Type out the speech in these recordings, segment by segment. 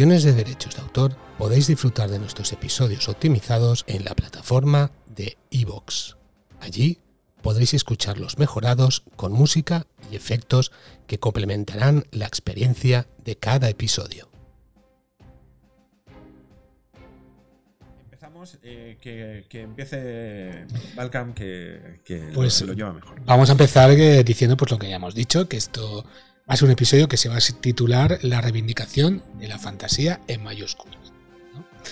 Cuestiones de derechos de autor, podéis disfrutar de nuestros episodios optimizados en la plataforma de iVoox. Allí podréis escucharlos mejorados con música y efectos que complementarán la experiencia de cada episodio. Empezamos, eh, que, que empiece Balcam, que, que Pues- lo lleva mejor. Vamos a empezar eh, diciendo pues lo que ya hemos dicho, que esto va a ser un episodio que se va a titular La reivindicación de la fantasía en mayúsculas.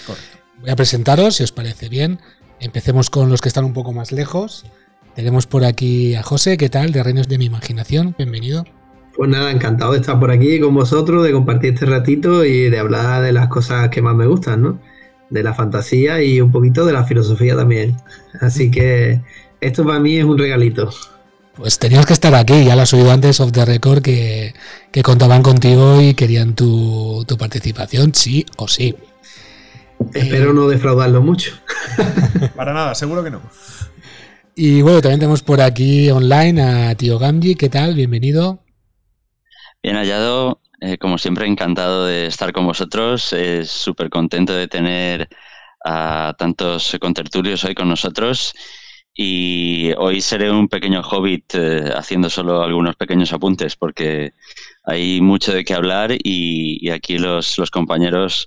Correcto. Voy a presentaros, si os parece bien. Empecemos con los que están un poco más lejos. Tenemos por aquí a José, ¿qué tal? De Reinos de mi Imaginación, bienvenido. Pues nada, encantado de estar por aquí con vosotros, de compartir este ratito y de hablar de las cosas que más me gustan, ¿no? De la fantasía y un poquito de la filosofía también. Así que esto para mí es un regalito. Pues tenías que estar aquí, ya lo has oído antes off the record que, que contaban contigo y querían tu, tu participación, sí o sí. Espero no defraudarlo mucho. Para nada, seguro que no. Y bueno, también tenemos por aquí online a Tío Gamji, ¿qué tal? Bienvenido. Bien hallado, eh, como siempre encantado de estar con vosotros, eh, súper contento de tener a tantos contertulios hoy con nosotros y hoy seré un pequeño hobbit eh, haciendo solo algunos pequeños apuntes porque hay mucho de qué hablar y, y aquí los, los compañeros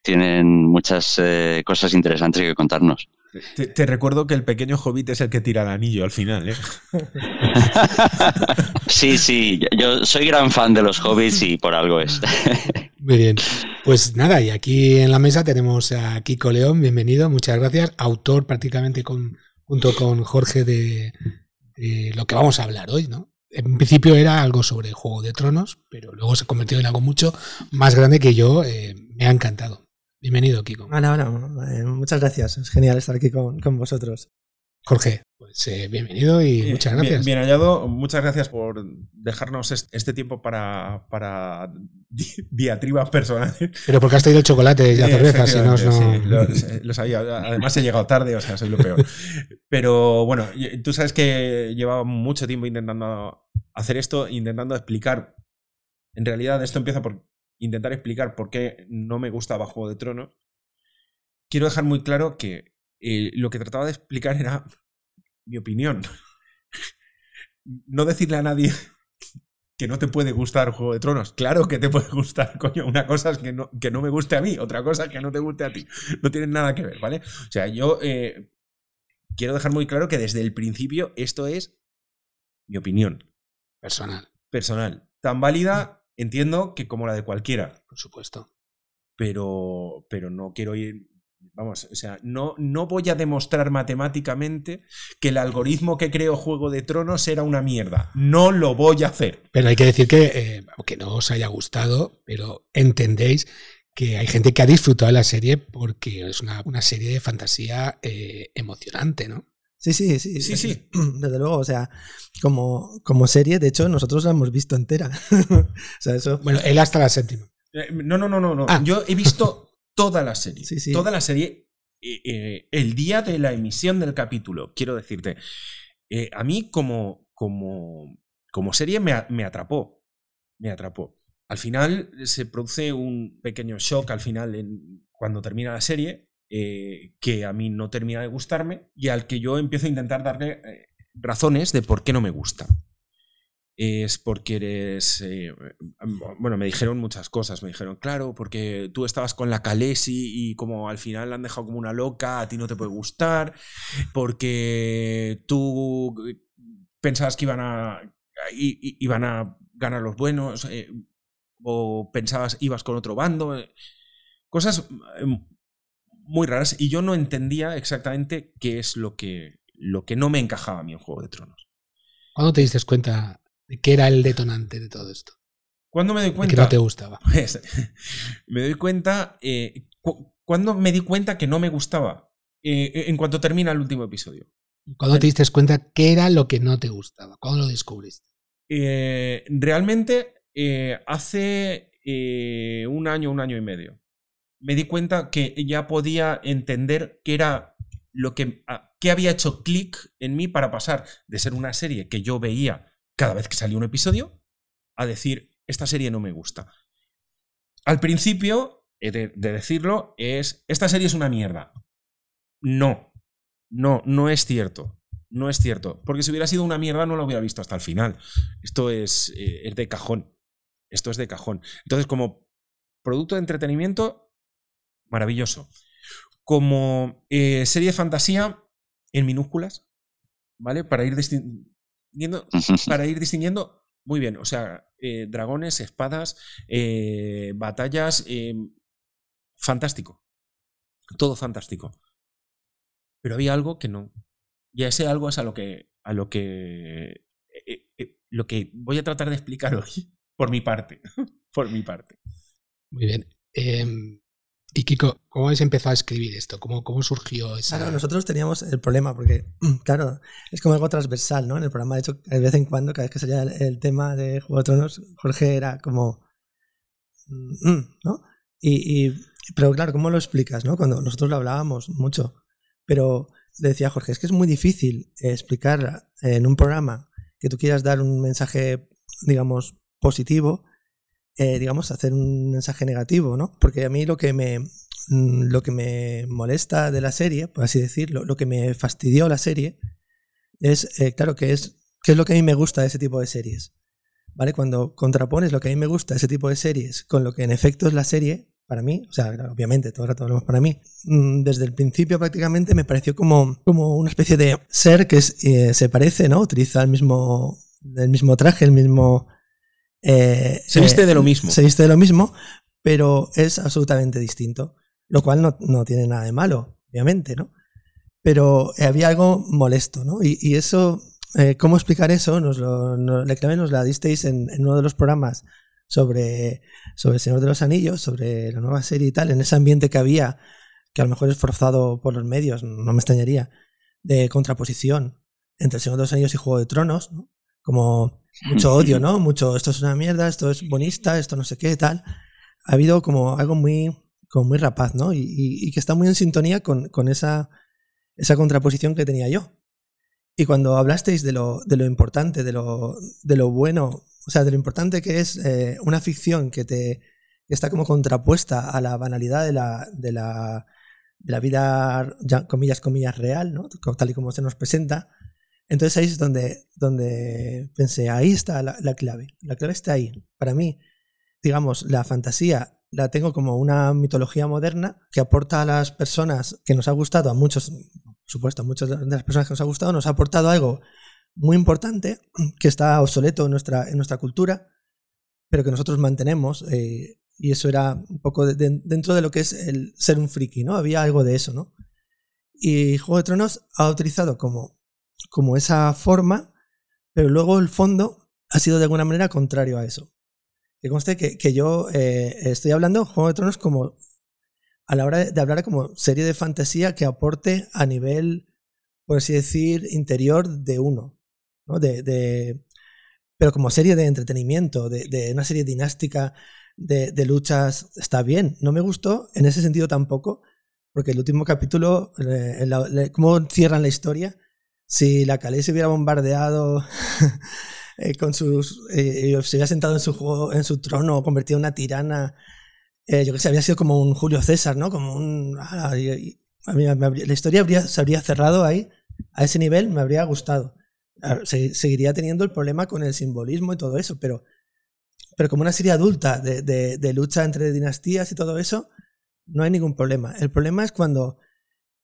tienen muchas eh, cosas interesantes que contarnos. Te, te recuerdo que el pequeño hobbit es el que tira el anillo al final, ¿eh? sí, sí, yo soy gran fan de los hobbits y por algo es. Muy bien. Pues nada, y aquí en la mesa tenemos a Kiko León, bienvenido, muchas gracias. Autor prácticamente con, junto con Jorge de, lo que vamos a hablar hoy, ¿no? En principio era algo sobre Juego de Tronos, pero luego se ha convertido en algo mucho más grande que yo. eh, me ha encantado. Bienvenido, Kiko. Ah, no, no, muchas gracias. Es genial estar aquí con, con vosotros. Jorge, pues eh, bienvenido y Eh, muchas bien- gracias. Bien, hallado, muchas gracias por dejarnos est- este tiempo para, para di- diatribas personales. Pero porque has traído el chocolate y la Eh, cerveza, si no, sí, lo, lo sabía. Además he llegado tarde, o sea, soy lo peor. Pero bueno, tú sabes que llevaba mucho tiempo intentando hacer esto, intentando explicar. En realidad, esto empieza por intentar explicar por qué no me gustaba Juego de Tronos. Quiero dejar muy claro que eh, lo que trataba de explicar era mi opinión. No decirle a nadie que no te puede gustar Juego de Tronos. Claro que te puede gustar, coño. Una cosa es que no, que no me guste a mí, otra cosa es que no te guste a ti. No tienen nada que ver, ¿vale? O sea, yo eh, quiero dejar muy claro que desde el principio esto es mi opinión Personal, personal. Tan válida, entiendo, que como la de cualquiera. por supuesto. Pero, pero no quiero ir. Vamos, o sea, no, no voy a demostrar matemáticamente que el algoritmo que creó Juego de Tronos era una mierda. No lo voy a hacer. Pero hay que decir que, eh, aunque no os haya gustado, pero entendéis que hay gente que ha disfrutado de la serie porque es una, una serie de fantasía eh, emocionante, ¿no? Sí, sí, sí. Sí, sí. Desde luego, o sea, como, como serie, de hecho, nosotros la hemos visto entera. o sea, eso. Bueno, él hasta la séptima. Eh, No, no, no, no. no. Ah. Yo he visto toda la serie. Sí, sí. Toda la serie. eh, eh, el día de la emisión del capítulo, quiero decirte. eh, a mí, como, como, como serie, me, atrapó. Me atrapó. Al final se produce un pequeño shock al final en- cuando termina la serie, que a mí no termina de gustarme y al que yo empiezo a intentar darle razones de por qué no me gusta. Es porque eres... eh, bueno, me dijeron muchas cosas. Me dijeron, claro, porque tú estabas con la Calesi y como al final la han dejado como una loca, a ti no te puede gustar, porque tú pensabas que iban a, iban a ganar los buenos, eh, o pensabas ibas con otro bando. eh, cosas muy raras y yo no entendía exactamente qué es lo que, lo que no me encajaba a mí en Juego de Tronos. ¿Cuándo te diste cuenta qué era el detonante de todo esto? ¿Cuándo me doy De que cuenta? no te gustaba. Pues, me doy cuenta. eh, cu- ¿Cuándo me di cuenta que no me gustaba? Eh, en cuanto termina el último episodio. ¿Cuándo te diste cuenta qué era lo que no te gustaba? ¿Cuándo lo descubriste? Eh, realmente, eh, hace eh, un año, un año y medio, me di cuenta que ya podía entender qué era lo que, qué había hecho clic en mí para pasar de ser una serie que yo veía cada vez que salía un episodio a decir, esta serie no me gusta. Al principio, de, de decirlo, es, esta serie es una mierda. No, no, no es cierto. No es cierto. Porque si hubiera sido una mierda no lo hubiera visto hasta el final. Esto es, eh, es de cajón. Esto es de cajón. Entonces, como producto de entretenimiento, maravilloso. Como eh, serie de fantasía, en minúsculas, ¿vale? Para ir distinguiendo, para ir distinguiendo muy bien. O sea, eh, dragones, espadas, eh, batallas, eh, fantástico. Todo fantástico. Pero había algo que no. Y a ese algo es a lo que. a lo que. eh, eh, lo que voy a tratar de explicar hoy. Por mi parte. por mi parte. Muy bien. Eh, y Kiko, ¿cómo habéis empezado a escribir esto? ¿Cómo, cómo surgió esa...? Claro, nosotros teníamos el problema porque, claro, es como algo transversal, ¿no? En el programa, de hecho, de vez en cuando, cada vez que salía el, tema de Juego de Tronos, Jorge era como, mm, mm, ¿no? Y, y- pero claro, ¿cómo lo explicas, no? Cuando nosotros lo hablábamos mucho, pero decía Jorge, es que es muy difícil eh, explicar en un programa que tú quieras dar un mensaje, digamos, positivo, eh, digamos, hacer un mensaje negativo, ¿no? Porque a mí lo que me, mm, lo que me molesta de la serie, por así decirlo, lo que me fastidió la serie, es, eh, claro, que es, qué es lo que a mí me gusta de ese tipo de series. ¿Vale? Cuando contrapones lo que a mí me gusta de ese tipo de series con lo que en efecto es la serie, para mí, o sea, obviamente, todo el rato hablamos para mí, mm, desde el principio prácticamente me pareció como, como una especie de ser que es, eh, se parece, ¿no? Utiliza el mismo, el mismo traje, el mismo... eh, Se viste eh, de lo mismo. Se viste de lo mismo, pero es absolutamente distinto. Lo cual no, no tiene nada de malo, obviamente, ¿no? Pero había algo molesto, ¿no? Y, y eso, eh, ¿cómo explicar eso? Nos lo, no- la clave nos la disteis en, en uno de los programas sobre, sobre El Señor de los Anillos, sobre la nueva serie y tal, en ese ambiente que había, que a lo mejor es forzado por los medios, no me extrañaría, de contraposición entre El Señor de los Anillos y Juego de Tronos, ¿no? Como mucho odio, ¿no? Mucho, esto es una mierda, esto es bonista, esto no sé qué, tal. Ha habido como algo muy, como muy rapaz, ¿no? Y, y- y que está muy en sintonía con, con esa, esa contraposición que tenía yo. Y cuando hablasteis de lo, de lo importante, de lo, de lo bueno, o sea, de lo importante que es eh, una ficción que te que está como contrapuesta a la banalidad de la, de la, de la vida, ya, comillas, comillas, real, ¿no? Tal y como se nos presenta. Entonces ahí es donde, donde pensé, ahí está la, la clave. La clave está ahí. Para mí, digamos, la fantasía la tengo como una mitología moderna que aporta a las personas que nos ha gustado, a muchos, por supuesto, a muchas de las personas que nos ha gustado, nos ha aportado algo muy importante que está obsoleto en nuestra, en nuestra cultura, pero que nosotros mantenemos. eh, y eso era un poco de- de- dentro de lo que es el ser un friki, ¿no? Había algo de eso, ¿no? Y Juego de Tronos ha utilizado como, como esa forma, pero luego el fondo ha sido de alguna manera contrario a eso. Que conste que, que yo eh, estoy hablando Juego de Tronos como a la hora de, hablar como serie de fantasía que aporte a nivel, por así decir, interior de uno. ¿no? De, de- pero como serie de entretenimiento, de, de una serie dinástica de, luchas, está bien. No me gustó en ese sentido tampoco, porque el último capítulo, eh, cómo cierran la historia, si la Calais se hubiera bombardeado eh, con sus eh, y se hubiera sentado en su juego, en su trono, convertido en una tirana, eh, yo que sé, habría sido como un Julio César, ¿no? Como un a la historia se habría cerrado ahí a ese nivel, me habría gustado. seguiría teniendo el problema con el simbolismo y todo eso, pero, pero como una serie adulta de, de, lucha entre dinastías y todo eso, no hay ningún problema. El problema es cuando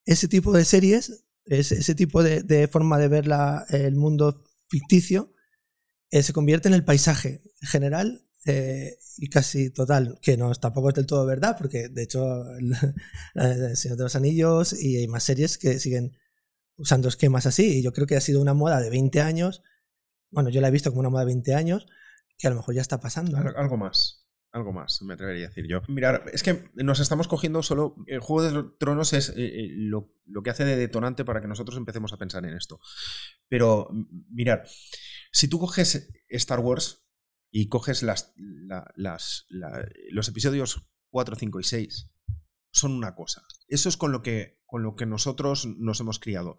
ese tipo de series, ese, ese tipo de, forma de ver la, el mundo ficticio, eh, se convierte en el paisaje general eh, y casi total, que no tampoco es del todo verdad, porque de hecho el, Señor de los Anillos y hay más series que siguen usando esquemas así, y yo creo que ha sido una moda de 20 años, bueno, yo la he visto como una moda de 20 años, que a lo mejor ya está pasando. Algo más. Algo más, me atrevería a decir yo. Mirar, es que nos estamos cogiendo solo. El Juego de Tronos es eh, eh, lo, que hace de detonante para que nosotros empecemos a pensar en esto. Pero, mirar, si tú coges Star Wars y coges las, las, los episodios 4, 5 y 6, son una cosa. Eso es con lo que, con lo que nosotros nos hemos criado.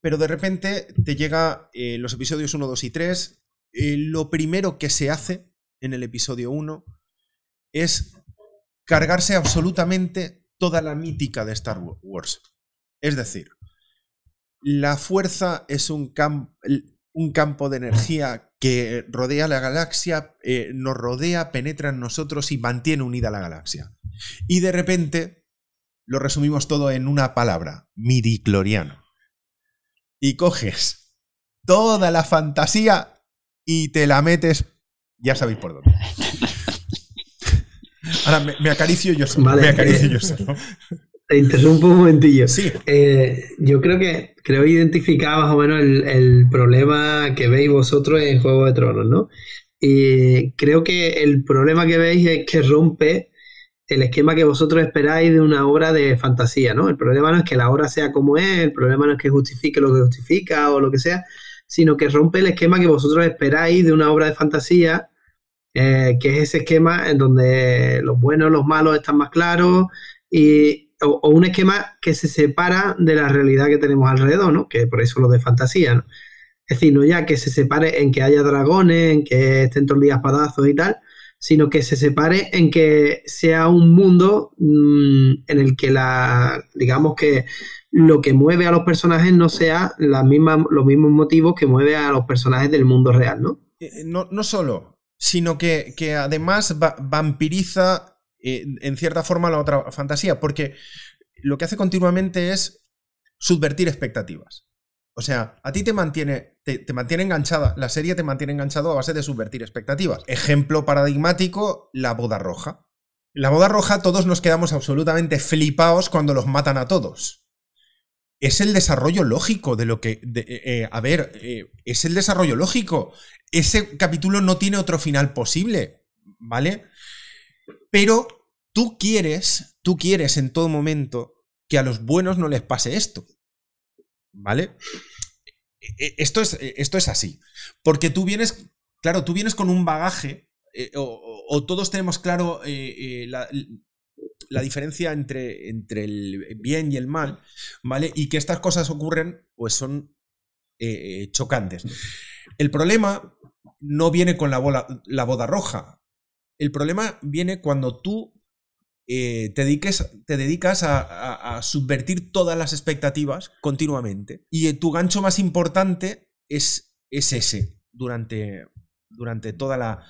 Pero de repente te llega eh, los episodios 1, 2 y 3. lo primero que se hace en el episodio 1 es cargarse absolutamente toda la mítica de Star Wars. Es decir, la fuerza es un, campo de energía que rodea la galaxia, eh, nos rodea, penetra en nosotros y mantiene unida la galaxia. Y de repente lo resumimos todo en una palabra, midicloriano. Y coges toda la fantasía y te la metes, ya sabéis por dónde. Ahora me, acaricio yo solo. me acaricio yo solo. Te interrumpo un momentillo. Sí. Eh, yo creo que creo identificar más o menos el, problema que veis vosotros en Juego de Tronos, ¿no? Y creo que el problema que veis es que rompe el esquema que vosotros esperáis de una obra de fantasía, ¿no? El problema no es que la obra sea como es, el problema no es que justifique lo que justifica o lo que sea, sino que rompe el esquema que vosotros esperáis de una obra de fantasía eh, que es ese esquema en donde los buenos, los malos están más claros, y, o, un esquema que se separa de la realidad que tenemos alrededor, ¿no? que por eso lo de fantasía. Es decir, no ya que se separe en que haya dragones, en que estén todos los días padazos y tal, sino que se separe en que sea un mundo mm, en el que la, digamos que lo que mueve a los personajes no sea las mismas, los mismos motivos que mueve a los personajes del mundo real, ¿no? Eh, no, no solo sino que, además vampiriza eh, en cierta forma la otra fantasía, porque lo que hace continuamente es subvertir expectativas. O sea, a ti te mantiene, te, mantiene enganchada, la serie te mantiene enganchado a base de subvertir expectativas. Ejemplo paradigmático, la boda roja. La boda roja todos nos quedamos absolutamente flipados cuando los matan a todos es el desarrollo lógico de lo que... Eh, eh, a ver, eh, es el desarrollo lógico. Ese capítulo no tiene otro final posible, ¿vale? Pero tú quieres, tú quieres en todo momento que a los buenos no les pase esto, ¿vale? E, e, esto es, esto es así. Porque tú vienes, claro, tú vienes con un bagaje, o, todos tenemos claro la, la diferencia entre, entre el bien y el mal, ¿vale? Y que estas cosas ocurren, pues son eh, chocantes. El problema no viene con la, la boda roja. El problema viene cuando tú eh, te, dediques, te, dedicas a, subvertir todas las expectativas continuamente. Y tu gancho más importante es, es ese durante, durante toda la,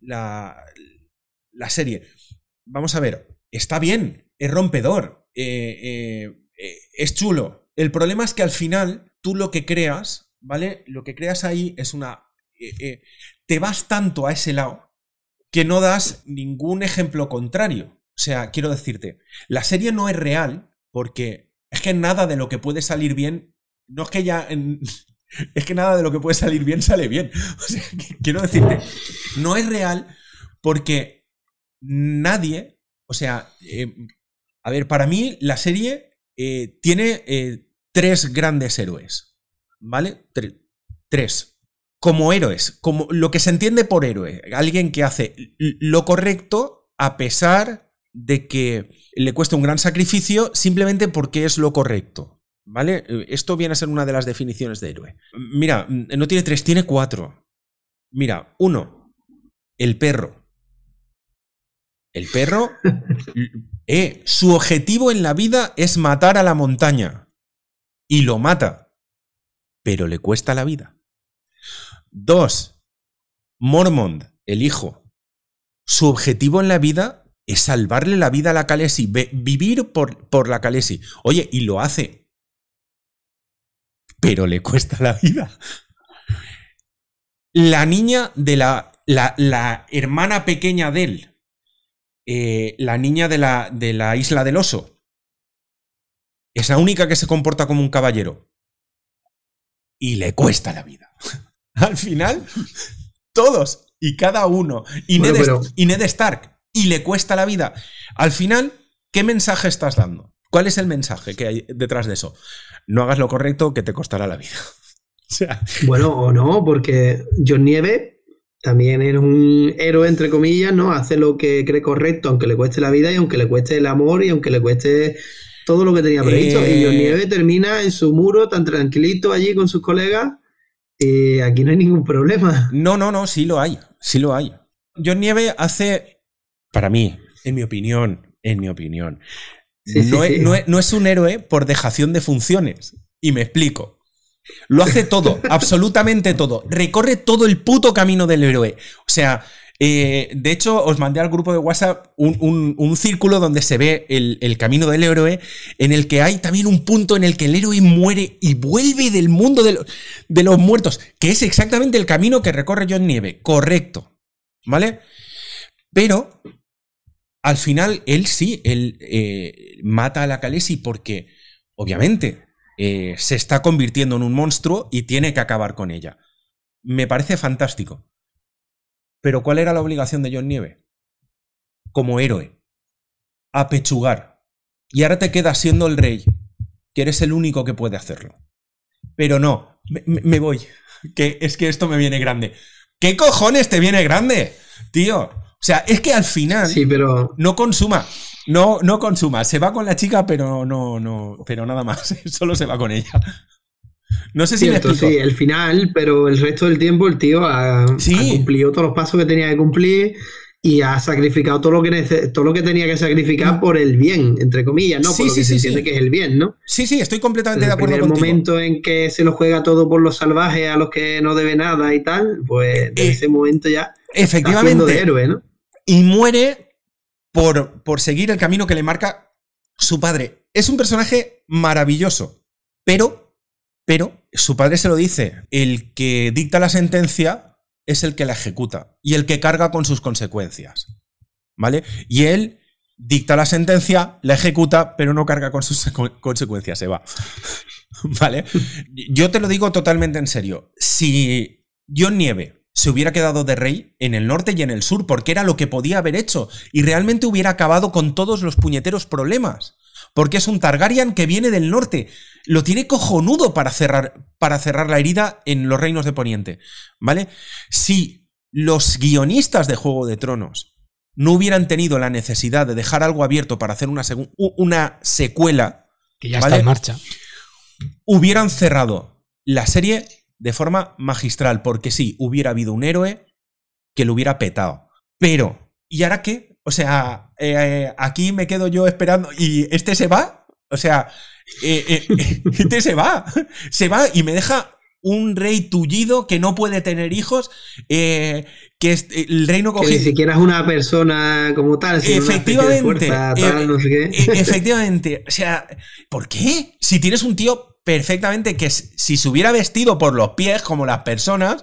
la serie. Vamos a ver, está bien, es rompedor, eh, eh, eh, es chulo. El problema es que al final tú lo que creas, ¿vale? Lo que creas ahí es una... te vas tanto a ese lado que no das ningún ejemplo contrario. O sea, quiero decirte, la serie no es real porque es que nada de lo que puede salir bien, no es que ya... es que nada de lo que puede salir bien sale bien. O sea, quiero decirte, no es real porque nadie o sea, eh, a ver, para mí la serie eh, tiene eh, tres grandes héroes. ¿Vale? tres. Como héroes, como lo que se entiende por héroe. Alguien que hace lo correcto a pesar de que le cuesta un gran sacrificio simplemente porque es lo correcto. ¿Vale? Esto viene a ser una de las definiciones de héroe. Mira, no tiene tres, tiene cuatro. Mira, uno, el perro. El perro, eh, su objetivo en la vida es matar a la montaña. Y lo mata. Pero le cuesta la vida. Dos, Mormont, el hijo, su objetivo en la vida es salvarle la vida a la Calesi, vivir por, por la Calesi. Oye, y lo hace. Pero le cuesta la vida. La niña de la, la, hermana pequeña de él, eh, la niña de la, de la isla del oso, es la única que se comporta como un caballero. Y le cuesta la vida. Al final, todos y cada uno. Y, Ned, y Ned Stark. Y le cuesta la vida. Al final, ¿qué mensaje estás dando? ¿Cuál es el mensaje que hay detrás de eso? No hagas lo correcto que te costará la vida. Bueno, o no, porque John Nieve también es un héroe, entre comillas, ¿no? Hace lo que cree correcto, aunque le cueste la vida y aunque le cueste el amor y aunque le cueste todo lo que tenía previsto. Y John eh. Nieve termina en su muro tan tranquilito allí con sus colegas. Y aquí no hay ningún problema. No, no, no, sí lo hay. Sí lo hay. John Nieve hace, para mí, en mi opinión, en mi opinión, no, es, un héroe por dejación de funciones. Y me explico. Lo hace todo, absolutamente todo. Recorre todo el puto camino del héroe. O sea, eh, de hecho, os mandé al grupo de WhatsApp un, círculo donde se ve el, camino del héroe, en el que hay también un punto en el que el héroe muere y vuelve del mundo de, de los muertos, que es exactamente el camino que recorre John Nieve. Correcto. ¿Vale? Pero al final, él sí, él eh, mata a la Khaleesi porque, obviamente, eh, se está convirtiendo en un monstruo y tiene que acabar con ella. Me parece fantástico. Pero ¿cuál era la obligación de John Nieve? Como héroe. Apechugar. Y ahora te quedas siendo el rey, que eres el único que puede hacerlo. Pero no, me voy. Que es que esto me viene grande. ¿Qué cojones te viene grande? Tío, o sea, es que al final pero... no consuma. No, no consuma. Se va con la chica, pero no, no, pero nada más. Solo se va con ella. No sé si Sí, el final, pero el resto del tiempo el tío ha, cumplido todos los pasos que tenía que cumplir y ha sacrificado todo lo que todo lo que tenía que sacrificar mm. por el bien, entre comillas, ¿no? por lo que se entiende que es el bien, ¿no? Sí, sí, estoy completamente de acuerdo contigo. el momento en que se lo juega todo por los salvajes a los que no debe nada y tal, pues en eh, ese momento ya efectivamente de héroe, ¿no? y muere por, por seguir el camino que le marca su padre. Es un personaje maravilloso, pero, pero, su padre se lo dice, el que dicta la sentencia es el que la ejecuta y el que carga con sus consecuencias. ¿Vale? Y él dicta la sentencia, la ejecuta, pero no carga con sus consecuencias, se va. ¿Vale? Yo te lo digo totalmente en serio. Si John Nieve se hubiera quedado de rey en el norte y en el sur, porque era lo que podía haber hecho, y realmente hubiera acabado con todos los puñeteros problemas. Porque es un Targaryen que viene del norte. Lo tiene cojonudo para cerrar, para cerrar la herida en los reinos de Poniente. ¿Vale? Si los guionistas de Juego de Tronos no hubieran tenido la necesidad de dejar algo abierto para hacer una, una secuela. Que ya está en marcha. Hubieran cerrado la serie de forma magistral, porque sí, hubiera habido un héroe que lo hubiera petado. Pero, ¿y ahora qué? O sea, eh, aquí me quedo yo esperando y este se va. O sea, eh, eh, este se va. Se va y me deja un rey tullido que no puede tener hijos, que es, el reino cogido. Que ni siquiera es una persona como tal, sino efectivamente, Efectivamente. O sea, ¿por qué? Si tienes un tío perfectamente que si se hubiera vestido por los pies como las personas,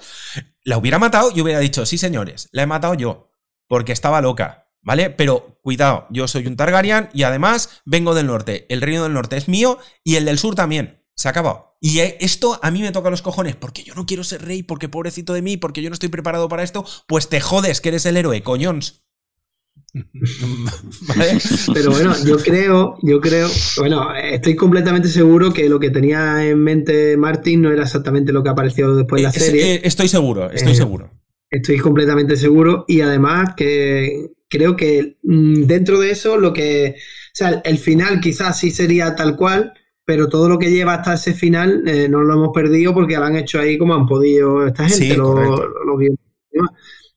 la hubiera matado y hubiera dicho, sí señores, la he matado yo, porque estaba loca, ¿vale? Pero cuidado, yo soy un Targaryen y además vengo del norte, el reino del norte es mío y el del sur también. Se ha acabado. Y eh, esto a mí me toca los cojones, porque yo no quiero ser rey, porque pobrecito de mí, porque yo no estoy preparado para esto, pues te jodes que eres el héroe, coñons. Pero bueno, yo creo, yo creo, bueno, estoy completamente seguro que lo que tenía en mente Martin no era exactamente lo que apareció después de la serie. Eh, estoy seguro, estoy eh, seguro. Estoy completamente seguro y además que creo que mm, dentro de eso lo que, o sea, el final quizás sí sería tal cual, pero todo lo que lleva hasta ese final eh, no lo hemos perdido porque lo han hecho ahí como han podido esta gente, los,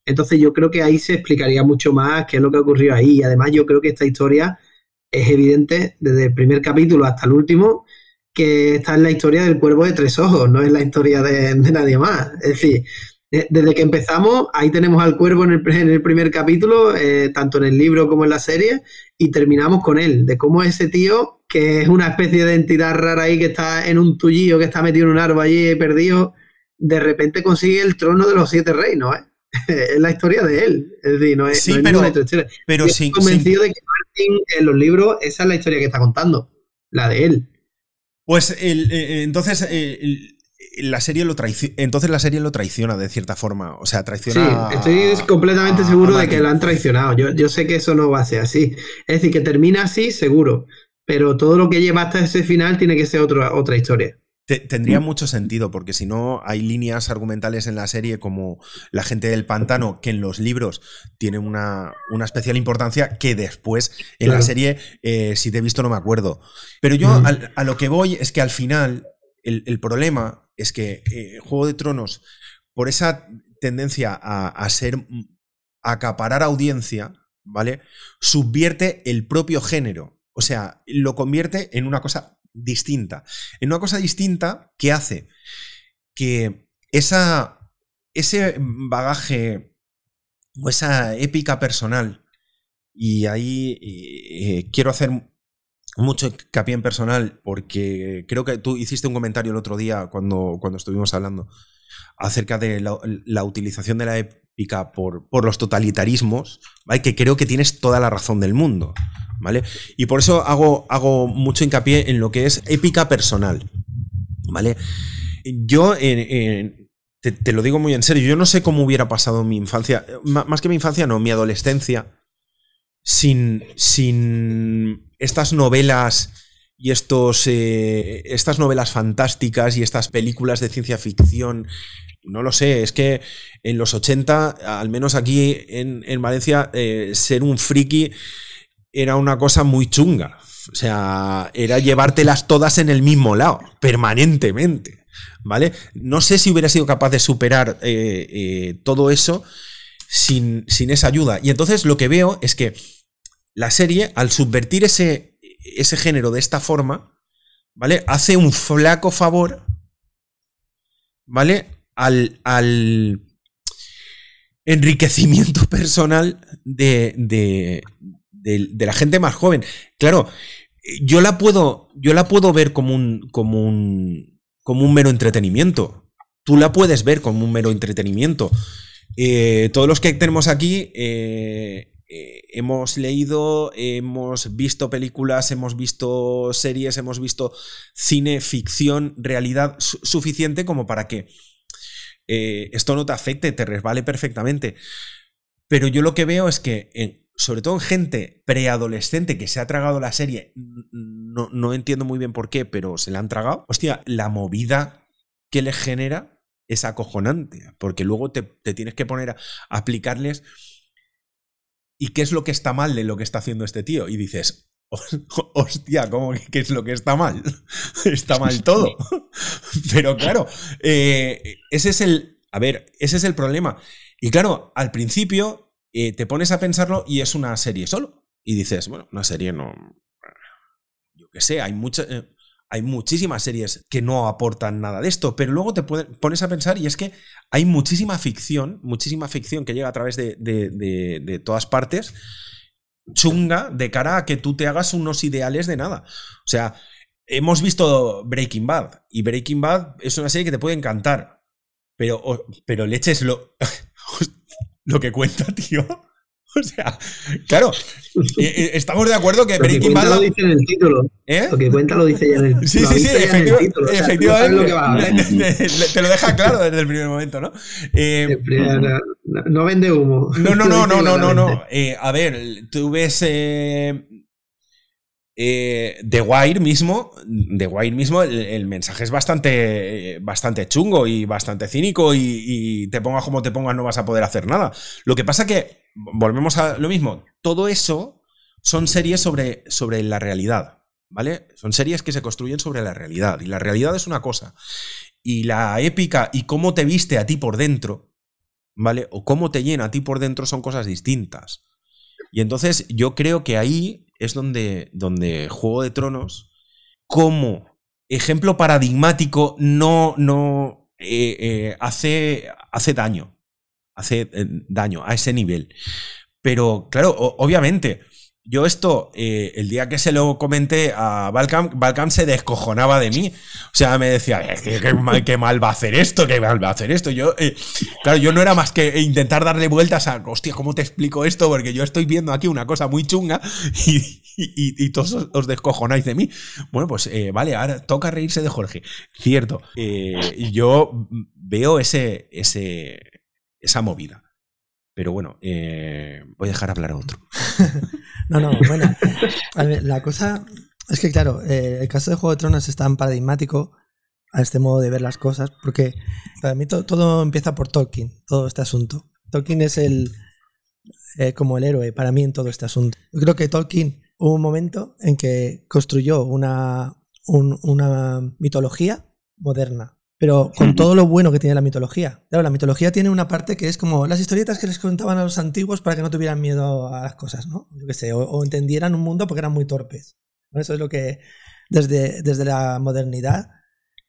entonces yo creo que ahí se explicaría mucho más qué es lo que ocurrió ahí. Y además yo creo que esta historia es evidente desde el primer capítulo hasta el último que esta es la historia del cuervo de tres ojos, no es la historia de, nadie más. Es decir, desde que empezamos, ahí tenemos al cuervo en el, en el primer capítulo, eh, tanto en el libro como en la serie, y terminamos con él, de cómo ese tío, que es una especie de entidad rara ahí que está en un tullío, que está metido en un árbol allí perdido, de repente consigue el trono de los siete reinos, ¿eh? es la historia de él. Es decir, no es, Sí, no es pero- ninguna historia. Pero Yo sin, estoy convencido de que Martin en los libros, esa es la historia que está contando, la de él. Pues el- eh, entonces eh, el- la serie lo traici- entonces la serie lo traiciona de cierta forma. O sea, Sí, traiciona. a- estoy completamente a- seguro a de que lo han traicionado. Yo, yo sé que eso no va a ser así. Es decir, que termina así, seguro. Pero todo lo que lleva hasta ese final tiene que ser otra, otra historia. Te- tendría mucho sentido, porque si no, hay líneas argumentales en la serie como la gente del pantano, que en los libros tiene una, una especial importancia, que después en la serie, eh, si te he visto, no me acuerdo. Pero yo al- a lo que voy es que al final, el, el problema es que eh, Juego de Tronos, por esa tendencia a, a ser. a acaparar audiencia, ¿vale? Subvierte el propio género. O sea, lo convierte en una cosa distinta. En una cosa distinta que hace que esa, ese bagaje o esa épica personal, y ahí eh, quiero hacer mucho hincapié en personal, porque creo que tú hiciste un comentario el otro día cuando, cuando estuvimos hablando acerca de la, utilización de la épica por, por los totalitarismos, ¿vale? que creo que tienes toda la razón del mundo. ¿Vale? Y por eso hago, hago mucho hincapié en lo que es épica personal. ¿Vale? Yo, te, te lo digo muy en serio, yo no sé cómo hubiera pasado mi infancia, ma- más que mi infancia, no, mi adolescencia, sin, sin estas novelas y estos, eh, estas novelas fantásticas y estas películas de ciencia ficción. No lo sé, es que en los 80, al menos aquí en, en Valencia, eh, ser un friki era una cosa muy chunga. O sea, era llevártelas todas en el mismo lado, permanentemente. ¿Vale? No sé si hubiera sido capaz de superar eh, todo eso sin, sin esa ayuda. Y entonces lo que veo es que la serie, al subvertir ese, ese género de esta forma, ¿vale? Hace un flaco favor, ¿vale? Al, al enriquecimiento personal de, de, de- la gente más joven. Claro, yo la puedo, yo la puedo ver como un, como un, como un mero entretenimiento. Tú la puedes ver como un mero entretenimiento. Eh, todos los que tenemos aquí eh, eh, hemos leído, hemos visto películas, hemos visto series, hemos visto cine, ficción, realidad su- suficiente como para que eh, esto no te afecte, te resbale perfectamente. Pero yo lo que veo es que, sobre todo en gente preadolescente que se ha tragado la serie, no, no entiendo muy bien por qué, pero se la han tragado. Hostia, la movida que le genera es acojonante, porque luego te, tienes que poner a aplicarles y qué es lo que está mal de lo que está haciendo este tío. Y dices, hostia, ¿cómo que qué es lo que está mal? está mal todo. Pero claro, eh, ese es el. A ver, ese es el problema. Y claro, al principio eh, te pones a pensarlo y es una serie solo. Y dices, bueno, una serie no. Yo qué sé, hay muchas. eh, hay muchísimas series que no aportan nada de esto, pero luego te pones a pensar y es que hay muchísima ficción, muchísima ficción que llega a través de, todas partes, chunga, de cara a que tú te hagas unos ideales de nada. O sea, hemos visto Breaking Bad y Breaking Bad es una serie que te puede encantar, pero, pero leches lo, lo que cuenta, tío. O sea, claro, estamos de acuerdo que Breaking Bad... lo dice en el título. ¿Eh? Lo que cuenta lo dice ya en el Sí, lo sí, sí, el título, o sea, tú efectivamente. lo. Te- te- te lo deja claro desde el primer momento, ¿no? Eh, no, vende humo. no, no, no, no, no, no, no. Eh, a ver, tú ves eh, The Wire mismo, The Wire mismo, el, el mensaje es bastante, bastante chungo y bastante cínico y, y te pongas como te pongas no vas a poder hacer nada. Lo que pasa que, volvemos a lo mismo, todo eso son series sobre, sobre la realidad, ¿vale? Son series que se construyen sobre la realidad y la realidad es una cosa y la épica y cómo te viste a ti por dentro, ¿vale? O cómo te llena a ti por dentro son cosas distintas. Y entonces yo creo que ahí es donde, donde Juego de Tronos, como ejemplo paradigmático, no, no, eh, eh, hace, hace daño. Hace eh, daño a ese nivel. Pero claro, obviamente, yo esto, eh, el día que se lo comenté a Balcam, Balcam se descojonaba de mí. O sea, me decía, ¿qué, mal, va a hacer esto, qué mal va a hacer esto. Yo, eh, claro, yo no era más que intentar darle vueltas a, hostia, ¿cómo te explico esto? Porque yo estoy viendo aquí una cosa muy chunga y, todos os, descojonáis de mí. Bueno, pues eh, vale, ahora toca reírse de Jorge. Cierto. yo veo ese, ese, esa movida. Pero bueno, voy a dejar hablar a otro. No, no, bueno. la cosa es que, claro, eh, el caso de Juego de Tronos es tan paradigmático a este modo de ver las cosas, porque para mí todo empieza por Tolkien, todo este asunto. Tolkien es el eh, como el héroe para mí en todo este asunto. Yo creo que Tolkien hubo un momento en que construyó una, una mitología moderna, pero con todo lo bueno que tiene la mitología. Claro, la mitología tiene una parte que es como las historietas que les contaban a los antiguos para que no tuvieran miedo a las cosas, ¿no? Yo qué sé, o, entendieran un mundo porque eran muy torpes. Eso es lo que desde, desde la modernidad,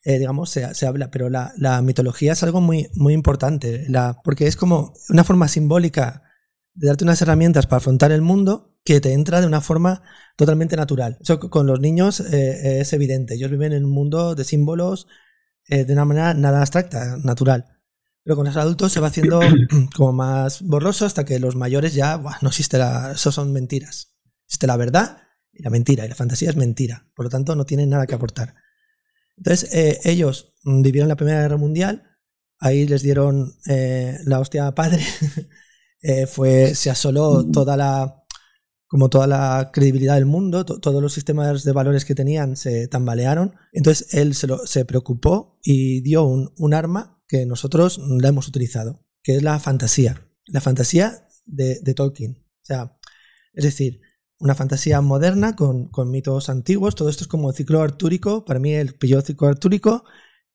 eh, digamos, se, se, habla, pero la, la, mitología es algo muy, muy importante, la, porque es como una forma simbólica de darte unas herramientas para afrontar el mundo que te entra de una forma totalmente natural. Eso con los niños eh, es evidente. Ellos viven en un mundo de símbolos, eh, de una manera nada abstracta, natural. Pero con los adultos se va haciendo como más borroso hasta que los mayores ya no existe la. Eso son mentiras. Existe la verdad y la mentira. Y la fantasía es mentira. Por lo tanto, no tienen nada que aportar. Entonces, eh, ellos vivieron la Primera Guerra Mundial. Ahí les dieron eh, la hostia padre. fue, se asoló toda la como toda la credibilidad del mundo, todos los sistemas de valores que tenían se tambalearon. Entonces él se, se preocupó y dio un, arma que nosotros la hemos utilizado, que es la fantasía. La fantasía de, Tolkien. O sea, es decir, una fantasía moderna con, mitos antiguos. Todo esto es como el ciclo artúrico. Para mí él pilló el ciclo artúrico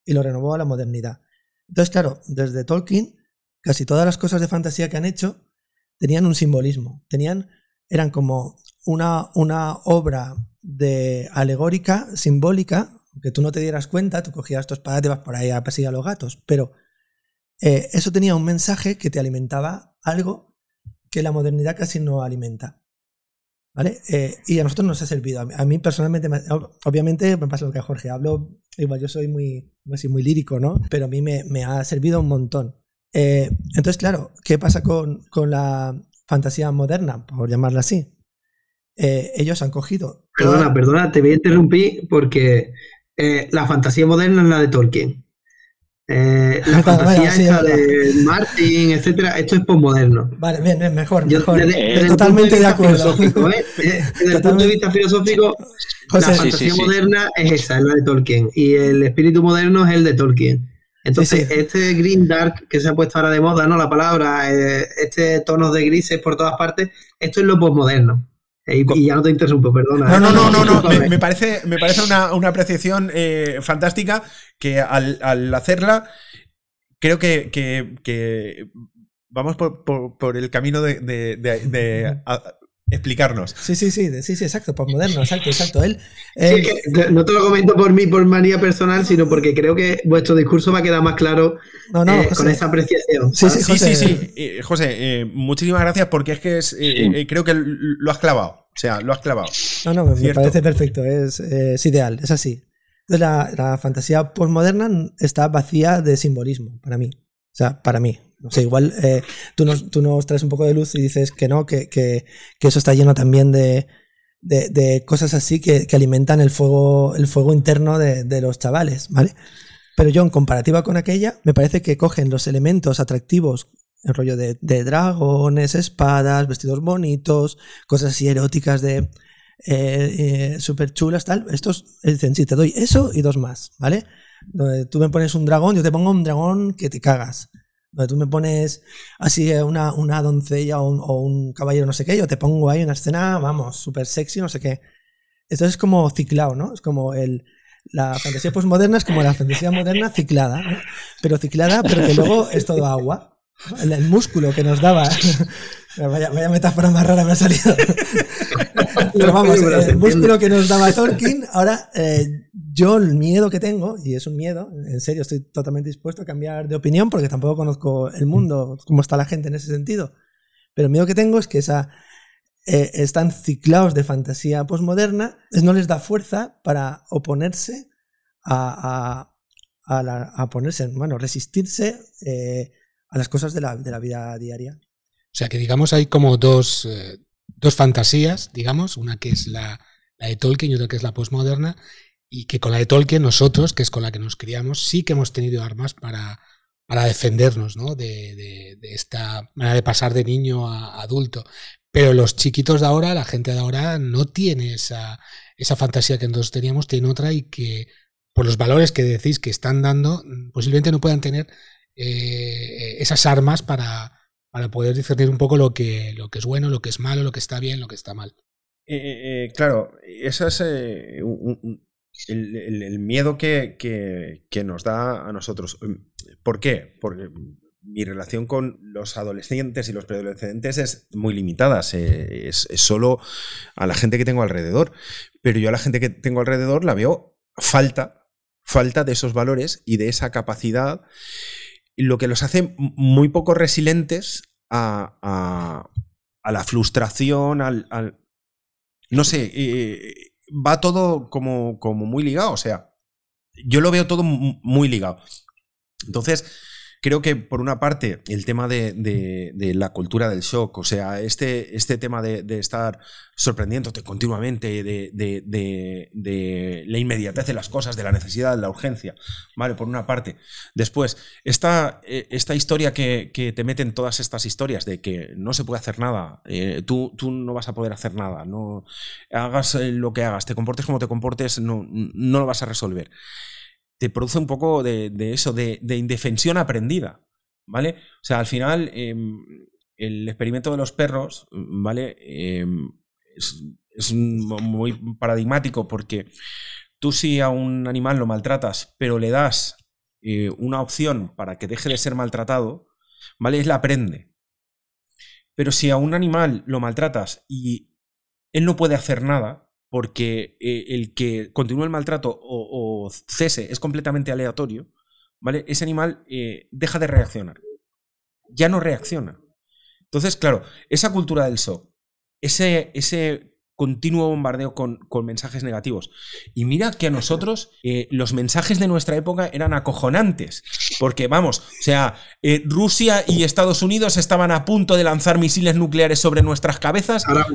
y lo renovó a la modernidad. Entonces, claro, desde Tolkien, casi todas las cosas de fantasía que han hecho tenían un simbolismo, tenían eran como una, una obra de alegórica, simbólica, que tú no te dieras cuenta, tú cogías tu espada y vas por ahí a perseguir a los gatos, pero eh, eso tenía un mensaje que te alimentaba algo que la modernidad casi no alimenta. ¿Vale? Eh, y a nosotros nos ha servido. A mí, personalmente, obviamente me pasa lo que a Jorge hablo, igual yo soy muy, muy lírico, ¿no? Pero a mí me, me ha servido un montón. Eh, entonces, claro, ¿qué pasa con, con la fantasía moderna, por llamarla así. Eh, ellos han cogido. Perdona, perdona, te voy a interrumpir porque eh, la fantasía moderna es la de Tolkien. Eh, la fantasía de Martin, etcétera, esto es postmoderno. Vale, bien, bien, mejor. mejor. totalmente de, acuerdo. Desde el punto de vista filosófico, la fantasía moderna es esa, es la de Tolkien. Y el espíritu moderno es el de Tolkien. Entonces, este green dark que se ha puesto ahora de moda, ¿no? La palabra, eh, este tono de grises por todas partes, esto es lo postmoderno. Y, ya no te interrumpo, perdona. No, no, no, no, Me, parece, me parece una, apreciación eh, fantástica que al, hacerla, creo que, vamos por, el camino de, explicarnos. Sí, sí, sí, sí, sí, exacto, moderno, exacto, exacto. Él, no te lo comento por mí, por manía personal, sino porque creo que vuestro discurso va a quedar más claro eh, con esa apreciación. Sí, sí, sí, sí, eh, José, eh, muchísimas gracias porque es que es, creo que lo has clavado. O sea, lo has clavado. No, no, me parece perfecto, es, ideal, es así. Entonces, la, la fantasía postmoderna está vacía de simbolismo, para mí. O sea, para mí, o sea, igual eh, tú, nos, tú, nos, traes un poco de luz y dices que no, que, que, eso está lleno también de, de, cosas así que, que, alimentan el fuego, el fuego interno de, de, los chavales, ¿vale? Pero yo, en comparativa con aquella, me parece que cogen los elementos atractivos, el rollo de, de dragones, espadas, vestidos bonitos, cosas así eróticas de eh, eh, súper chulas, tal. Estos dicen, sí, te doy eso y dos más, ¿vale? Tú me pones un dragón, yo te pongo un dragón que te cagas donde tú me pones así eh, una, una doncella o un, caballero no sé qué, yo te pongo ahí una escena, vamos, súper sexy, no sé qué. Esto es como ciclado, ¿no? Es como el, la fantasía postmoderna es como la fantasía moderna ciclada, ¿no? pero ciclada, pero que luego es todo agua. El, músculo que nos daba. Vaya, vaya, metáfora más rara me ha salido. pero vamos, el músculo que nos daba Tolkien ahora eh, yo el miedo que tengo, y es un miedo, en serio estoy totalmente dispuesto a cambiar de opinión porque tampoco conozco el mundo, cómo está la gente en ese sentido, pero el miedo que tengo es que esa, eh, están ciclados de fantasía posmoderna, no les da fuerza para oponerse a, a, ponerse, bueno, resistirse eh, a las cosas de la, de la, vida diaria. O sea que digamos hay como dos, eh, dos fantasías, digamos, una que es la, de Tolkien y otra que es la posmoderna, y que con la de Tolkien nosotros, que es con la que nos criamos, sí que hemos tenido armas para, para defendernos ¿no? de, de, esta manera de pasar de niño a adulto. Pero los chiquitos de ahora, la gente de ahora, no tiene esa, esa fantasía que nosotros teníamos, tiene otra y que por los valores que decís que están dando, posiblemente no puedan tener eh, esas armas para, para poder discernir un poco lo que, lo que es bueno, lo que es malo, lo que está bien, lo que está mal. Eh, eh, claro, eso es el, miedo que, que, nos da a nosotros. ¿Por qué? Porque mi relación con los adolescentes y los preadolescentes es muy limitada, es, solo a la gente que tengo alrededor, pero yo a la gente que tengo alrededor la veo falta, falta de esos valores y de esa capacidad, lo que los hace muy poco resilientes a, a, la frustración, al, no sé, eh, va todo como, como muy ligado, o sea, yo lo veo todo muy ligado. Entonces, creo que por una parte el tema de, la cultura del shock, o sea, este, este tema de, estar sorprendiéndote continuamente, de, la inmediatez de las cosas, de la necesidad, de la urgencia, ¿vale? Por una parte. Después, esta, eh, esta historia que, te meten todas estas historias de que no se puede hacer nada, eh, tú, tú, no vas a poder hacer nada, no hagas eh, lo que hagas, te comportes como te comportes, no, no lo vas a resolver te produce un poco de, eso, de, indefensión aprendida, ¿vale? O sea, al final, em, el experimento de los perros, ¿vale? Em, es, muy paradigmático porque tú si a un animal lo maltratas, pero le das eh, una opción para que deje de ser maltratado, ¿vale? Él aprende. Pero si a un animal lo maltratas y él no puede hacer nada, porque eh, el que continúe el maltrato o, cese es completamente aleatorio, ¿vale? Ese animal eh, deja de reaccionar. Ya no reacciona. Entonces, claro, esa cultura del shock, ese, ese continuo bombardeo con, mensajes negativos. Y mira que a nosotros eh, los mensajes de nuestra época eran acojonantes. Porque, vamos, o sea, Rusia y Estados Unidos estaban a punto de lanzar misiles nucleares sobre nuestras cabezas. Ahora.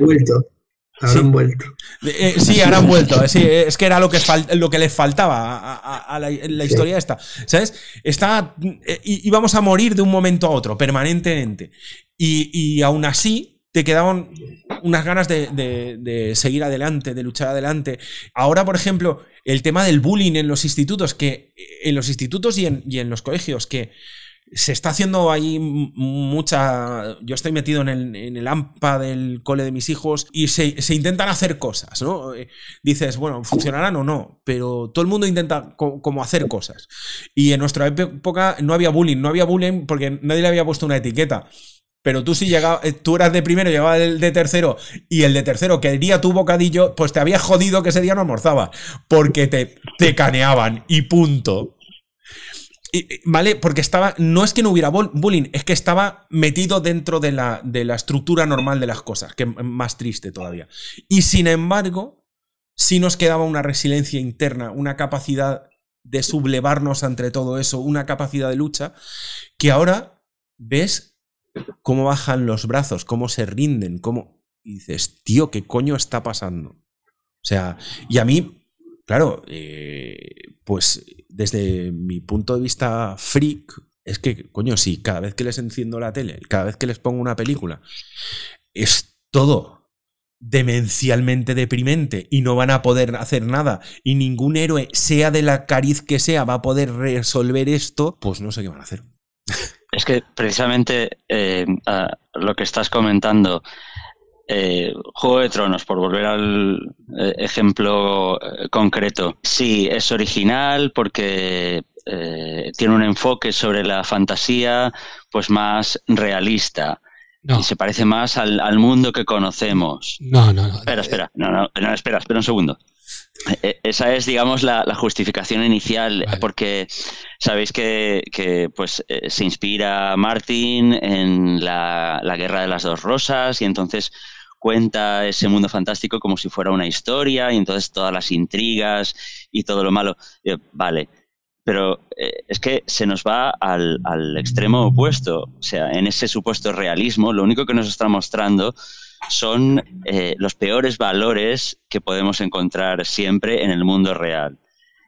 Ahora han vuelto. Eh, sí, ahora han vuelto. Sí, es que era lo que, lo que les faltaba a, la, historia esta. ¿Sabes? Está, eh, íbamos a morir de un momento a otro, permanentemente. Y, y aún así, te quedaban unas ganas de, de, seguir adelante, de luchar adelante. Ahora, por ejemplo, el tema del bullying en los institutos, que en los institutos y en, y en los colegios, que se está haciendo ahí mucha. Yo estoy metido en el, en el AMPA del cole de mis hijos y se, intentan hacer cosas, ¿no? Eh, dices, bueno, funcionarán o no, pero todo el mundo intenta como hacer cosas. Y en nuestra época no había bullying, no había bullying porque nadie le había puesto una etiqueta. Pero tú si llegabas, eh, tú eras de primero, llegaba el de tercero, y el de tercero quería tu bocadillo, pues te había jodido que ese día no almorzaba. Porque te, te caneaban y punto. ¿Vale? Porque estaba. No es que no hubiera bullying, es que estaba metido dentro de la, de la estructura normal de las cosas, que es más triste todavía. Y sin embargo, sí nos quedaba una resiliencia interna, una capacidad de sublevarnos ante todo eso, una capacidad de lucha, que ahora ves cómo bajan los brazos, cómo se rinden, cómo. Y dices, tío, ¿qué coño está pasando? O sea, y a mí, claro, eh, pues desde mi punto de vista freak, es que, coño, sí, cada vez que les enciendo la tele, cada vez que les pongo una película, es todo demencialmente deprimente y no van a poder hacer nada y ningún héroe, sea de la cariz que sea, va a poder resolver esto, pues no sé qué van a hacer. Es que precisamente eh, lo que estás comentando eh, Juego de Tronos, por volver al eh, ejemplo eh, concreto, sí, es original porque tiene un enfoque sobre la fantasía pues más realista. Y se parece más al, mundo que conocemos. No, no, no. Espera, espera. No, no, espera, espera un segundo. E, esa es, digamos, la, justificación inicial, porque sabéis que, pues, eh, se inspira Martin en la, Guerra de las Dos Rosas y entonces cuenta ese mundo fantástico como si fuera una historia y entonces todas las intrigas y todo lo malo. Vale, pero eh, es que se nos va al, al, extremo opuesto. O sea, en ese supuesto realismo, lo único que nos está mostrando son eh, los peores valores que podemos encontrar siempre en el mundo real.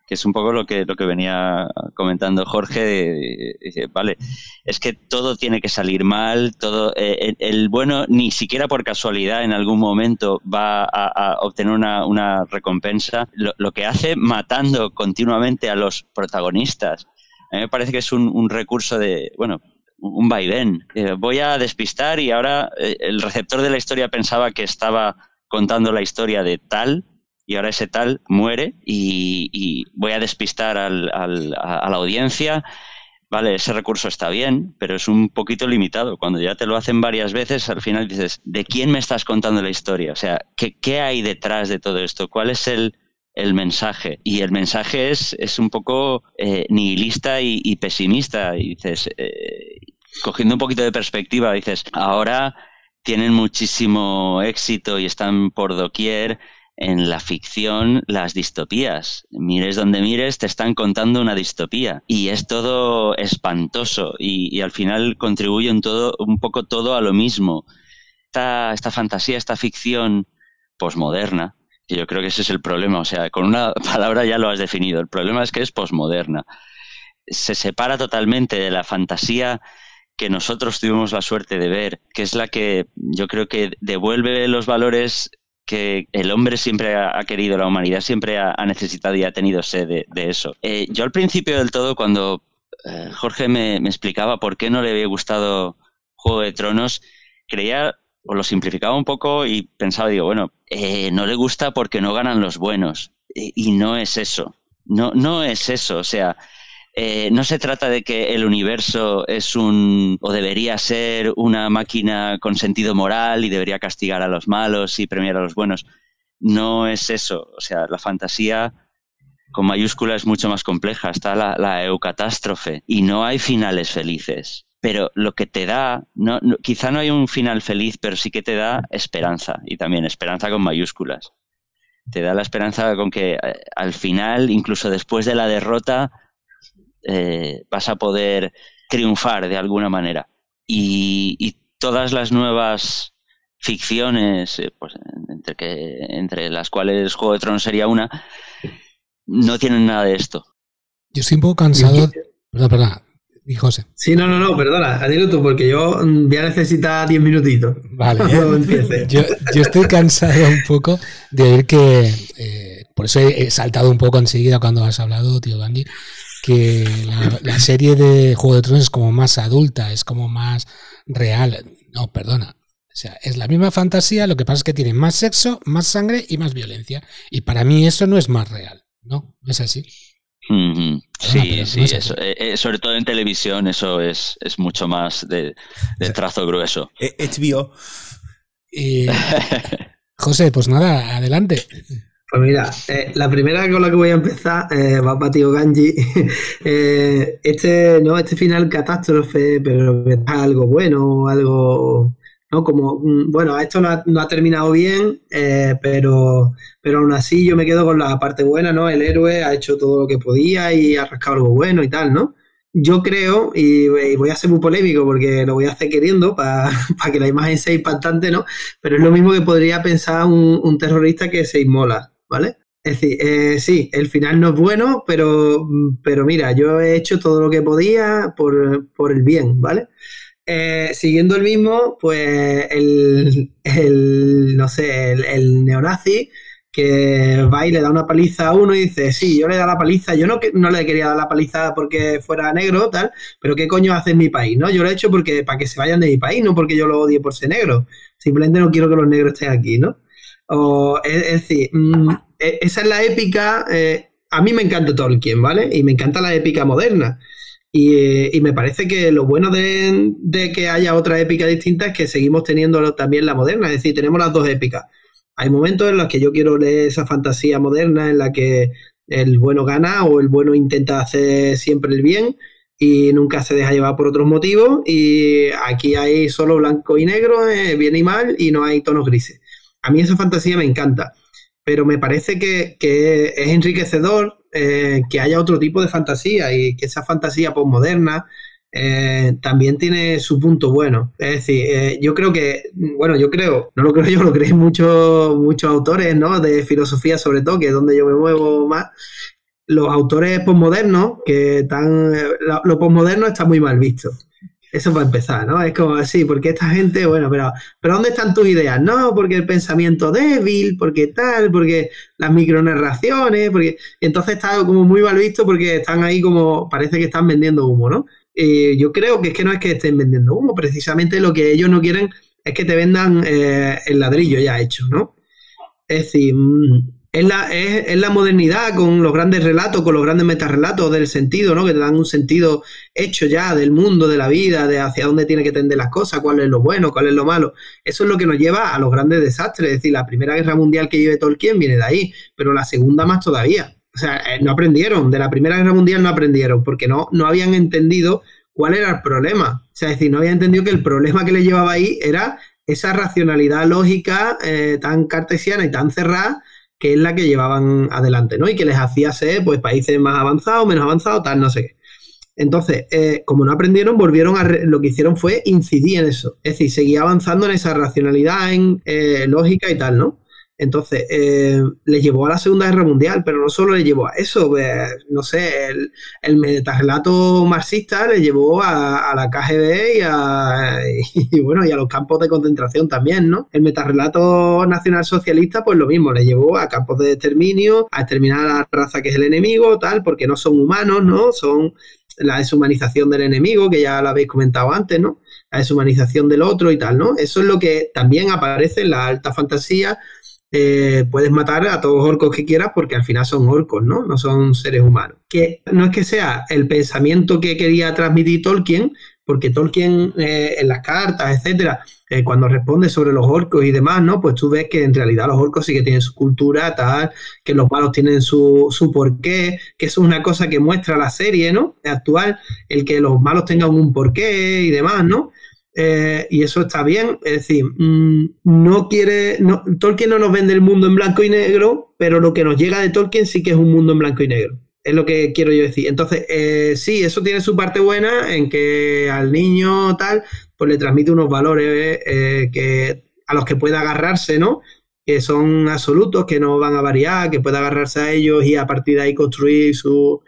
Que es un poco lo que, lo que venía comentando Jorge. vale, es que todo tiene que salir mal, todo eh, el, bueno ni siquiera por casualidad en algún momento va a, obtener una, recompensa. Lo, que hace matando continuamente a los protagonistas. A mí me parece que es un, un recurso de, bueno, un vaivén. Eh, voy a despistar y ahora eh, el receptor de la historia pensaba que estaba contando la historia de tal y ahora ese tal muere y, voy a despistar al, a, la audiencia. Vale, ese recurso está bien, pero es un poquito limitado. Cuando ya te lo hacen varias veces, al final dices, ¿de quién me estás contando la historia? O sea, ¿qué, hay detrás de todo esto? ¿Cuál es el, mensaje. Y el mensaje es, un poco eh, nihilista y, pesimista. Y dices, cogiendo un poquito de perspectiva, dices, ahora tienen muchísimo éxito y están por doquier en la ficción las distopías. Mires donde mires, te están contando una distopía. Y es todo espantoso y, al final contribuye un, todo, un poco todo a lo mismo. Esta, esta fantasía, esta ficción posmoderna, que yo creo que ese es el problema. O sea, con una palabra ya lo has definido. El problema es que es posmoderna. Se separa totalmente de la fantasía que nosotros tuvimos la suerte de ver, que es la que yo creo que devuelve los valores que el hombre siempre ha, querido, la humanidad siempre ha, necesitado y ha tenido sed de, eso. Eh, yo al principio del todo, cuando eh, Jorge me, explicaba por qué no le había gustado Juego de Tronos, creía o lo simplificaba un poco y pensaba, digo, bueno, eh, no le gusta porque no ganan los buenos. y no es eso. No, no es eso. O sea, eh, no se trata de que el universo es un o debería ser una máquina con sentido moral y debería castigar a los malos y premiar a los buenos. No es eso. O sea, la fantasía con mayúscula es mucho más compleja. Está la, eucatástrofe y no hay finales felices. Pero lo que te da, no, quizá no hay un final feliz, pero sí que te da esperanza y también esperanza con mayúsculas. Te da la esperanza con que eh, al final, incluso después de la derrota, eh, vas a poder triunfar de alguna manera. Y, todas las nuevas ficciones, eh, pues, entre, que, entre las cuales Juego de Tronos sería una, no tienen nada de esto. Yo estoy un poco cansado. Perdón, perdón. Y José. Sí, no, no, no, perdona, dilo tú, porque yo mm, voy a necesitar 10 minutitos. Vale. yo, yo, estoy cansado un poco de oír que. Eh, por eso he, saltado un poco enseguida cuando has hablado, tío Gandhi, que la, serie de Juego de Tronos es como más adulta, es como más real. No, perdona. O sea, es la misma fantasía, lo que pasa es que tiene más sexo, más sangre y más violencia. Y para mí eso no es más real, ¿no? ¿Es así? Sí, sí, eso, eh, eh, sobre todo en televisión eso es, es mucho más de, trazo grueso. HBO. José, pues nada, adelante. Pues mira, eh, la primera con la que voy a empezar eh, va para tío Ganji. Eh, este, ¿no? Este final catástrofe, pero algo bueno, algo. ¿no? Como, mm, bueno, esto no ha, terminado bien, pero, pero aún así yo me quedo con la parte buena, ¿no? El héroe ha hecho todo lo que podía y ha rascado algo bueno y tal, ¿no? Yo creo, y, voy a ser muy polémico porque lo voy a hacer queriendo para que la imagen sea impactante, ¿no? Pero es lo mismo que podría pensar un terrorista que se inmola. ¿Vale? Es decir, eh, sí, el final no es bueno, pero, pero mira, yo he hecho todo lo que podía por, el bien, ¿vale? Eh, siguiendo el mismo, pues el, el no sé, el, neonazi que va y le da una paliza a uno y dice, sí, yo le da la paliza, yo no, no le quería dar la paliza porque fuera negro, tal, pero ¿qué coño hace en mi país? ¿no? Yo lo he hecho porque para que se vayan de mi país, no porque yo lo odie por ser negro. Simplemente no quiero que los negros estén aquí, ¿no? O, es, decir, mm, e, esa es la épica. Eh, a mí me encanta Tolkien, ¿vale? Y me encanta la épica moderna. Y, me parece que lo bueno de, que haya otra épica distinta es que seguimos teniendo también la moderna, es decir, tenemos las dos épicas. Hay momentos en los que yo quiero leer esa fantasía moderna en la que el bueno gana o el bueno intenta hacer siempre el bien y nunca se deja llevar por otros motivos y aquí hay solo blanco y negro, eh, bien y mal y no hay tonos grises. A mí esa fantasía me encanta, pero me parece que, es enriquecedor eh, que haya otro tipo de fantasía y que esa fantasía postmoderna eh, también tiene su punto bueno. Es decir, eh, yo creo que, bueno, yo creo, no lo creo yo, lo creen muchos, muchos autores, ¿no? De filosofía sobre todo, que es donde yo me muevo más. Los autores posmodernos, que están, lo posmoderno está muy mal visto. Eso para empezar, ¿no? Es como así, porque esta gente, bueno, pero, pero ¿dónde están tus ideas? No, porque el pensamiento débil, porque tal, porque las micronarraciones, porque entonces está como muy mal visto porque están ahí como, parece que están vendiendo humo, ¿no? Eh, yo creo que es que no es que estén vendiendo humo, precisamente lo que ellos no quieren es que te vendan eh, el ladrillo ya hecho, ¿no? Es decir, mm, es la, es, la modernidad con los grandes relatos, con los grandes metarrelatos del sentido, ¿no? Que te dan un sentido hecho ya del mundo, de la vida, de hacia dónde tiene que tender las cosas, cuál es lo bueno, cuál es lo malo. Eso es lo que nos lleva a los grandes desastres. Es decir, la Primera Guerra Mundial que vive Tolkien viene de ahí, pero la segunda más todavía. O sea, eh, no aprendieron, de la Primera Guerra Mundial no aprendieron, porque no, no habían entendido cuál era el problema. O sea, es decir, no habían entendido que el problema que le llevaba ahí era esa racionalidad lógica eh, tan cartesiana y tan cerrada que es la que llevaban adelante, ¿no? Y que les hacía ser, pues, países más avanzados, menos avanzados, tal, no sé qué. Entonces, eh, como no aprendieron, volvieron a lo que hicieron fue incidir en eso. Es decir, seguía avanzando en esa racionalidad, en lógica y tal, ¿no? Entonces, eh, le llevó a la Segunda Guerra Mundial, pero no solo le llevó a eso, no sé, el, el metarrelato marxista le llevó a, la KGB y a, y, bueno, y a los campos de concentración también, ¿no? El metarrelato nacionalsocialista, pues lo mismo, le llevó a campos de exterminio, a exterminar a la raza que es el enemigo, tal, porque no son humanos, ¿no? Son la deshumanización del enemigo, que ya lo habéis comentado antes, ¿no? La deshumanización del otro y tal, ¿no? Eso es lo que también aparece en la alta fantasía eh, puedes matar a todos los orcos que quieras porque al final son orcos, ¿no? No son seres humanos. Que no es que sea el pensamiento que quería transmitir Tolkien, porque Tolkien eh, en las cartas, etcétera, eh, cuando responde sobre los orcos y demás, ¿no? Pues tú ves que en realidad los orcos sí que tienen su cultura, tal, que los malos tienen su, su porqué, que eso es una cosa que muestra la serie, ¿no? Actual, el que los malos tengan un porqué y demás, ¿no? Eh, y eso está bien. Es decir, mm, no quiere. Tolkien no nos vende el mundo en blanco y negro, pero lo que nos llega de Tolkien sí que es un mundo en blanco y negro. Es lo que quiero yo decir. Entonces, eh, sí, eso tiene su parte buena en que al niño tal, pues le transmite unos valores eh, que, a los que pueda agarrarse, ¿no? Que son absolutos, que no van a variar, que pueda agarrarse a ellos y a partir de ahí construir su,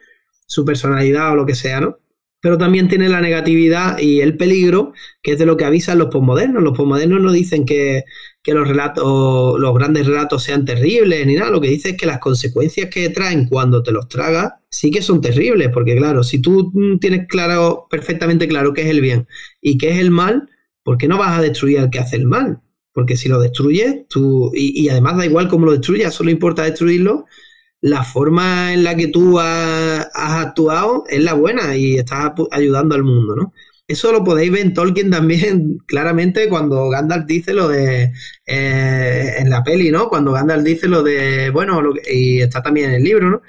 su personalidad o lo que sea, ¿no? Pero también tiene la negatividad y el peligro, que es de lo que avisan los posmodernos. Los posmodernos no dicen que, los relatos, los grandes relatos sean terribles ni nada, lo que dice es que las consecuencias que traen cuando te los tragas sí que son terribles, porque claro, si tú tienes claro, perfectamente claro qué es el bien y qué es el mal, ¿por qué no vas a destruir al que hace el mal? Porque si lo destruyes, tú, y, y además da igual cómo lo destruyas, solo importa destruirlo, la forma en la que tú has, actuado es la buena y estás ayudando al mundo, ¿no? Eso lo podéis ver en Tolkien también claramente cuando Gandalf dice lo de eh, en la peli, ¿no? Cuando Gandalf dice lo de, bueno, y está también en el libro, ¿no?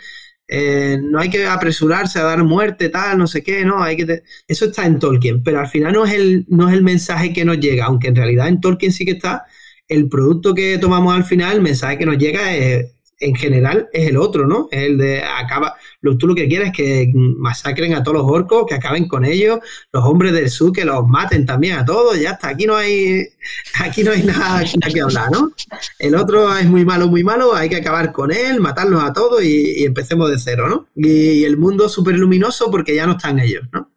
Eh, no hay que apresurarse a dar muerte, tal, no sé qué, ¿no? Hay que Eso está en Tolkien, pero al final no es, el, no es el mensaje que nos llega, aunque en realidad en Tolkien sí que está el producto que tomamos al final, el mensaje que nos llega es en general es el otro, ¿no? Es el de acaba, lo, tú lo que quieres es que masacren a todos los orcos, que acaben con ellos, los hombres del sur que los maten también a todos, ya está, aquí no hay aquí no hay nada que hablar, ¿no? El otro es muy malo, muy malo, hay que acabar con él, matarlos a todos y, empecemos de cero, ¿no? Y, el mundo súper luminoso porque ya no están ellos, ¿no?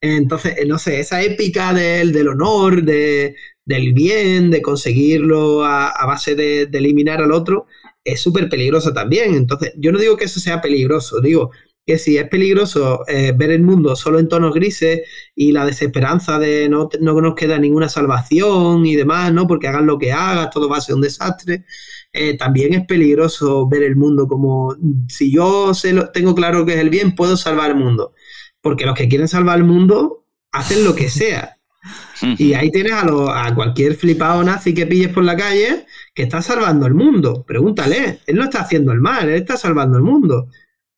Entonces, no sé, esa épica del, del honor, de, del bien, de conseguirlo a, base de, de eliminar al otro, es súper peligroso también. Entonces, yo no digo que eso sea peligroso, digo que si es peligroso eh, ver el mundo solo en tonos grises y la desesperanza de no, no nos queda ninguna salvación y demás, ¿no? Porque hagan lo que hagas, todo va a ser un desastre. Eh, también es peligroso ver el mundo como si yo sé lo, tengo claro que es el bien, puedo salvar el mundo. Porque los que quieren salvar el mundo hacen lo que sea. Y ahí tienes a, lo, a cualquier flipado nazi que pilles por la calle que está salvando el mundo. Pregúntale, él no está haciendo el mal, él está salvando el mundo.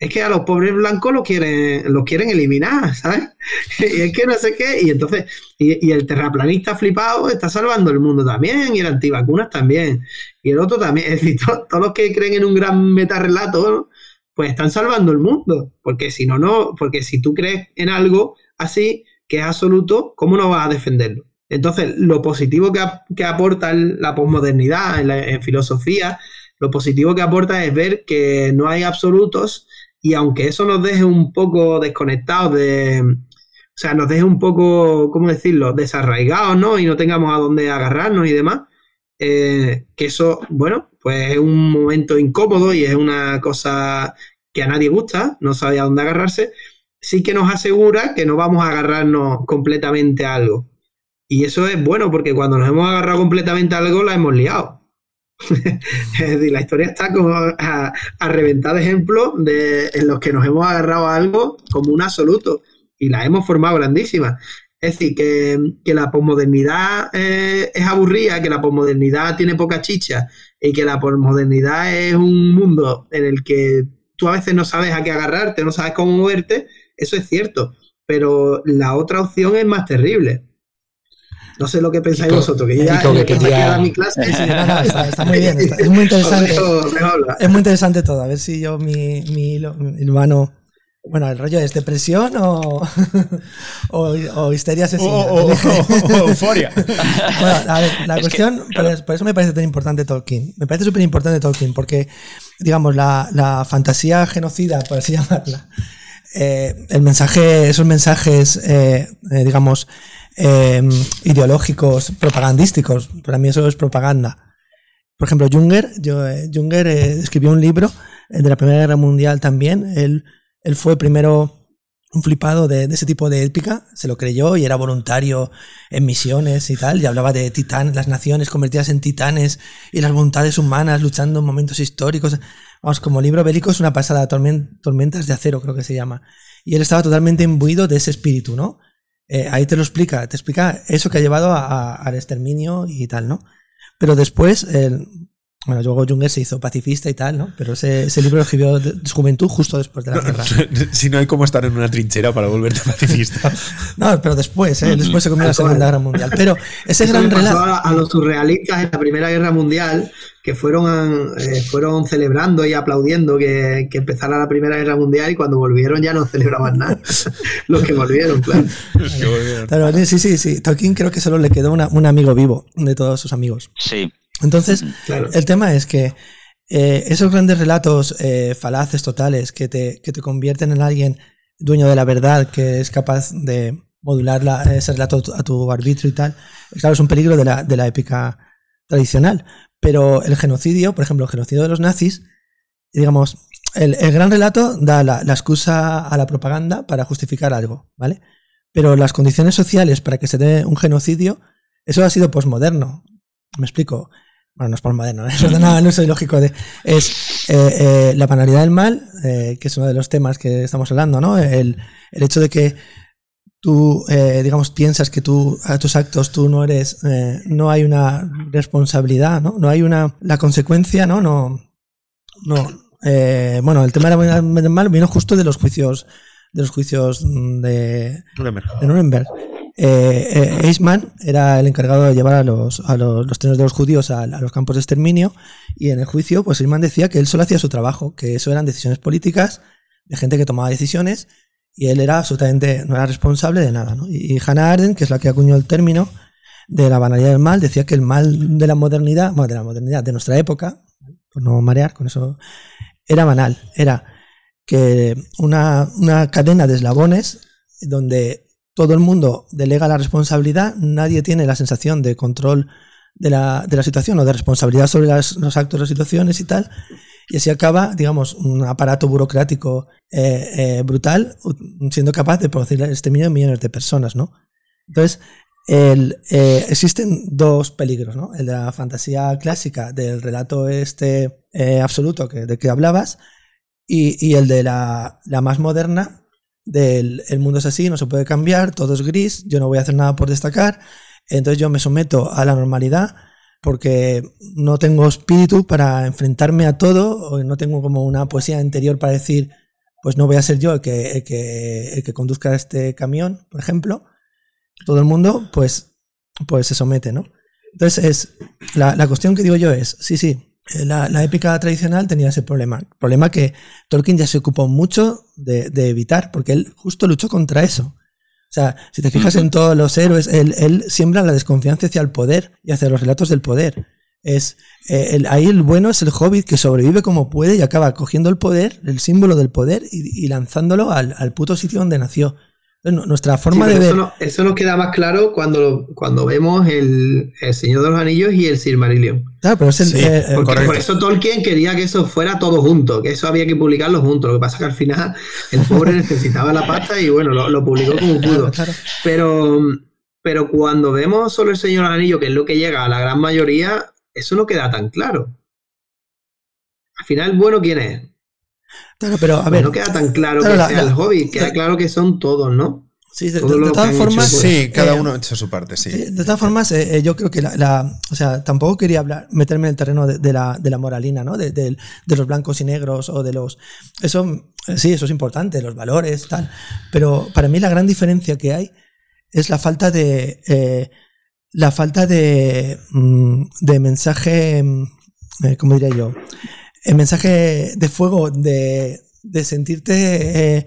Es que a los pobres blancos los quieren, los quieren eliminar, ¿sabes? y es que no sé qué. Y entonces, y, el terraplanista flipado está salvando el mundo también, y el antivacunas también. Y el otro también. Es decir, todos los que creen en un gran metarrelato, pues están salvando el mundo. Porque si no, no, porque si tú crees en algo así, que es absoluto, ¿cómo no vas a defenderlo? Entonces, lo positivo que, aporta la posmodernidad en, filosofía, lo positivo que aporta es ver que no hay absolutos y aunque eso nos deje un poco desconectados de, o sea, nos deje un poco, ¿cómo decirlo?, desarraigados, ¿no? Y no tengamos a dónde agarrarnos y demás, eh, que eso, bueno, pues es un momento incómodo y es una cosa que a nadie gusta, no sabe a dónde agarrarse, sí que nos asegura que no vamos a agarrarnos completamente a algo. Y eso es bueno porque cuando nos hemos agarrado completamente a algo, la hemos liado. es decir, la historia está como a, reventar ejemplos de, en los que nos hemos agarrado a algo como un absoluto y la hemos formado grandísima. Es decir, que, la posmodernidad eh, es aburrida, que la posmodernidad tiene poca chicha y que la posmodernidad es un mundo en el que tú a veces no sabes a qué agarrarte, no sabes cómo moverte, eso es cierto, pero la otra opción es más terrible. No sé lo que pensáis vosotros, que ya, que mi clase. está, muy bien, es muy interesante. es muy interesante todo. A ver si yo mi, mi, mi Bueno, el rollo es depresión o, o, histeria asesina. O, euforia. bueno, a ver, la cuestión, por, eso me parece tan importante Tolkien. Me parece súper importante Tolkien, porque, digamos, la, la fantasía genocida, por así llamarla, eh, el mensaje, esos mensajes, eh, eh, digamos, ideológicos, propagandísticos, para mí eso es propaganda. Por ejemplo, Junger, yo, Junger escribió un libro de la Primera Guerra Mundial también. Él, él fue primero un flipado de, ese tipo de épica, se lo creyó y era voluntario en misiones y tal, y hablaba de titán, las naciones convertidas en titanes y las voluntades humanas luchando en momentos históricos. Vamos, como libro bélico es una pasada, Tormentas de Acero creo que se llama. Y él estaba totalmente imbuido de ese espíritu, ¿no? Eh, ahí te lo explica, te explica eso que ha llevado al exterminio y tal, ¿no? Pero después, bueno, luego Junger se hizo pacifista y tal, ¿no? Pero ese, libro lo escribió de su juventud justo después de la guerra. si no hay como estar en una trinchera para volverte pacifista. no, pero después, ¿eh? Después se comió la Segunda Guerra Mundial. Pero ese gran relato. A, los surrealistas en la Primera Guerra Mundial que fueron, eh, fueron celebrando y aplaudiendo que, que, empezara la Primera Guerra Mundial y cuando volvieron ya no celebraban nada. los que volvieron, claro. Pero, sí, sí, sí. Tolkien creo que solo le quedó un amigo vivo de todos sus amigos. Sí. Entonces, el tema es que eh, esos grandes relatos eh, falaces totales que te, que te convierten en alguien dueño de la verdad, que es capaz de modular ese relato a tu arbitrio y tal, claro, es un peligro de la, de la épica tradicional. Pero el genocidio, por ejemplo, el genocidio de los nazis, digamos, el, gran relato da la, excusa a la propaganda para justificar algo, ¿vale? Pero las condiciones sociales para que se dé un genocidio, eso ha sido posmoderno. Me explico. Bueno, no es posmoderno, ¿eh? eso de nada, no soy lógico. De, es eh, eh, la banalidad del mal, que es uno de los temas que estamos hablando, ¿no? El, el hecho de que tú, eh, digamos, piensas que tú, a tus actos tú no eres, no hay una responsabilidad, ¿no? No hay una, la consecuencia, ¿no? No, no. Eh, bueno, el tema de la mal vino justo de los juicios, de los juicios de Nuremberg. De Nuremberg. Eichmann era el encargado de llevar a los, a los, los de los judíos a, los campos de exterminio y en el juicio, pues Eichmann decía que él solo hacía su trabajo, que eso eran decisiones políticas de gente que tomaba decisiones y él era absolutamente, no era responsable de nada. ¿no? Y, Hannah Arendt, que es la que acuñó el término de la banalidad del mal, decía que el mal de la modernidad, bueno, de la modernidad, de nuestra época, por no marear con eso, era banal. Era que una, una cadena de eslabones donde todo el mundo delega la responsabilidad, nadie tiene la sensación de control de la, de la situación o de responsabilidad sobre los actos, las situaciones y tal, y así acaba, digamos, un aparato burocrático eh, eh, brutal siendo capaz de producir este millón de millones de personas, ¿no? Entonces, eh, existen dos peligros, ¿no? El de la fantasía clásica, del relato este absoluto que, de que hablabas, y, y el de la, la, más moderna, del el mundo es así, no se puede cambiar, todo es gris, yo no voy a hacer nada por destacar, Entonces yo me someto a la normalidad porque no tengo espíritu para enfrentarme a todo, o no tengo como una poesía interior para decir, pues no voy a ser yo el que, el que, el que conduzca este camión, por ejemplo. Todo el mundo, pues, pues se somete, ¿no? Entonces, es, la, la cuestión que digo yo es, sí, sí, la, la, épica tradicional tenía ese problema. Problema que Tolkien ya se ocupó mucho de, evitar, porque él justo luchó contra eso. O sea, si te fijas en todos los héroes, él, él siembra la desconfianza hacia el poder y hacia los relatos del poder. Es, eh, el, ahí el bueno es el hobbit que sobrevive como puede y acaba cogiendo el poder, el símbolo del poder, y, y lanzándolo al, al, puto sitio donde nació. Nuestra forma sí, de ver. Eso, no, eso, nos queda más claro cuando, cuando vemos el, el, Señor de los Anillos y el Silmarillion. Claro, pero es el. Sí, eh, porque por eso Tolkien quería que eso fuera todo junto, que eso había que publicarlo junto. Lo que pasa es que al final el pobre necesitaba la pasta y bueno, lo, lo publicó como pudo. Claro. Pero, pero cuando vemos solo el Señor de los Anillos, que es lo que llega a la gran mayoría, eso no queda tan claro. Al final, bueno, ¿quién es? Claro, pero a ver. No queda tan claro claro, que la, sea la, el hobby, queda la, claro que son todos, ¿no? Sí, de, de, de todas formas. Hecho, pues, sí, cada uno ha hecho su parte, sí. De todas formas, eh, yo creo que la, O sea, tampoco quería hablar, meterme en el terreno de, la, de la moralina, ¿no? De, los blancos y negros o de los. Eso, sí, eso es importante, los valores, tal. Pero para mí la gran diferencia que hay es la falta de. Eh, la falta de. Mm, de mensaje. Eh, ¿Cómo diría yo? El mensaje de fuego de, de sentirte eh,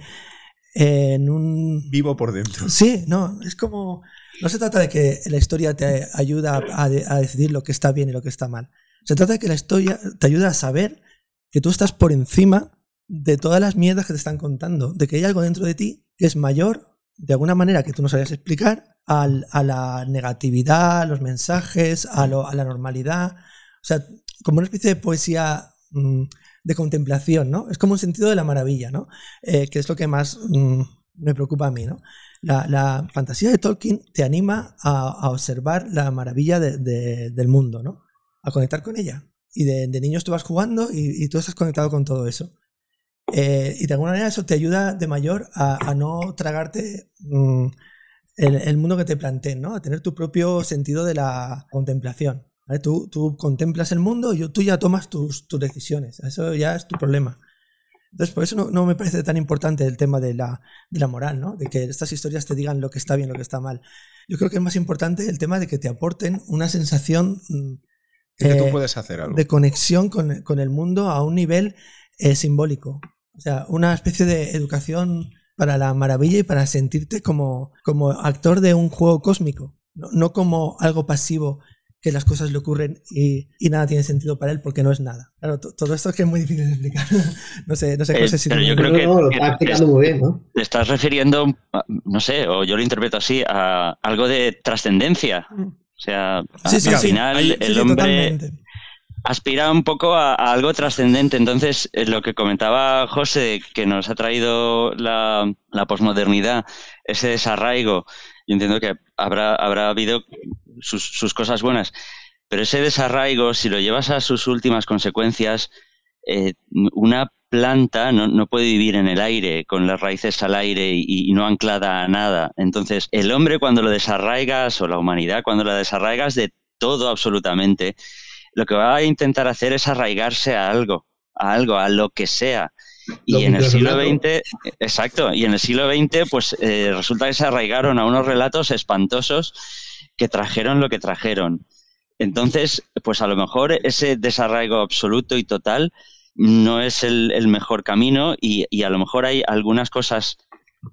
en un... Vivo por dentro. Sí, no, es como... No se trata de que la historia te ayuda a, a, decidir lo que está bien y lo que está mal. Se trata de que la historia te ayuda a saber que tú estás por encima de todas las mierdas que te están contando, de que hay algo dentro de ti que es mayor, de alguna manera que tú no sabías explicar, al, a la negatividad, a los mensajes, a, lo, a la normalidad. O sea, como una especie de poesía de contemplación, ¿no? Es como un sentido de la maravilla, ¿no? Eh, que es lo que más mm, me preocupa a mí, ¿no? La, fantasía de Tolkien te anima a, observar la maravilla de, de, del mundo, ¿no? A conectar con ella. Y de, de niños tú vas jugando y, y, tú estás conectado con todo eso. Eh, y de alguna manera eso te ayuda de mayor a, no tragarte mm, el, el, mundo que te planteen, ¿no? A tener tu propio sentido de la contemplación. ¿Vale? Tú, tú, contemplas el mundo y tú ya tomas tus, tus, decisiones. Eso ya es tu problema. Entonces, por eso no, no, me parece tan importante el tema de la, de la moral, ¿no? De que estas historias te digan lo que está bien, lo que está mal. Yo creo que es más importante el tema de que te aporten una sensación de, que tú puedes hacer algo. de conexión con, con el mundo a un nivel eh, simbólico. O sea, una especie de educación para la maravilla y para sentirte como, como actor de un juego cósmico, no, no como algo pasivo que las cosas le ocurren y, y, nada tiene sentido para él porque no es nada. Claro, todo esto es que es muy difícil de explicar. no sé, no sé eh, si pero yo creo que, no, lo está explicando muy bien, ¿no? Te estás refiriendo, no sé, o yo lo interpreto así, a algo de trascendencia. O sea, sí, sí, al sí, final sí, el hombre aspira un poco a, a algo trascendente. Entonces, eh, lo que comentaba José, que nos ha traído la, la posmodernidad, ese desarraigo, yo entiendo que habrá, habrá habido sus, sus, cosas buenas, pero ese desarraigo, si lo llevas a sus últimas consecuencias, eh, una planta no, no, puede vivir en el aire, con las raíces al aire y, y, no anclada a nada. Entonces, el hombre cuando lo desarraigas, o la humanidad cuando la desarraigas de todo absolutamente, lo que va a intentar hacer es arraigarse a algo, a algo, a lo que sea. Y en el siglo XX, exacto, y en el siglo XX, pues eh, resulta que se arraigaron a unos relatos espantosos que trajeron lo que trajeron. Entonces, pues a lo mejor ese desarraigo absoluto y total no es el, el mejor camino y, y, a lo mejor hay algunas cosas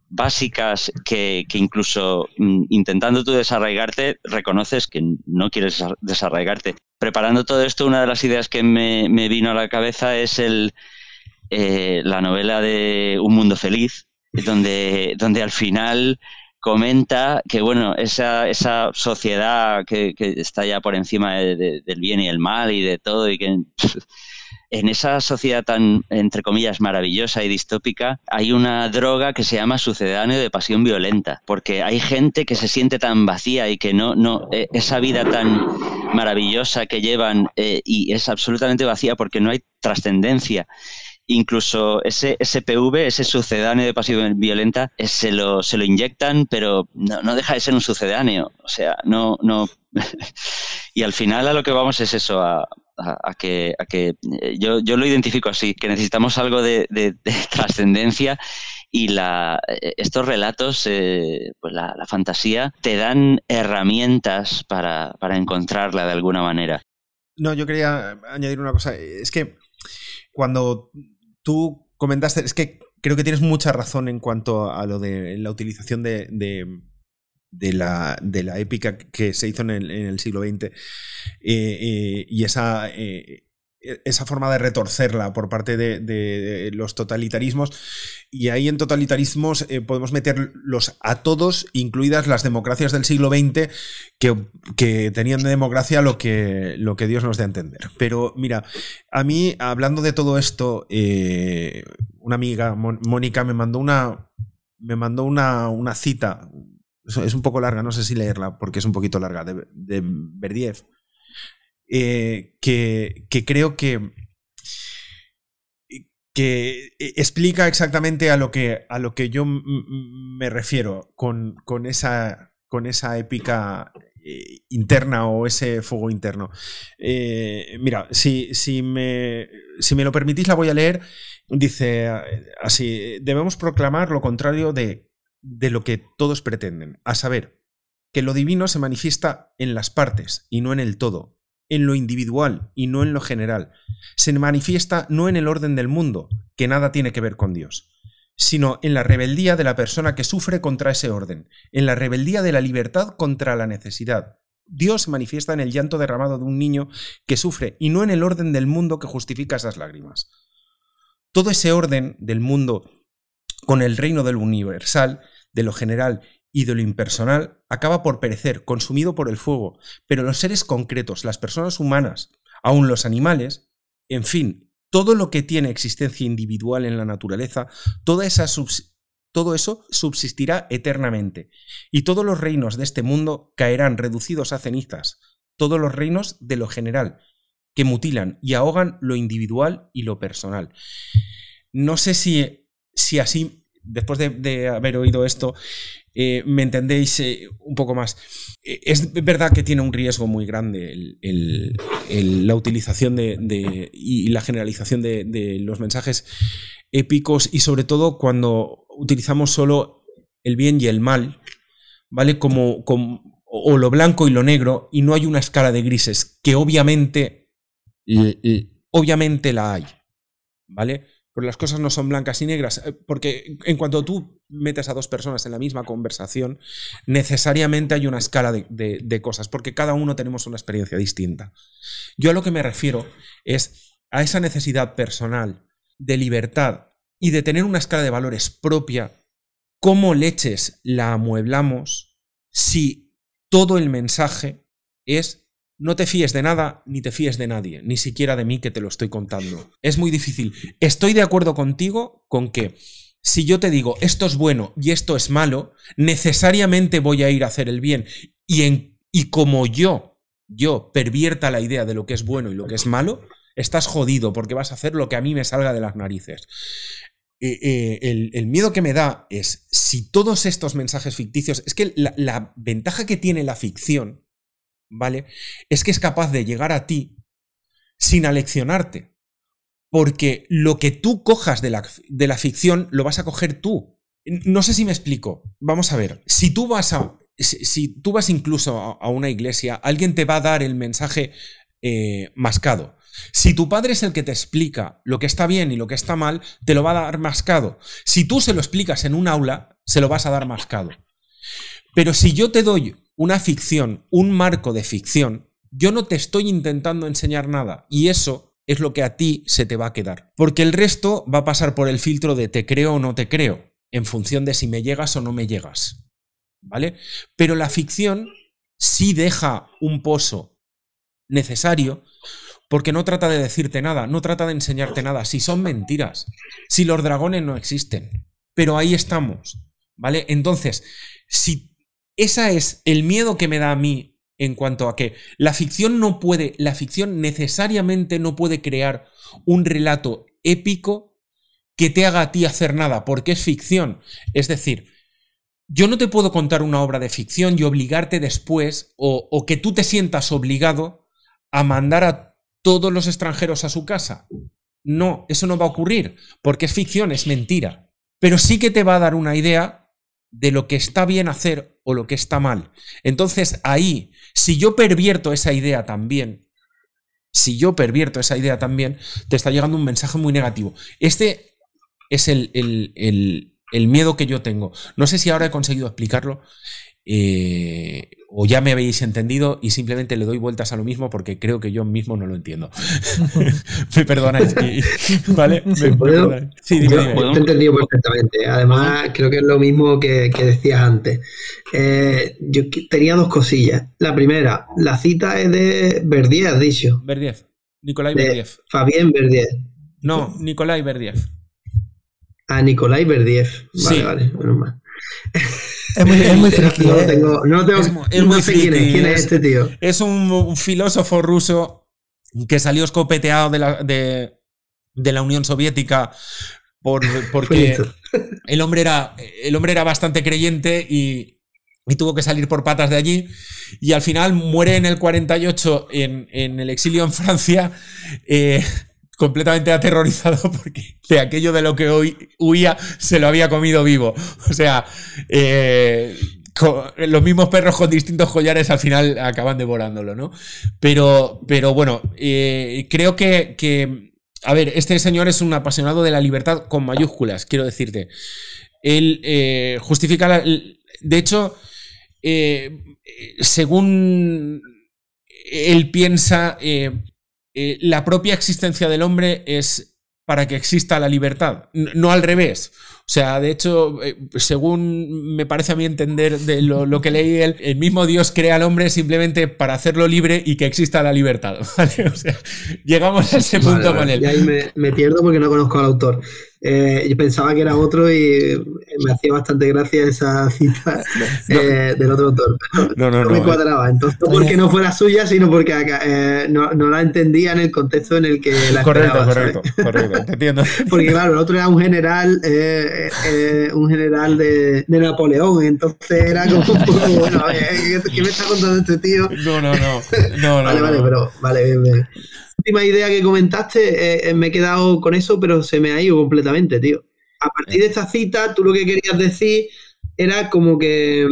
básicas que, que incluso mm, intentando tú desarraigarte reconoces que no quieres desarraigarte. Preparando todo esto, una de las ideas que me, me vino a la cabeza es el, eh, la novela de Un Mundo Feliz, donde, donde al final comenta que bueno, esa, esa sociedad que, que está ya por encima de, de, del bien y el mal y de todo, y que en esa sociedad tan, entre comillas, maravillosa y distópica, hay una droga que se llama sucedáneo de pasión violenta, porque hay gente que se siente tan vacía y que no, no, eh, esa vida tan maravillosa que llevan eh, y es absolutamente vacía porque no hay trascendencia incluso ese SPV, ese sucedáneo de pasivo violenta, eh, se lo, se lo inyectan, pero no, deja de ser un sucedáneo. O sea, no, no. y al final a lo que vamos es eso, a, que, a que eh, yo, yo, lo identifico así, que necesitamos algo de, trascendencia y la, eh, estos relatos, pues la, la, fantasía, te dan herramientas para, para encontrarla de alguna manera. No, yo quería añadir una cosa. Es que cuando tú comentaste, es que creo que tienes mucha razón en cuanto a lo de la utilización de, de, la, de la, épica que se hizo en el, siglo XX eh, eh, y esa eh, esa forma de retorcerla por parte de, los totalitarismos. Y ahí en totalitarismos eh, podemos meterlos a todos, incluidas las democracias del siglo XX, que, tenían de democracia lo que, lo que Dios nos dé a entender. Pero mira, a mí, hablando de todo esto, eh, una amiga, Mónica, me mandó una. Me mandó una, una cita. Es un poco larga, no sé si leerla, porque es un poquito larga, de, de eh, que, creo que, que explica exactamente a lo que, a lo que yo me refiero con, con, esa, con esa épica eh, interna o ese fuego interno. Eh, mira, si, si, me, si me lo permitís, la voy a leer. Dice así, debemos proclamar lo contrario de, de lo que todos pretenden, a saber, que lo divino se manifiesta en las partes y no en el todo, en lo individual y no en lo general. Se manifiesta no en el orden del mundo, que nada tiene que ver con Dios, sino en la rebeldía de la persona que sufre contra ese orden, en la rebeldía de la libertad contra la necesidad. Dios se manifiesta en el llanto derramado de un niño que sufre y no en el orden del mundo que justifica esas lágrimas. Todo ese orden del mundo con el reino del universal, de lo general y de lo impersonal acaba por perecer, consumido por el fuego, pero los seres concretos, las personas humanas, aun los animales, en fin, todo lo que tiene existencia individual en la naturaleza, toda esa todo eso subsistirá eternamente, y todos los reinos de este mundo caerán reducidos a cenizas, todos los reinos de lo general, que mutilan y ahogan lo individual y lo personal. No sé si, si así, después de haber oído esto, eh, me entendéis eh, un poco más. Eh, es verdad que tiene un riesgo muy grande la utilización de, y la generalización de, los mensajes épicos y sobre todo cuando utilizamos solo el bien y el mal, ¿vale? Como, como o lo blanco y lo negro y no hay una escala de grises que obviamente, obviamente la hay, ¿vale? Pero las cosas no son blancas y negras, porque en cuanto tú metes a dos personas en la misma conversación, necesariamente hay una escala de, cosas, porque cada uno tenemos una experiencia distinta. Yo a lo que me refiero es a esa necesidad personal de libertad y de tener una escala de valores propia, cómo leches la amueblamos si todo el mensaje es no te fíes de nada ni te fíes de nadie, ni siquiera de mí que te lo estoy contando. Es muy difícil. Estoy de acuerdo contigo con que si yo te digo esto es bueno y esto es malo, necesariamente voy a ir a hacer el bien. Y, en, y como yo, yo pervierta la idea de lo que es bueno y lo que es malo, estás jodido porque vas a hacer lo que a mí me salga de las narices. Eh, eh, el, miedo que me da es si todos estos mensajes ficticios, es que la ventaja que tiene la ficción ¿vale? Es que es capaz de llegar a ti sin aleccionarte. Porque lo que tú cojas de la, de la ficción lo vas a coger tú. No sé si me explico. Vamos a ver. Si tú vas a. Si, tú vas incluso a, una iglesia, alguien te va a dar el mensaje eh, mascado. Si tu padre es el que te explica lo que está bien y lo que está mal, te lo va a dar mascado. Si tú se lo explicas en un aula, se lo vas a dar mascado. Pero si yo te doy una ficción, un marco de ficción, yo no te estoy intentando enseñar nada y eso es lo que a ti se te va a quedar. Porque el resto va a pasar por el filtro de te creo o no te creo, en función de si me llegas o no me llegas. ¿Vale? Pero la ficción sí deja un pozo necesario porque no trata de decirte nada, no trata de enseñarte nada, si son mentiras, si los dragones no existen. Pero ahí estamos, ¿vale? Entonces, si esa es el miedo que me da a mí en cuanto a que la ficción no puede, la ficción necesariamente no puede crear un relato épico que te haga a ti hacer nada, porque es ficción. Es decir, yo no te puedo contar una obra de ficción y obligarte después, o, o que tú te sientas obligado a mandar a todos los extranjeros a su casa. No, eso no va a ocurrir, porque es ficción, es mentira. Pero sí que te va a dar una idea de lo que está bien hacer o lo que está mal. Entonces ahí, si yo pervierto esa idea también, si yo pervierto esa idea también, te está llegando un mensaje muy negativo. Este es el, el, el miedo que yo tengo. No sé si ahora he conseguido explicarlo. Eh, o ya me habéis entendido y simplemente le doy vueltas a lo mismo porque creo que yo mismo no lo entiendo. me perdonáis. ¿Vale? Sí, dime, dime. Te he entendido perfectamente. Además, creo que es lo mismo que, decías antes. Eh, yo tenía dos cosillas. La primera, la cita es de Verdiez, has dicho. Verdiez. Nicolai Verdiez. Fabián Verdiez. No, Nicolai Verdiez. Ah, Nicolai Verdiez. Vale, vale, menos mal. Es muy, es muy friki, no, ¿eh? tengo, no, tengo, es, no sé quién es, quién es este tío. Es un, filósofo ruso que salió escopeteado de la, de, de la Unión Soviética por, porque el hombre, era, el hombre era bastante creyente y, y, tuvo que salir por patas de allí. Y al final muere en el 48 en, en el exilio en Francia. Eh, completamente aterrorizado porque de aquello de lo que hoy huía se lo había comido vivo. O sea, eh, los mismos perros con distintos collares al final acaban devorándolo, ¿no? Pero, pero bueno, eh, creo que, a ver, este señor es un apasionado de la libertad con mayúsculas, quiero decirte. Él eh, justifica, la, de hecho, según él piensa, la propia existencia del hombre es para que exista la libertad, no al revés. O sea, de hecho, eh, según me parece a mí entender de lo, que leí él, el mismo Dios crea al hombre simplemente para hacerlo libre y que exista la libertad. O sea, llegamos a ese punto con él. Y ahí me, me, pierdo porque no conozco al autor. Eh, yo pensaba que era otro y me hacía bastante gracia esa cita eh, del otro autor. no, no, no, me cuadraba. Entonces, no porque no fuera suya, sino porque eh, no, no, la entendía en el contexto en el que la Correcto, correcto, correcto, te entiendo. Porque claro, el otro era un general, un general de, de, Napoleón, entonces era como un poco, bueno, ¿qué, me está contando este tío? No, no, no. no, vale, vale, pero vale, bien, bien última idea que comentaste, eh, eh, me he quedado con eso, pero se me ha ido completamente, tío. A partir de esta cita, tú lo que querías decir era como que,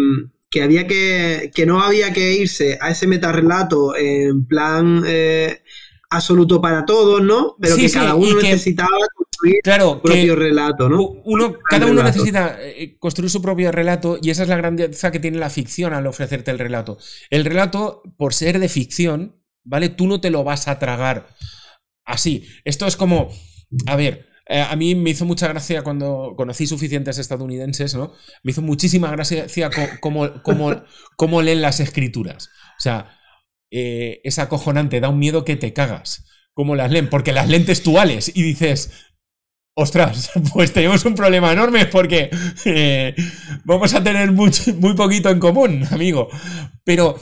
que había que, que no había que irse a ese metarrelato en plan eh, absoluto para todos, ¿no? Pero que cada uno necesitaba construir su propio relato, ¿no? Uno, cada uno necesita construir su propio relato y esa es la grandeza que tiene la ficción al ofrecerte el relato. El relato, por ser de ficción, ¿vale? Tú no te lo vas a tragar así. Esto es como, a ver, eh, a mí me hizo mucha gracia cuando conocí suficientes estadounidenses, ¿no? Me hizo muchísima gracia cómo, leen las escrituras. O sea, eh, es acojonante, da un miedo que te cagas. Cómo las leen, porque las leen textuales y dices, ostras, pues tenemos un problema enorme porque eh, vamos a tener muy poquito en común, amigo. Pero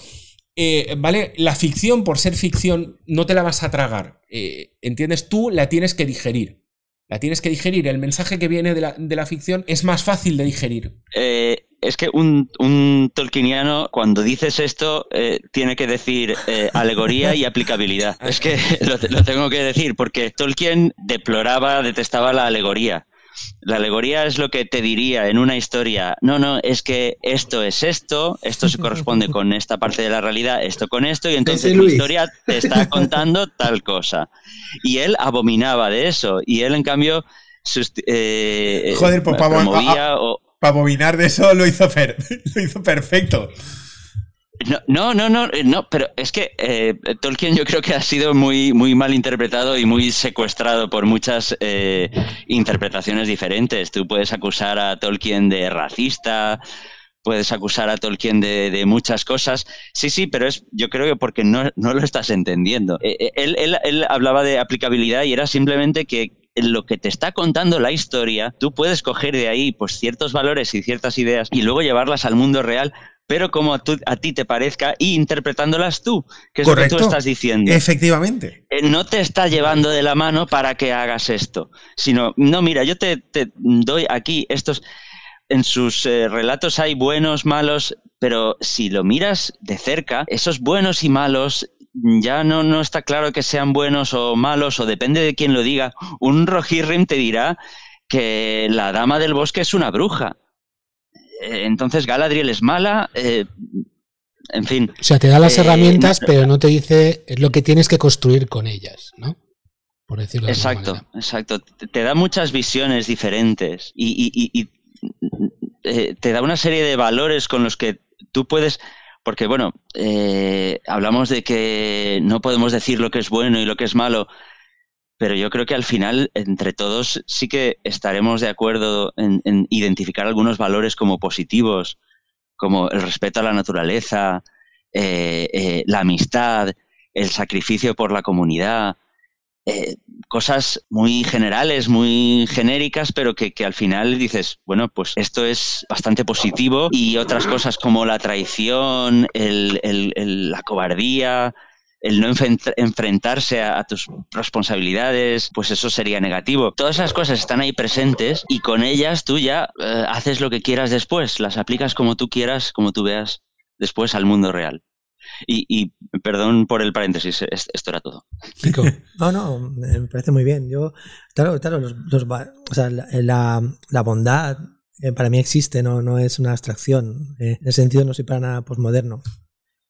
eh, ¿vale? La ficción, por ser ficción, no te la vas a tragar. Eh, ¿Entiendes? Tú la tienes que digerir. La tienes que digerir. El mensaje que viene de la, ficción es más fácil de digerir. Eh, es que un, un, tolkieniano, cuando dices esto, tiene que decir alegoría y aplicabilidad. es que lo, tengo que decir, porque Tolkien deploraba, detestaba la alegoría. La alegoría es lo que te diría en una historia, no, no, es que esto es esto, esto se corresponde con esta parte de la realidad, esto con esto, y entonces la historia te está contando tal cosa. Y él abominaba de eso, y él en cambio... Eh, Joder, pues para, abominar de eso lo hizo, lo hizo perfecto. No, no, no, no, pero es que eh, Tolkien yo creo que ha sido muy, muy mal interpretado y muy secuestrado por muchas eh, interpretaciones diferentes. Tú puedes acusar a Tolkien de racista, puedes acusar a Tolkien de, muchas cosas. Sí, sí, pero es yo creo que porque no, lo estás entendiendo. Eh, él, él hablaba de aplicabilidad y era simplemente que lo que te está contando la historia, tú puedes coger de ahí pues ciertos valores y ciertas ideas y luego llevarlas al mundo real pero como a, ti te parezca y interpretándolas tú, que es lo que tú estás diciendo. Efectivamente. Eh, no te está llevando de la mano para que hagas esto, sino, no, mira, yo te, doy aquí estos... En sus eh, relatos hay buenos, malos, pero si lo miras de cerca, esos buenos y malos ya no, no está claro que sean buenos o malos, o depende de quién lo diga. Un Rohirrim te dirá que la dama del bosque es una bruja. Eh, entonces Galadriel es mala. Eh, en fin. O sea, te da las eh, herramientas, pero no te dice lo que tienes que construir con ellas, ¿no? Por decirlo exacto, de Exacto, Te da muchas visiones diferentes y, te da una serie de valores con los que tú puedes porque bueno, hablamos de que no podemos decir lo que es bueno y lo que es malo, pero yo creo que al final, entre todos, sí que estaremos de acuerdo en, identificar algunos valores como positivos, como el respeto a la naturaleza, eh, eh, la amistad, el sacrificio por la comunidad, eh, cosas muy generales, muy genéricas, pero que, al final dices, bueno, pues esto es bastante positivo y otras cosas como la traición, la cobardía, el no enfrentarse a, tus responsabilidades, pues eso sería negativo. Todas esas cosas están ahí presentes y con ellas tú ya eh, haces lo que quieras después, las aplicas como tú quieras, como tú veas después al mundo real. Y, perdón por el paréntesis, esto era todo. No, no, me parece muy bien. Yo, claro, claro, los, o sea, la, la, bondad eh, para mí existe, no, no es una abstracción. Eh, en ese sentido no soy para nada posmoderno.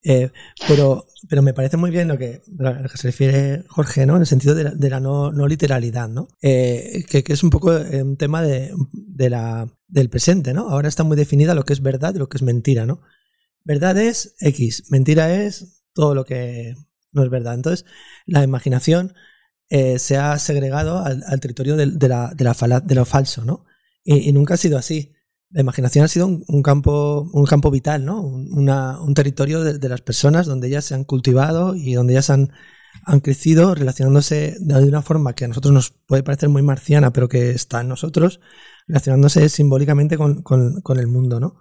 Eh, pero, pero me parece muy bien lo que, lo que se refiere Jorge, ¿no? En el sentido de la, de la no, no, literalidad, ¿no? Eh, que, que, es un poco eh, un tema de, de, la, del presente, ¿no? Ahora está muy definida lo que es verdad y lo que es mentira, ¿no? Verdad es X, mentira es todo lo que no es verdad. Entonces, la imaginación se ha segregado al, territorio de, la, de, de lo falso, ¿no? Y, nunca ha sido así la imaginación ha sido un, campo, un campo vital, ¿no? un territorio de, las personas donde ellas se han cultivado y donde ellas han, han crecido relacionándose de una forma que a nosotros nos puede parecer muy marciana, pero que está en nosotros, relacionándose simbólicamente con, el mundo, ¿no?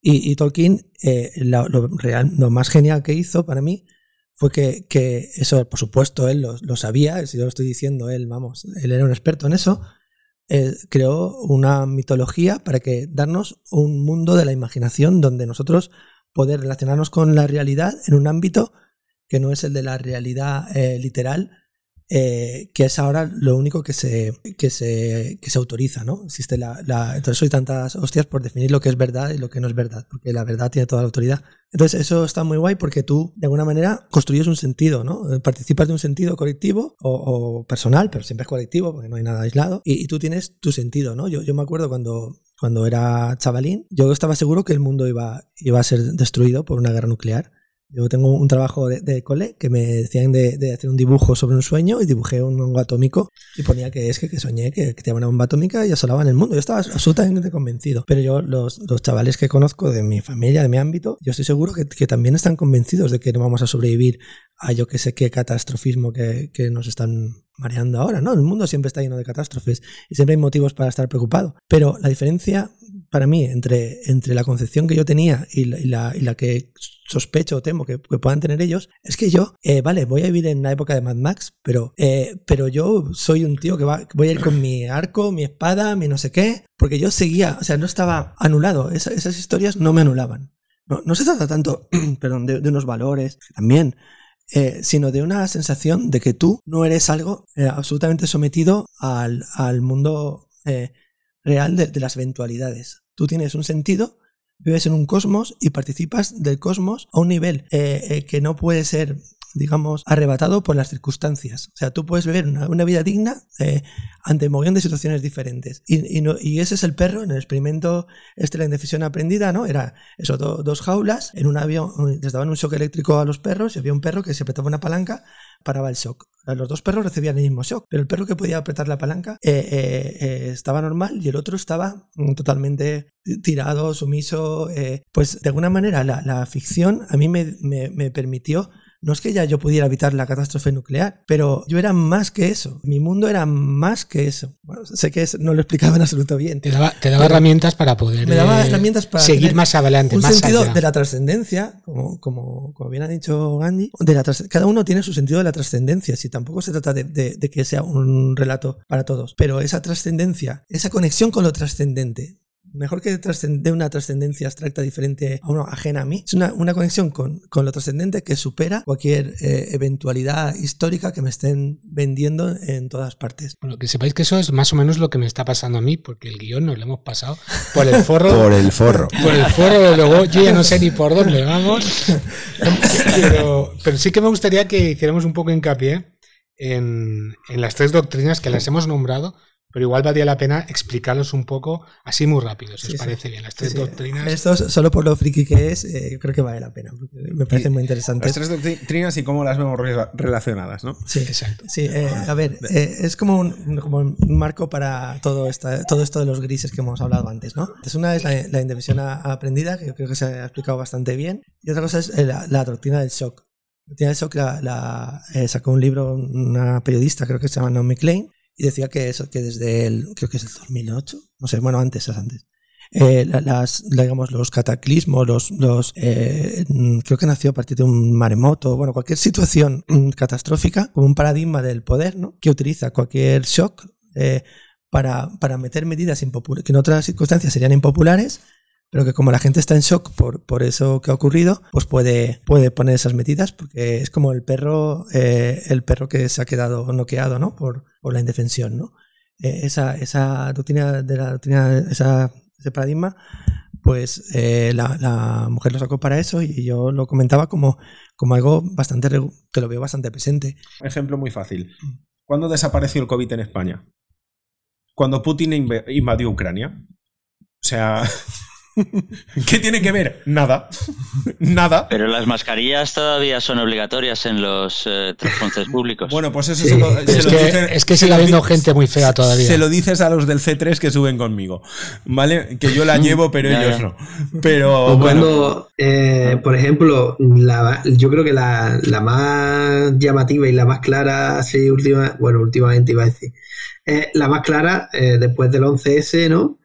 Y, Tolkien, eh, lo, más genial que hizo para mí fue que, eso, por supuesto, él lo, lo, sabía, si yo lo estoy diciendo, él, vamos, él era un experto en eso, eh, creó una mitología para que darnos un mundo de la imaginación donde nosotros poder relacionarnos con la realidad en un ámbito que no es el de la realidad eh, literal, eh, que es ahora lo único que se, que se, que se autoriza, ¿no? Existe la, entonces hay tantas hostias por definir lo que es verdad y lo que no es verdad, porque la verdad tiene toda la autoridad. Entonces eso está muy guay porque tú, de alguna manera, construyes un sentido, ¿no? Eh, participas de un sentido colectivo o, personal, pero siempre es colectivo porque no hay nada aislado, y, tú tienes tu sentido, ¿no? Yo, yo me acuerdo cuando, cuando era chavalín, yo estaba seguro que el mundo iba, iba a ser destruido por una guerra nuclear. Yo tengo un trabajo de, cole que me decían de, hacer un dibujo sobre un sueño y dibujé un hongo atómico y ponía que es que, soñé que, que tenía una bomba atómica y asolaban el mundo. Yo estaba absolutamente convencido. Pero yo, los, los, chavales que conozco de mi familia, de mi ámbito, yo estoy seguro que, que, también están convencidos de que no vamos a sobrevivir a yo que sé qué catastrofismo que, que nos están mareando ahora, ¿no? El mundo siempre está lleno de catástrofes y siempre hay motivos para estar preocupado. Pero la diferencia para mí entre, entre la concepción que yo tenía y la, y la, que sospecho o temo que, puedan tener ellos es que yo, eh, vale, voy a vivir en la época de Mad Max, pero, eh, pero yo soy un tío que va, voy a ir con mi arco, mi espada, mi no sé qué, porque yo seguía, o sea, no estaba anulado, esas historias no me anulaban. No, no se trata tanto, perdón, de, unos valores, también, eh, sino de una sensación de que tú no eres algo absolutamente sometido al, al mundo real de, las eventualidades. Tú tienes un sentido, vives en un cosmos y participas del cosmos a un nivel eh, eh, que no puede ser digamos, arrebatado por las circunstancias. O sea, tú puedes vivir una, vida digna eh, ante un montón de situaciones diferentes. Y, y, ese es el perro en el experimento este la indecisión aprendida, ¿no? Era eso, dos jaulas, en un avión les daban un shock eléctrico a los perros y había un perro que se apretaba una palanca, paraba el shock. Los dos perros recibían el mismo shock, pero el perro que podía apretar la palanca eh, eh, estaba normal y el otro estaba mm, totalmente tirado, sumiso. pues de alguna manera la, ficción a mí me, me permitió no es que ya yo pudiera evitar la catástrofe nuclear, pero yo era más que eso. Mi mundo era más que eso. Bueno, sé que no lo explicaba en absoluto bien. Te daba, te daba herramientas para poder me daba herramientas para seguir más adelante. Un más sentido allá. de la trascendencia, como, como, como bien ha dicho Gandhi, de la cada uno tiene su sentido de la trascendencia. Si tampoco se trata de, de, de que sea un relato para todos, pero esa trascendencia, esa conexión con lo trascendente, mejor que de una trascendencia abstracta diferente a una ajena a mí, es una, una conexión con, con, lo trascendente que supera cualquier eh, eventualidad histórica que me estén vendiendo en todas partes. Bueno, que sepáis que eso es más o menos lo que me está pasando a mí, porque el guion nos lo hemos pasado por el forro. por el forro. Por el forro, luego yo ya no sé ni por dónde vamos. pero, pero sí que me gustaría que hiciéramos un poco hincapié en, en las tres doctrinas que las hemos nombrado, pero igual valdría la pena explicarlos un poco así muy rápido, si sí, os parece sí. bien. Las tres sí, doctrinas. Esto solo por lo friki que es, eh, creo que vale la pena. Me parece muy interesante. Las tres doctrinas y cómo las vemos relacionadas, ¿no? Sí, exacto. Sí, eh, a ver, eh, es como un, como un, marco para todo, esta, todo esto de los grises que hemos hablado antes, ¿no? Entonces, una es la, la indefensión aprendida, que yo creo que se ha explicado bastante bien, y otra cosa es la, la doctrina del shock. La doctrina del shock la, la sacó un libro una periodista, creo que se llama Naomi Klein, y decía que eso, que desde el, creo que es el 2008, no sé, bueno, antes, es antes. Eh, las, digamos, los cataclismos, los, los eh, creo que nació a partir de un maremoto, bueno, cualquier situación catastrófica, como un paradigma del poder, ¿no? Que utiliza cualquier shock eh, para, para meter medidas que en otras circunstancias serían impopulares, pero que como la gente está en shock por, por eso que ha ocurrido, pues puede, puede poner esas medidas, porque es como el perro, eh, el perro que se ha quedado noqueado, ¿no? Por, por la indefensión, ¿no? Eh, esa, esa doctrina de la doctrina, esa, ese paradigma, pues eh, la, la, mujer lo sacó para eso y yo lo comentaba como, como algo bastante, que lo veo bastante presente. Ejemplo muy fácil. ¿Cuándo desapareció el COVID en España? Cuando Putin invadió Ucrania. O sea, ¿Qué tiene que ver? Nada. Nada. Pero las mascarillas todavía son obligatorias en los eh, transportes públicos. Bueno, pues eso sí. se lo, se es, lo que, dicen, es que sigue habiendo gente muy fea todavía. Se lo dices a los del C3 que suben conmigo. ¿Vale? Que yo la llevo, pero Ya, ellos ya. no. Pero. O bueno, cuando, eh, por ejemplo, la, yo creo que la, la más llamativa y la más clara, sí, última, bueno, últimamente iba a decir, eh, la más clara, eh, después del 11S, ¿no?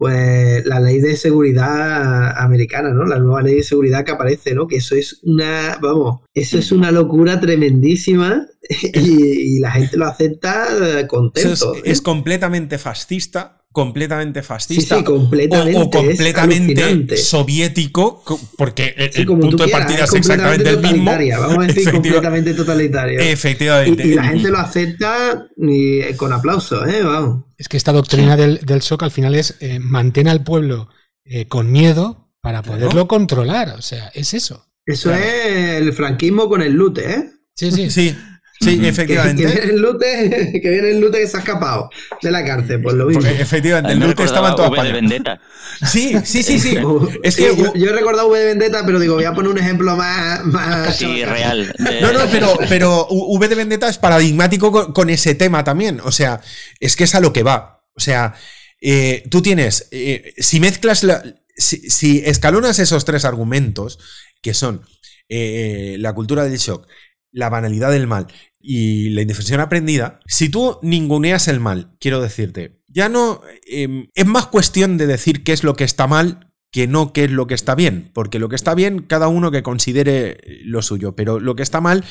Pues la ley de seguridad americana, ¿no? La nueva ley de seguridad que aparece, ¿no? Que eso es una, vamos, eso es una locura tremendísima y, y la gente lo acepta eh, contento. es, ¿eh? es completamente fascista. Completamente fascista. sí, completamente. o, completamente soviético, co- porque el, Sí, punto de quieras, partida es es exactamente el mismo. totalitaria, Vamos a decir Efectiva- completamente totalitario. Efectivamente. Y, y la gente lo acepta y, eh, con aplausos, ¿eh? Vamos. Es que esta doctrina del, del shock al final es eh, mantener al pueblo eh, con miedo para Claro. poderlo controlar. O sea, es eso. Eso Claro. es el franquismo con el lute, ¿eh? Sí, sí. Sí, sí, Ujú. Que, que efectivamente. viene el lute, que viene el lute que se ha escapado de la cárcel, pues lo mismo. Porque efectivamente, el lute estaba en toda recordaba V de España. Vendetta. Sí, sí, sí, sí. Es Sí, que yo, yo he recordado V de Vendetta, pero digo, voy a poner un ejemplo más. más Sí, real. de- No, no, pero, pero V de Vendetta es paradigmático con, con ese tema también. O sea, es que es a lo que va. O sea, eh, tú tienes. eh, si mezclas. la- si, si escalonas esos tres argumentos, que son eh, la cultura del shock, la banalidad del mal y la indefensión aprendida, si tú ninguneas el mal, quiero decirte, ya no. eh, es más cuestión de decir qué es lo que está mal que no qué es lo que está bien, porque lo que está bien, cada uno que considere lo suyo, pero lo que está mal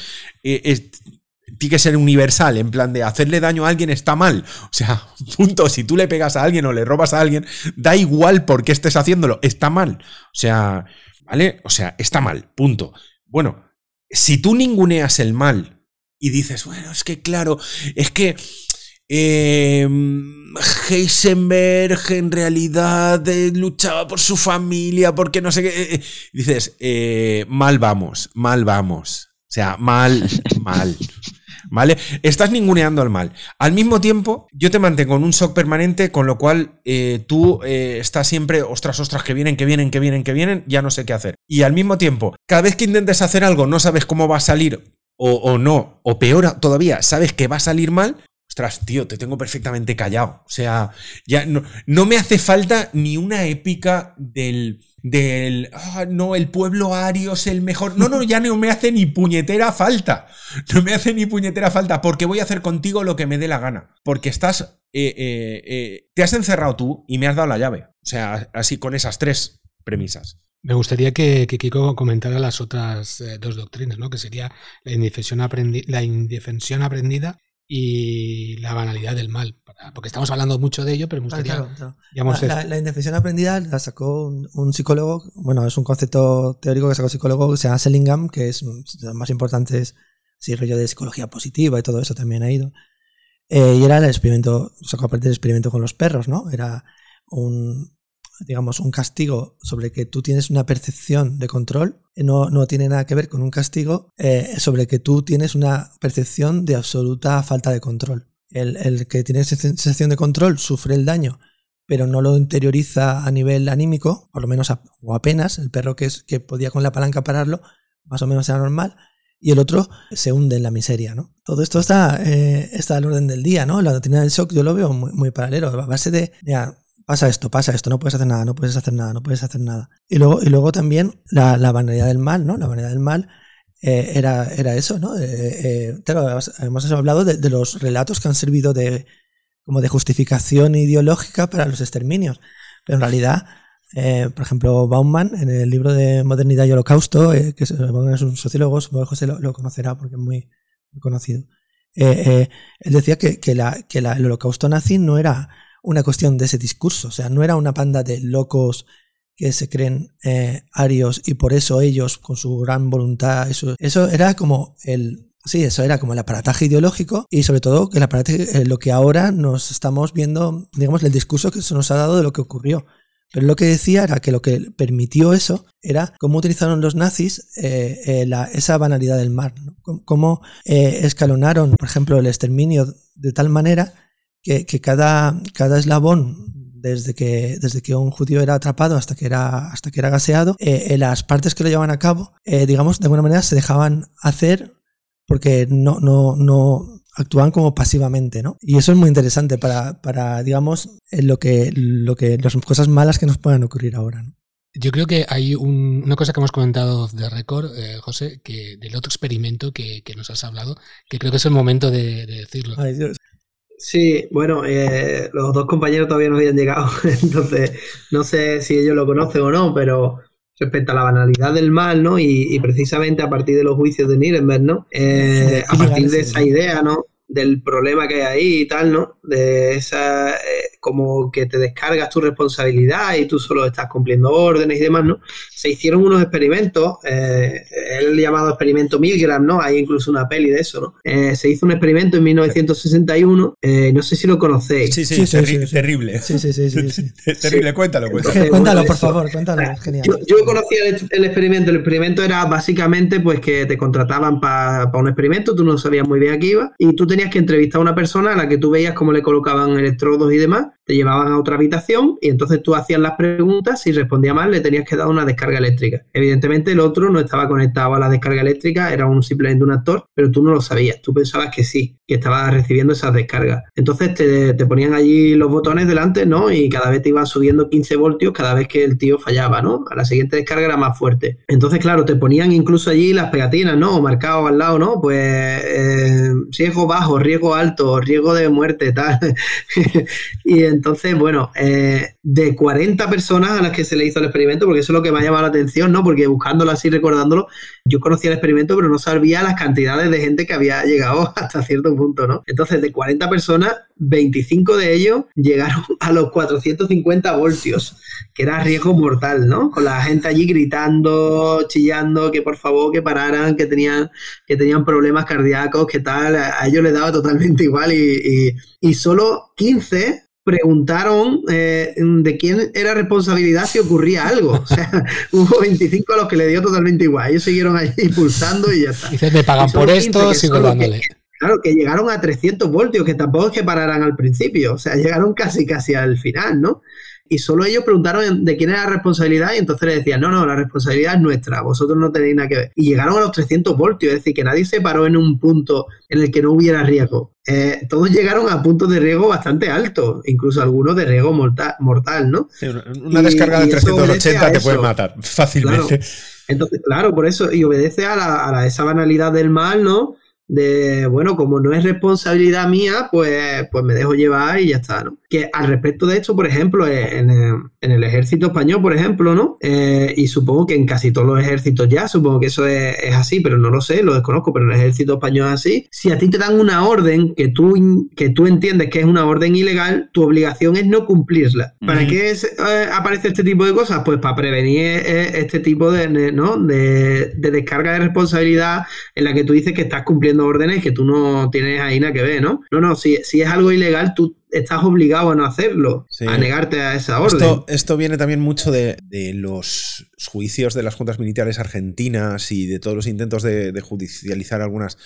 eh, es- tiene que ser universal, en plan de hacerle daño a alguien está mal. O sea, punto, si tú le pegas a alguien o le robas a alguien, da igual por qué estés haciéndolo, está mal. O sea, ¿vale? O sea, está mal, punto. Bueno, si tú ninguneas el mal y dices, bueno, es que claro, es que eh, Heisenberg en realidad eh, luchaba por su familia, porque no sé qué. eh, eh, dices, mal vamos, mal vamos. O sea, mal, mal. ¿Vale? Estás ninguneando el mal. Al mismo tiempo, yo te mantengo en un shock permanente, con lo cual eh, tú eh, estás siempre, ostras, ostras, que vienen, que vienen, que vienen, que vienen, ya no sé qué hacer. Y al mismo tiempo, cada vez que intentes hacer algo, no sabes cómo va a salir o, o no, o peor todavía, sabes que va a salir mal, ostras, tío, te tengo perfectamente callado. O sea, ya no, no me hace falta ni una épica del del, ah, no, el pueblo ario es el mejor. No, no, ya no me hace ni puñetera falta. No me hace ni puñetera falta porque voy a hacer contigo lo que me dé la gana. Porque estás, eh, eh, eh, te has encerrado tú y me has dado la llave. O sea, así con esas tres premisas. Me gustaría que, Kiko comentara las otras dos doctrinas, ¿no? Que sería la indefensión, la indefensión aprendida y la banalidad del mal. Porque estamos hablando mucho de ello, pero me gustaría. La, indefensión aprendida la sacó un, psicólogo, bueno, es un concepto teórico que sacó un psicólogo que se llama Sellingham, que es lo más importante es sí, rollo de psicología positiva y todo eso también ha ido. Eh, y era el experimento, sacó aparte del experimento con los perros, ¿no? Era un, digamos, un castigo sobre que tú tienes una percepción de control, eh, no, no tiene nada que ver con un castigo eh, sobre que tú tienes una percepción de absoluta falta de control. El, que tiene esa sensación de control sufre el daño, pero no lo interioriza a nivel anímico, por lo menos o apenas. El perro que, es, que podía con la palanca pararlo, más o menos era normal. Y el otro se hunde en la miseria, ¿no? Todo esto está, eh, está al orden del día, ¿no? La doctrina del shock yo lo veo muy, muy paralelo. A base de, pasa esto, pasa esto, no puedes hacer nada, no puedes hacer nada, no puedes hacer nada. Y luego, y luego también la, la banalidad del mal, ¿no? La banalidad del mal eh, era, era eso, ¿no? Eh, eh, claro, hemos hablado de, los relatos que han servido de, como de justificación ideológica para los exterminios. Pero en realidad, por ejemplo, Bauman, en el libro de Modernidad y Holocausto, que es, un sociólogo, José lo, conocerá porque es muy, conocido. él decía que, que, la, que el holocausto nazi no era una cuestión de ese discurso. O sea, no era una panda de locos que se creen eh, arios y por eso ellos, con su gran voluntad, eso, eso era como el... Sí, eso era como el aparataje ideológico y sobre todo el aparataje, eh, lo que ahora nos estamos viendo, digamos, el discurso que se nos ha dado de lo que ocurrió. Pero lo que decía era que lo que permitió eso era cómo utilizaron los nazis eh, esa banalidad del mar, cómo escalonaron, por ejemplo, el exterminio de tal manera que, cada, cada eslabón desde que, desde que un judío era atrapado hasta que era, hasta que era gaseado, eh, las partes que lo llevaban a cabo, eh, digamos, de alguna manera se dejaban hacer porque no, no, no actúan como pasivamente, ¿no? Y eso es muy interesante para, para digamos, lo que, lo que, las cosas malas que nos puedan ocurrir ahora, Yo creo que hay una cosa que hemos comentado de récord, eh, José, que del otro experimento que, que, nos has hablado, que creo que es el momento de, de decirlo. Ay, Dios. Sí, bueno, eh, los dos compañeros todavía no habían llegado, entonces no sé si ellos lo conocen o no, pero respecto a la banalidad del mal, ¿no? Y, precisamente a partir de los juicios de Nuremberg, ¿no? Eh, a partir de esa idea, ¿no? Del problema que hay ahí y tal, ¿no? De esa, eh, como que te descargas tu responsabilidad y tú solo estás cumpliendo órdenes y demás, ¿no? Se hicieron unos experimentos, eh, el llamado experimento Milgram, ¿no? Hay incluso una peli de eso, ¿no? Eh, se hizo un experimento en 1961, eh, no sé si lo conocéis. Sí, sí, terrible. Sí, sí, sí. terrible, cuéntalo, cuéntalo. cuéntalo, por favor, cuéntalo, genial. Yo, conocía el, experimento, el experimento era básicamente pues que te contrataban para un experimento, tú no sabías muy bien a qué iba, y tú tenías que entrevistar a una persona a la que tú veías cómo le colocaban electrodos y demás, te llevaban a otra habitación y entonces tú hacías las preguntas, si respondía mal le tenías que dar una descarga eléctrica. Evidentemente el otro no estaba conectado a la descarga eléctrica, era un, simplemente un actor, pero tú no lo sabías, tú pensabas que sí, que estaba recibiendo esas descargas. Entonces te, te ponían allí los botones delante, ¿no? Y cada vez te iban subiendo 15 voltios cada vez que el tío fallaba, ¿no? A la siguiente descarga era más fuerte. Entonces, claro, te ponían incluso allí las pegatinas, ¿no? Marcados al lado, ¿no? Pues eh, riesgo bajo, riesgo alto, riesgo de muerte, tal. y entonces, bueno, eh, de 40 personas a las que se le hizo el experimento, porque eso es lo que me ha llamado la atención, ¿no? Porque buscándolo así, recordándolo, yo conocía el experimento, pero no sabía las cantidades de gente que había llegado hasta cierto punto, ¿no? Entonces, de 40 personas, 25 de ellos llegaron a los 450 voltios, que era riesgo mortal, ¿no? Con la gente allí gritando, chillando, que por favor, que pararan, que tenían, que tenían problemas cardíacos, que tal, a ellos les daba totalmente igual y, solo 15 preguntaron eh, de quién era responsabilidad si ocurría algo. O sea, hubo 25 a los que le dio totalmente igual. Ellos siguieron ahí pulsando y ya está. Dices, me pagan por esto, sigo dándole. Claro, que llegaron a 300 voltios, que tampoco es que pararan al principio, o sea, llegaron casi, casi al final, ¿no? Y solo ellos preguntaron de quién era la responsabilidad y entonces le decían, no, no, la responsabilidad es nuestra, vosotros no tenéis nada que ver. Y llegaron a los 300 voltios, es decir, que nadie se paró en un punto en el que no hubiera riesgo. Eh, todos llegaron a puntos de riesgo bastante altos, incluso algunos de riesgo mortal, mortal ¿no? una descarga de 380 te puede matar fácilmente. Entonces, claro, por eso, y obedece a, la, a esa banalidad del mal, ¿no? de, bueno, como no es responsabilidad mía, pues, pues me dejo llevar y ya está, ¿no? Que al respecto de esto, por ejemplo, en, el ejército español, por ejemplo, ¿no? Eh, y supongo que en casi todos los ejércitos ya, supongo que eso es, así, pero no lo sé, lo desconozco, pero en el ejército español es así. Si a ti te dan una orden que tú, que tú entiendes que es una orden ilegal, tu obligación es no cumplirla. ¿Para qué eh, aparece este tipo de cosas? Pues para prevenir eh, este tipo de, ¿no? de, de descarga de responsabilidad en la que tú dices que estás cumpliendo órdenes que tú no tienes ahí nada que ver, ¿no? No, no, si, si es algo ilegal, tú estás obligado a no hacerlo, a negarte a esa orden. Esto, viene también mucho de, los juicios de las juntas militares argentinas y de todos los intentos de, judicializar algunas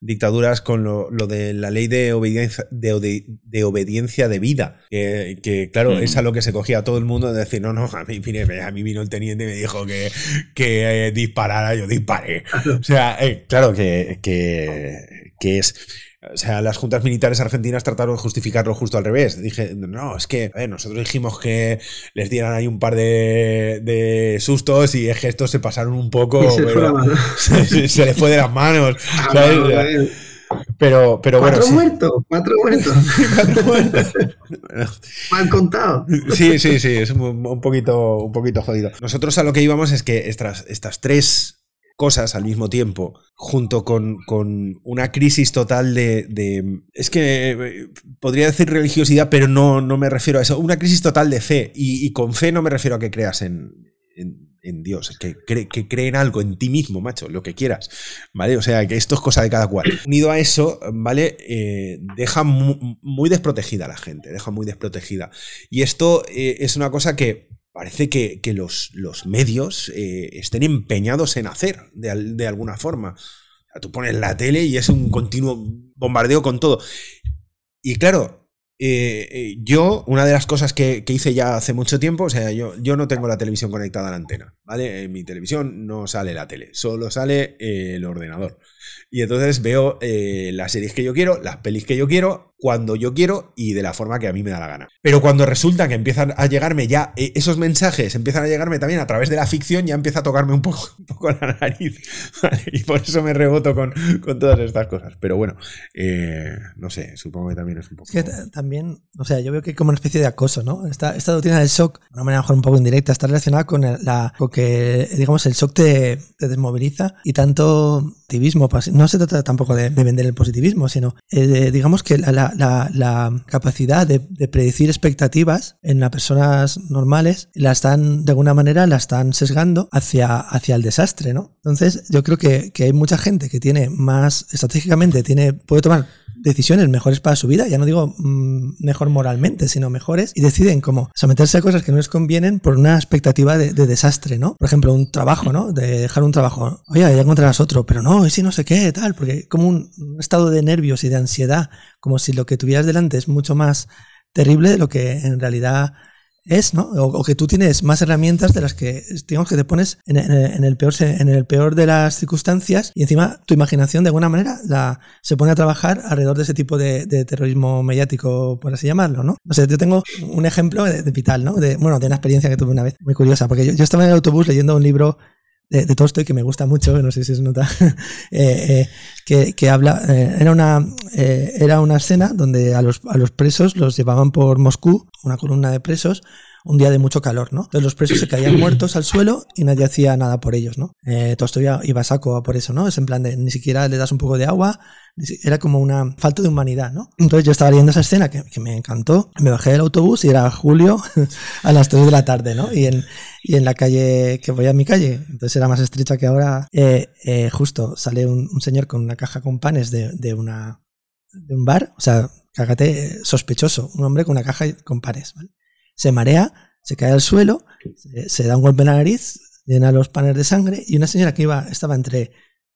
dictaduras con lo, de la ley de obediencia de, de obediencia debida, que, que claro, mm. es a lo que se cogía todo el mundo de decir, no, no, a mí, a mí vino el teniente y me dijo que, que eh, disparara, yo disparé. O sea, eh, claro que, que, que es o sea, las juntas militares argentinas trataron de justificarlo justo al revés. Dije, no, es que nosotros dijimos que les dieran ahí un par de, sustos y es que estos se pasaron un poco. Se, se, les fue de las manos. Ah, pero, pero cuatro bueno. Muertos, cuatro muertos, cuatro muertos. Mal contado. Sí, sí, sí, es un, poquito, un poquito jodido. Nosotros a lo que íbamos es que estas, estas tres cosas al mismo tiempo, junto con, una crisis total de, Es que eh, podría decir religiosidad, pero no, no me refiero a eso. Una crisis total de fe. Y, con fe no me refiero a que creas en, en, Dios, que, cree, que en algo, en ti mismo, macho, lo que quieras. ¿Vale? O sea, que esto es cosa de cada cual. Unido a eso, ¿vale? Eh, deja muy, desprotegida a la gente, deja muy desprotegida. Y esto eh, es una cosa que parece que, los, los, medios eh, estén empeñados en hacer de, alguna forma. tú pones la tele y es un continuo bombardeo con todo. Y claro, eh, eh, yo, una de las cosas que, hice ya hace mucho tiempo, o sea, yo, yo no tengo la televisión conectada a la antena, ¿vale? En mi televisión no sale la tele, solo sale el ordenador. Y entonces veo las series que yo quiero, las pelis que yo quiero, cuando yo quiero y de la forma que a mí me da la gana. Pero cuando resulta que empiezan a llegarme ya eh, esos mensajes, empiezan a llegarme también a través de la ficción, ya empieza a tocarme un poco, un poco la nariz. Y por eso me reboto con, todas estas cosas. Pero bueno, eh, no sé, supongo que también es un poco... También, o sea, yo veo que como una especie de acoso, ¿no? Esta, esta doctrina del shock, de una manera mejor un poco indirecta, está relacionada con, la, con que, digamos, el shock te, desmoviliza y tanto activismo, no se trata tampoco de, vender el positivismo, sino eh, digamos que la, capacidad de, predecir expectativas en las personas normales la están, de alguna manera, la están sesgando hacia, hacia el desastre, ¿no? Entonces, yo creo que, que hay mucha gente que tiene más, estratégicamente, tiene, puede tomar decisiones mejores para su vida, ya no digo mm, mejor moralmente, sino mejores, y deciden como someterse a cosas que no les convienen por una expectativa de, desastre, ¿no? Por ejemplo, un trabajo, ¿no? De dejar un trabajo, oye, ya encontrarás otro, pero no, y si no sé qué, tal, porque como un, estado de nervios y de ansiedad, como si lo que tuvieras delante es mucho más terrible de lo que en realidad es, ¿no? O, que tú tienes más herramientas de las que, digamos, que te pones en, el peor, en el peor de las circunstancias y encima tu imaginación de alguna manera la, se pone a trabajar alrededor de ese tipo de, terrorismo mediático, por así llamarlo, ¿no? O sea, yo tengo un ejemplo de, vital, ¿no? De, bueno, de una experiencia que tuve una vez muy curiosa, porque yo, estaba en el autobús leyendo un libro de, de, Tolstoy que me gusta mucho, no sé si se nota, eh, eh, que, habla, eh, era, una, era una escena donde a los, a los presos los llevaban por Moscú una columna de presos, un día de mucho calor, ¿no? Entonces los presos se caían muertos al suelo y nadie hacía nada por ellos, ¿no? Eh, todo esto iba a saco por eso, ¿no? Es en plan de ni siquiera le das un poco de agua, era como una falta de humanidad, ¿no? Entonces yo estaba leyendo esa escena que, me encantó, me bajé del autobús y era julio a las 3 de la tarde, ¿no? Y en, y en la calle, que voy a mi calle, entonces era más estrecha que ahora, eh, eh, justo sale un, un, señor con una caja con panes de, de una de un bar, o sea, Cágate sospechoso, un hombre con una caja con panes. Se marea, se cae al suelo, se, da un golpe en la nariz, llena los panes de sangre y una señora que iba, estaba entre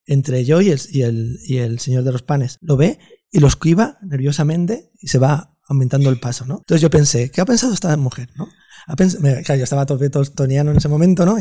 entre yo y el, y el, y el señor de los panes. Lo ve y lo esquiva nerviosamente y se va aumentando el paso, ¿no? Entonces yo pensé, ¿qué ha pensado esta mujer, no? Ha pens- me- claro, yo estaba tope toniano en ese momento, ¿no?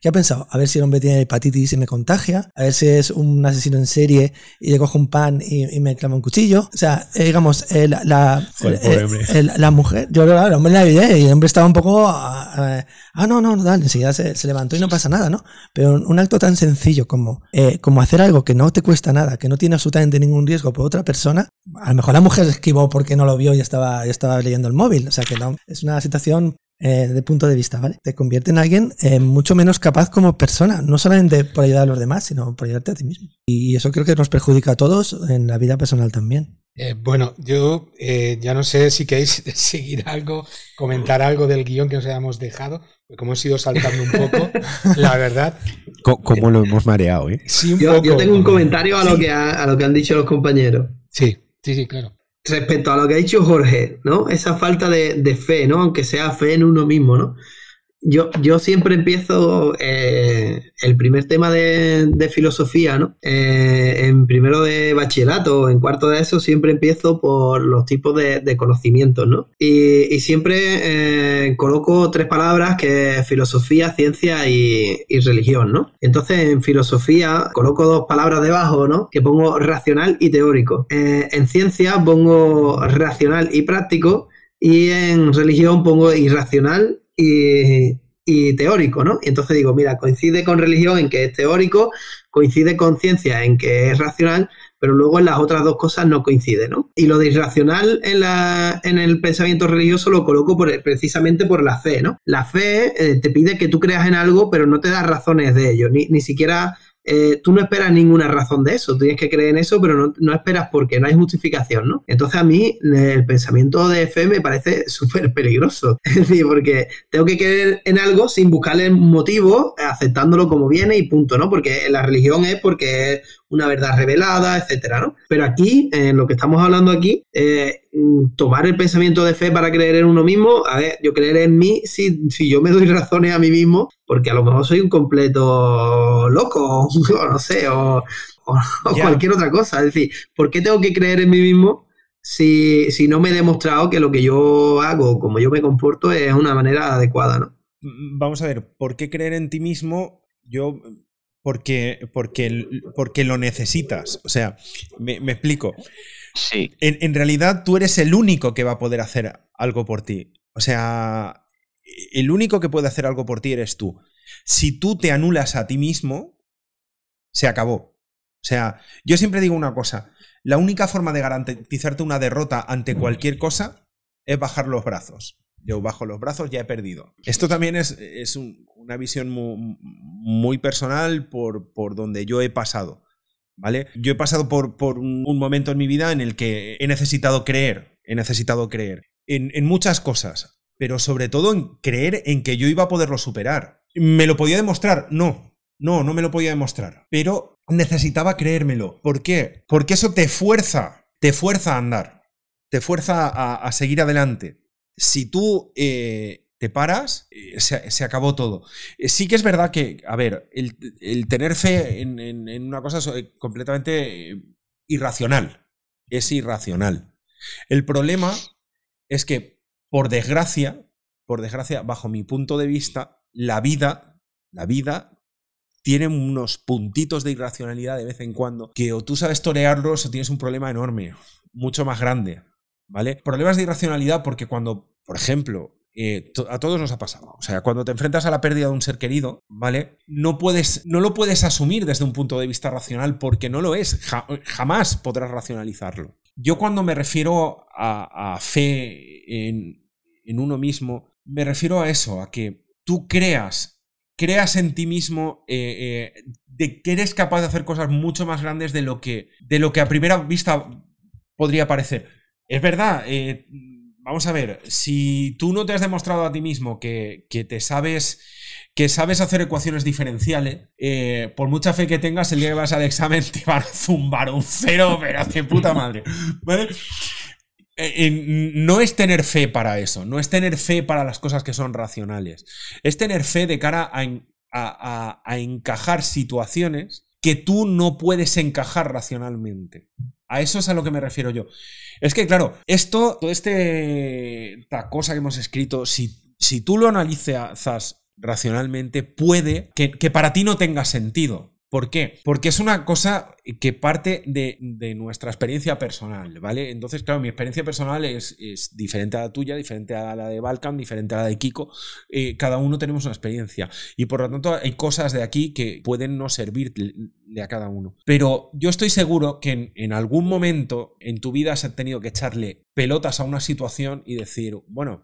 ¿Qué ha pensado? A ver si el hombre tiene hepatitis y me contagia, a ver si es un asesino en serie y le cojo un pan y, y me clava un cuchillo. O sea, eh, digamos, eh, la, la, Joder, eh, el- la mujer, yo claro, el hombre la ayudé y el hombre estaba un poco, ah, ah, ah, no, no, no, dale, enseguida se, se levantó y no pasa nada, ¿no? Pero un, acto tan sencillo como, eh, como hacer algo que no te cuesta nada, que no tiene absolutamente ningún riesgo por otra persona, a lo mejor la mujer se esquivó porque no lo vio y estaba, y estaba leyendo el móvil. O sea que no, es una situación eh, de punto de vista, ¿vale? Te convierte en alguien eh, mucho menos capaz como persona, no solamente por ayudar a los demás, sino por ayudarte a ti mismo. Y eso creo que nos perjudica a todos en la vida personal también. Eh, bueno, yo eh, ya no sé si queréis seguir algo, comentar algo del guion que nos hayamos dejado, como hemos ido saltando un poco, la verdad, Co- ¿Cómo lo hemos mareado, eh? sí un Yo, poco. yo tengo un comentario a lo, Sí. que ha- a lo que han dicho los compañeros. Sí, sí, sí, claro. Respecto a lo que ha dicho Jorge, ¿no? Esa falta de, de fe, ¿no? Aunque sea fe en uno mismo, ¿no? Yo, yo siempre empiezo eh, el primer tema de, de filosofía, ¿no? Eh, en primero de bachillerato, en cuarto de eso, siempre empiezo por los tipos de, de conocimientos, ¿no? Y, y siempre eh, coloco tres palabras que filosofía, ciencia y, y religión, ¿no? Entonces, en filosofía coloco dos palabras debajo, ¿no? Que pongo racional y teórico. En ciencia pongo racional y práctico. Y en religión pongo irracional y, teórico, ¿no? Y entonces digo, mira, coincide con religión en que es teórico, coincide con ciencia en que es racional, pero luego en las otras dos cosas no coincide, ¿no? Y lo de irracional en, la, en el pensamiento religioso lo coloco por, precisamente por la fe, ¿no? La fe eh, te pide que tú creas en algo, pero no te da razones de ello, ni, ni siquiera eh, tú no esperas ninguna razón de eso, tienes que creer en eso, pero no, no esperas porque no hay justificación, ¿no? Entonces a mí el pensamiento de fe me parece súper peligroso, es decir, porque tengo que creer en algo sin buscarle motivo, aceptándolo como viene y punto, ¿no? Porque la religión es porque es una verdad revelada, etcétera, ¿no? Pero aquí, en lo que estamos hablando aquí, eh, tomar el pensamiento de fe para creer en uno mismo, a ver, yo creer en mí si, si yo me doy razones a mí mismo, porque a lo mejor soy un completo loco, o no sé, o, o- o Ya. cualquier otra cosa. Es decir, ¿por qué tengo que creer en mí mismo si, si no me he demostrado que lo que yo hago, como yo me comporto, es una manera adecuada, ¿no? Mm, Vamos a ver, ¿por qué creer en ti mismo? Yo. Porque, porque, porque lo necesitas. O sea, me, me explico. En, realidad tú eres el único que va a poder hacer algo por ti. O sea, el único que puede hacer algo por ti eres tú. Si tú te anulas a ti mismo, se acabó. O sea, yo siempre digo una cosa. La única forma de garantizarte una derrota ante cualquier cosa es bajar los brazos. Yo bajo los brazos, ya he perdido. Esto también es, es un- una visión muy, muy personal por, por donde yo he pasado. ¿Vale? Yo he pasado por, un, momento en mi vida en el que he necesitado creer, he necesitado creer en, muchas cosas, pero sobre todo en creer en que yo iba a poderlo superar. ¿Me lo podía demostrar? No, no, no me lo podía demostrar, pero necesitaba creérmelo. ¿Por qué? Porque eso te fuerza, te fuerza a andar, te fuerza a, a seguir adelante. Si tú eh, te paras, eh, se, acabó todo. Eh, Sí que es verdad que, a ver, el, tener fe en, una cosa eh, completamente irracional. Es irracional. El problema es que, por desgracia, por desgracia, bajo mi punto de vista, la vida, la vida tiene unos puntitos de irracionalidad de vez en cuando que o tú sabes torearlos o tienes un problema enorme, mucho más grande. ¿Vale? Problemas de irracionalidad porque cuando, por ejemplo, eh, a todos nos ha pasado. O sea, cuando te enfrentas a la pérdida de un ser querido, ¿vale? No puedes, no lo puedes asumir desde un punto de vista racional porque no lo es. Ja- jamás podrás racionalizarlo. Yo cuando me refiero a, fe en, uno mismo, me refiero a eso, a que tú creas, creas en ti mismo eh, eh, de que eres capaz de hacer cosas mucho más grandes de lo que, de lo que a primera vista podría parecer. Es verdad, vamos a ver, si tú no te has demostrado a ti mismo que, que te sabes que sabes hacer ecuaciones diferenciales, eh, por mucha fe que tengas, el día que vas al examen te van a zumbar un cero, pero de puta madre. ¿Vale? Eh, eh, no es tener fe para eso, no es tener fe para las cosas que son racionales, es tener fe de cara a, a encajar situaciones que tú no puedes encajar racionalmente. A eso es a lo que me refiero yo. Es que, claro, esto, toda este, esta cosa que hemos escrito, si, si tú lo analizas racionalmente, puede que, que para ti no tenga sentido. ¿Por qué? Porque es una cosa que parte de, nuestra experiencia personal, ¿vale? Entonces, claro, mi experiencia personal es, diferente a la tuya, diferente a la de Balkan, diferente a la de Kiko. Eh, cada uno tenemos una experiencia y por lo tanto hay cosas de aquí que pueden no servirle a cada uno. Pero yo estoy seguro que en, en algún momento en tu vida has tenido que echarle pelotas a una situación y decir, bueno,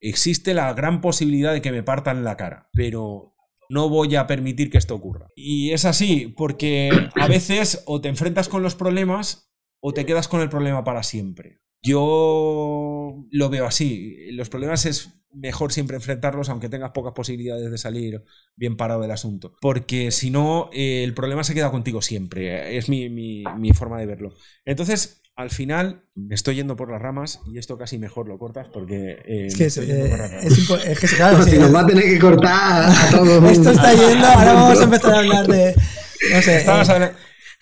existe la gran posibilidad de que me partan la cara, pero no voy a permitir que esto ocurra. Y es así, porque a veces o te enfrentas con los problemas o te quedas con el problema para siempre. Yo lo veo así. Los problemas es mejor siempre enfrentarlos, aunque tengas pocas posibilidades de salir bien parado del asunto. Porque si no, eh, el problema se queda contigo siempre. Es mi, mi forma de verlo. Entonces, al final me estoy yendo por las ramas y esto casi mejor lo cortas porque eh, es que, es, es, que claro, si nos va a tener que cortar a todos. Esto está yendo, ahora vamos a empezar a hablar de no sé, eh,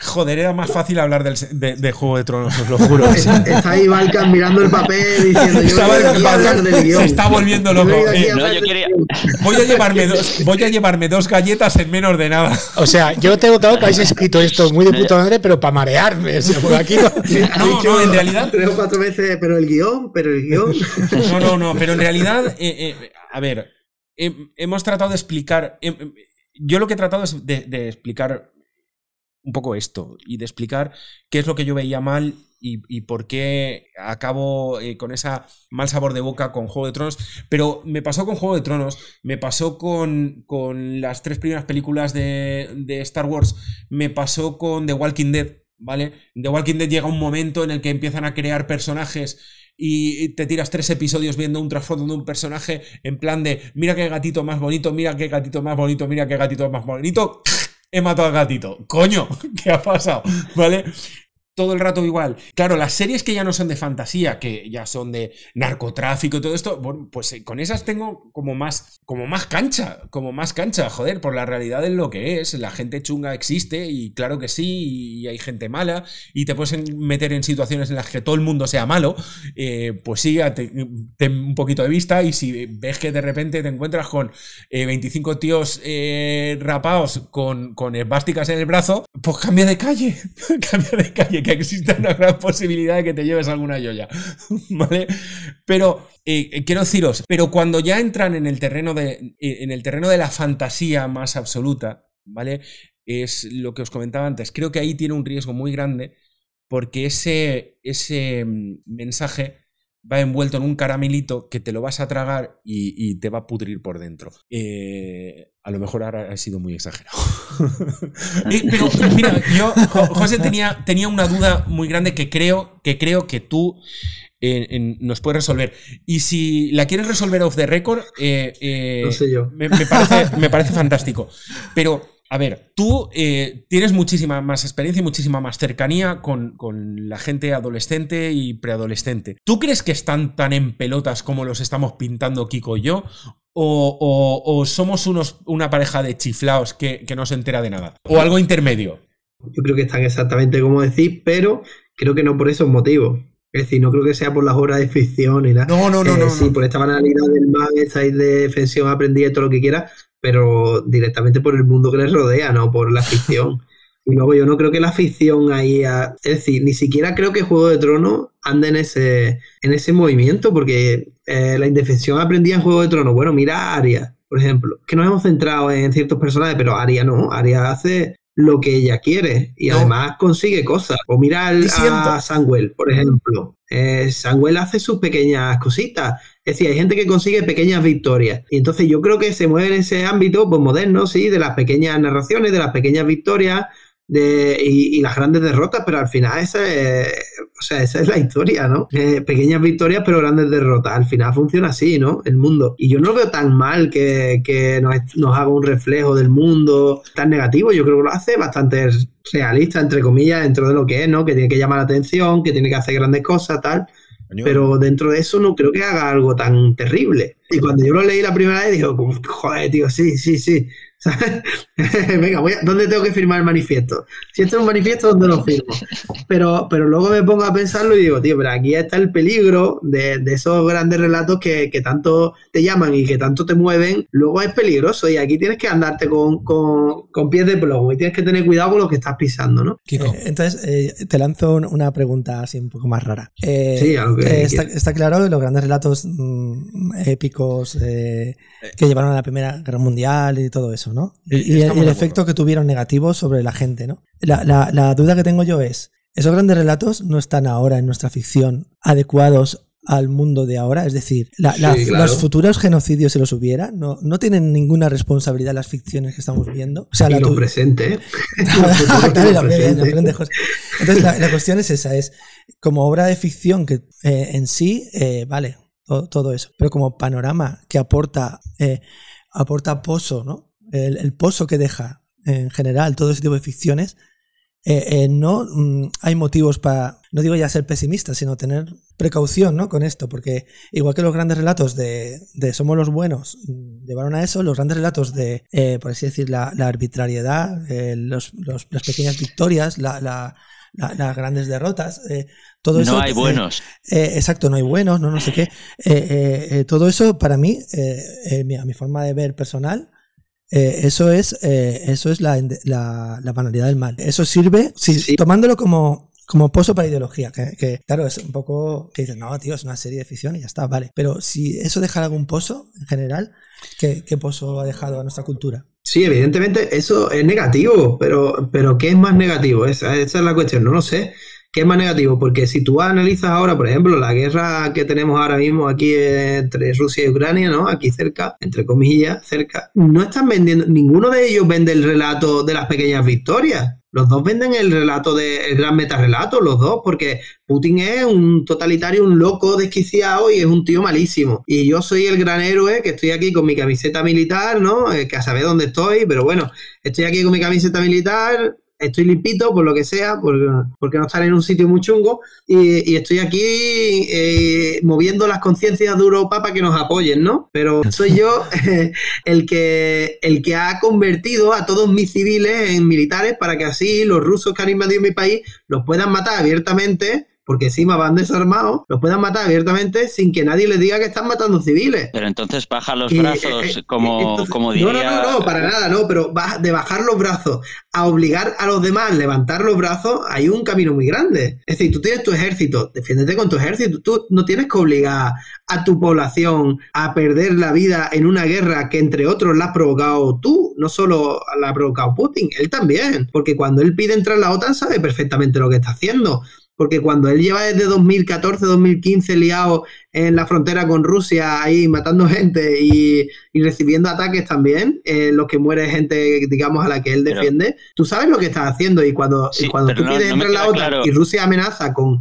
Joder, era más fácil hablar del, de, Juego de Tronos, os lo juro. Está ahí Balkan mirando el papel diciendo yo Se está volviendo loco. Eh, voy, a llevarme dos, voy a llevarme dos galletas en menos de nada. O sea, yo tengo notado que habéis escrito esto muy de puta madre, pero para marearme. por aquí no, no, en realidad. Tres o cuatro veces, pero el guion, pero el guion. No, no, no, pero en realidad, eh, eh, a ver, hemos tratado de explicar. yo lo que he tratado es de explicar un poco esto y de explicar qué es lo que yo veía mal y, por qué acabo eh, con esa mal sabor de boca con Juego de Tronos. Pero me pasó con Juego de Tronos, me pasó con, con las tres primeras películas de, de, Star Wars, me pasó con The Walking Dead, ¿vale? The Walking Dead llega un momento en el que empiezan a crear personajes y te tiras tres episodios viendo un trasfondo de un personaje en plan de mira qué gatito más bonito, mira qué gatito más bonito, mira qué gatito más bonito he matado al gatito. Coño, ¿qué ha pasado? ¿Vale? Todo el rato igual. Claro, las series que ya no son de fantasía, que ya son de narcotráfico y todo esto, bueno, pues eh, con esas tengo como más, como más cancha, como más cancha, joder, por la realidad de lo que es. La gente chunga existe y claro que sí, y hay gente mala, y te puedes meter en situaciones en las que todo el mundo sea malo, eh, pues sí, ten un poquito de vista y si ves que de repente te encuentras con 25 eh, tíos rapados con, con esvásticas en el brazo, pues cambia de calle, cambia de calle que existe una gran posibilidad de que te lleves alguna joya. ¿Vale? Pero eh, eh, quiero deciros, pero cuando ya entran en el terreno de. Eh, en el terreno de la fantasía más absoluta, ¿vale? Es lo que os comentaba antes. Creo que ahí tiene un riesgo muy grande. Porque ese, ese mm, mensaje va envuelto en un caramelito que te lo vas a tragar y, te va a pudrir por dentro. Eh, a lo mejor ahora ha sido muy exagerado. pero mira, yo, José, tenía, tenía una duda muy grande que creo que, creo que tú eh, nos puedes resolver. Y si la quieres resolver off the record, eh, no sé yo. Me, parece, me parece fantástico. Pero a ver, tú eh, tienes muchísima más experiencia y muchísima más cercanía con, la gente adolescente y preadolescente. ¿Tú crees que están tan en pelotas como los estamos pintando Kiko y yo? ¿O, somos unos, una pareja de chiflaos que, no se entera de nada? ¿O algo intermedio? Yo creo que están exactamente como decís, pero creo que no por esos motivos. Es decir, no creo que sea por las horas de ficción y nada. No, no, no, eh, no. Sí, por esta banalidad del mag, esta de defensión aprendida y todo lo que quiera, pero directamente por el mundo que les rodea, no por la ficción. y luego yo no creo que la ficción ahí, es decir, ni siquiera creo que Juego de Tronos ande en ese, en ese movimiento, porque eh, la indefensión aprendía en Juego de Tronos. Bueno, mira a Arya, por ejemplo, que nos hemos centrado en ciertos personajes, pero Arya no, Arya hace lo que ella quiere y además consigue cosas. O mira a Samuel, por ejemplo. Eh, Samuel hace sus pequeñas cositas. Es decir, hay gente que consigue pequeñas victorias. Y entonces yo creo que se mueve en ese ámbito pues, moderno, sí, de las pequeñas narraciones, de las pequeñas victorias de, y, las grandes derrotas, pero al final esa es, o sea, esa es la historia, ¿no? Eh, pequeñas victorias pero grandes derrotas. Al final funciona así, ¿no? El mundo. Y yo no veo tan mal que, que nos, nos, haga un reflejo del mundo tan negativo. Yo creo que lo hace bastante realista, entre comillas, dentro de lo que es, ¿no? Que tiene que llamar la atención, que tiene que hacer grandes cosas, tal. Pero dentro de eso no creo que haga algo tan terrible. Y cuando yo lo leí la primera vez, digo, joder, tío, sí, sí, sí. Venga, voy a, ¿dónde tengo que firmar el manifiesto? Si esto es un manifiesto, ¿dónde lo firmo? Pero, pero luego me pongo a pensarlo y digo, tío, pero aquí está el peligro de, esos grandes relatos que, tanto te llaman y que tanto te mueven. Luego es peligroso y aquí tienes que andarte con, con, pies de plomo y tienes que tener cuidado con lo que estás pisando, ¿no? Eh, entonces, eh, te lanzo una pregunta así un poco más rara. Eh, sí, está, claro que los grandes relatos mm, épicos que llevaron a la Primera Guerra Mundial y todo eso, ¿no? Y, el, efecto que tuvieron negativo sobre la gente, ¿no? La, duda que tengo yo es, ¿esos grandes relatos no están ahora en nuestra ficción adecuados al mundo de ahora? Es decir, los futuros genocidios, si los hubiera, no, no tienen ninguna responsabilidad las ficciones que estamos viendo. O sea, y lo presente. Entonces, la, cuestión es esa, es como obra de ficción que eh, en sí, eh, vale, todo, eso, pero como panorama que aporta, eh, aporta pozo, ¿no? El, pozo que deja en general todo ese tipo de ficciones, eh, eh, no mm, hay motivos para, no digo ya ser pesimista, sino tener precaución ¿no? con esto, porque igual que los grandes relatos de, Somos los buenos mm, llevaron a eso, los grandes relatos de, eh, por así decir, la, arbitrariedad, las pequeñas victorias, las grandes derrotas, todo eso... No hay buenos. exacto, no hay buenos, no, no sé qué. todo eso para mí, a mi forma de ver personal, eh, eso es, eh, eso es la, la, banalidad del mal. Eso sirve, tomándolo como, como pozo para ideología, que, claro, es un poco que dices, no, tío, es una serie de ficción y ya está, vale. Pero si eso deja algún pozo, en general, ¿qué, qué pozo ha dejado a nuestra cultura? Sí, evidentemente eso es negativo, pero, pero ¿qué es más negativo? Esa, esa es la cuestión, no lo sé. ¿Qué es más negativo? Porque si tú analizas ahora, por ejemplo, la guerra que tenemos ahora mismo aquí entre Rusia y Ucrania, ¿no? Aquí cerca, entre comillas, cerca, no están vendiendo, ninguno de ellos vende el relato de las pequeñas victorias. Los dos venden el relato del gran metarrelato, los dos, porque Putin es un totalitario, un loco desquiciado y es un tío malísimo. Y yo soy el gran héroe que estoy aquí con mi camiseta militar, ¿no? Eh, que a saber dónde estoy, pero bueno, estoy aquí con mi camiseta militar, estoy limpito, por lo que sea, porque no estar en un sitio muy chungo, y, estoy aquí eh, moviendo las conciencias de Europa para que nos apoyen, ¿no? Pero soy yo el, que, el que ha convertido a todos mis civiles en militares para que así los rusos que han invadido mi país los puedan matar abiertamente porque encima van desarmados, los puedan matar abiertamente sin que nadie les diga que están matando civiles. Pero entonces baja los brazos, eh, eh, como, como diría... No, no, no, para nada, no, pero de bajar los brazos a obligar a los demás a levantar los brazos, hay un camino muy grande. Es decir, tú tienes tu ejército, defiéndete con tu ejército, tú no tienes que obligar a tu población a perder la vida en una guerra que entre otros la has provocado tú, no solo la ha provocado Putin, él también, porque cuando él pide entrar a la OTAN sabe perfectamente lo que está haciendo porque cuando él lleva desde 2014, 2015 liado en la frontera con Rusia, ahí matando gente y, recibiendo ataques también, eh, los que muere gente, digamos, a la que él defiende, tú sabes lo que estás haciendo y cuando, cuando tú pides entrar en la OTAN y Rusia amenaza con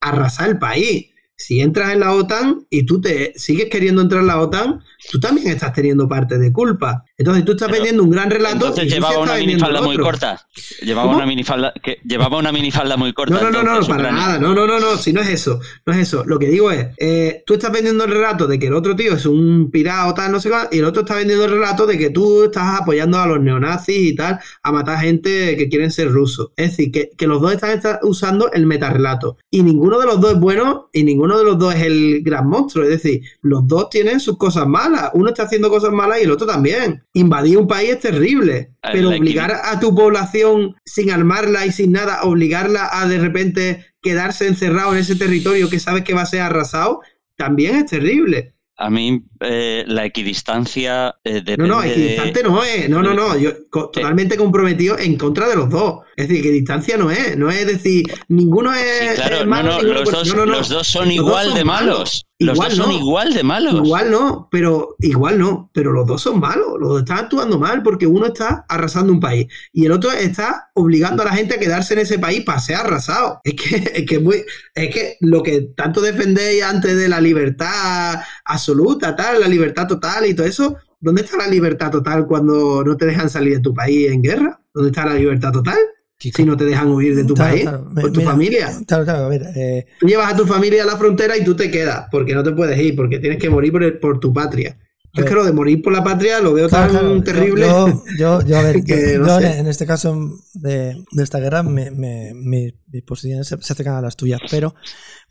arrasar el país, si entras en la OTAN y tú te sigues queriendo entrar en la OTAN, tú también estás teniendo parte de culpa. Entonces tú estás vendiendo un gran relato. Entonces llevaba una minifalda muy corta. Llevaba una minifalda, que, llevaba una minifalda muy corta. No, no, no, no, para nada. No, no, no, no, si no es eso. No es eso. Lo que digo es, eh, tú estás vendiendo el relato de que el otro tío es un pirata o tal, no sé qué, y el otro está vendiendo el relato de que tú estás apoyando a los neonazis y tal, a matar gente que quieren ser rusos. Es decir, que, que los dos están, usando el metarrelato. Y ninguno de los dos es bueno y ninguno de los dos es el gran monstruo. Es decir, los dos tienen sus cosas malas. Uno está haciendo cosas malas y el otro también invadir un país es terrible, pero obligar a tu población sin armarla y sin nada, obligarla a de repente quedarse encerrado en ese territorio que sabes que va a ser arrasado, también es terrible. A mí eh, la equidistancia eh, No, no, equidistante no es. No, no, no. Yo totalmente comprometido en contra de los dos. Es decir, equidistancia no es. No es decir, ninguno es. claro, no, no, los, dos, los dos son igual de malos. Los igual dos son igual de malos. Igual no, pero igual no, pero los dos son malos, los dos están actuando mal porque uno está arrasando un país y el otro está obligando a la gente a quedarse en ese país para ser arrasado. Es que, es que, muy, es que lo que tanto defendéis antes de la libertad absoluta, tal, la libertad total y todo eso, ¿dónde está la libertad total cuando no te dejan salir de tu país en guerra? ¿Dónde está la libertad total? si no te dejan huir de tu país, con tu familia. Claro, claro, a ver. Eh, llevas a tu familia a la frontera y tú te quedas, porque no te puedes ir, porque tienes que morir por, por tu patria. Es que lo de morir por la patria lo veo tan Claro, claro, terrible. Yo, yo, yo, a ver, que yo no sé. en este caso de, de esta guerra, me, me- mi- mis posiciones se, se acercan a las tuyas, pero,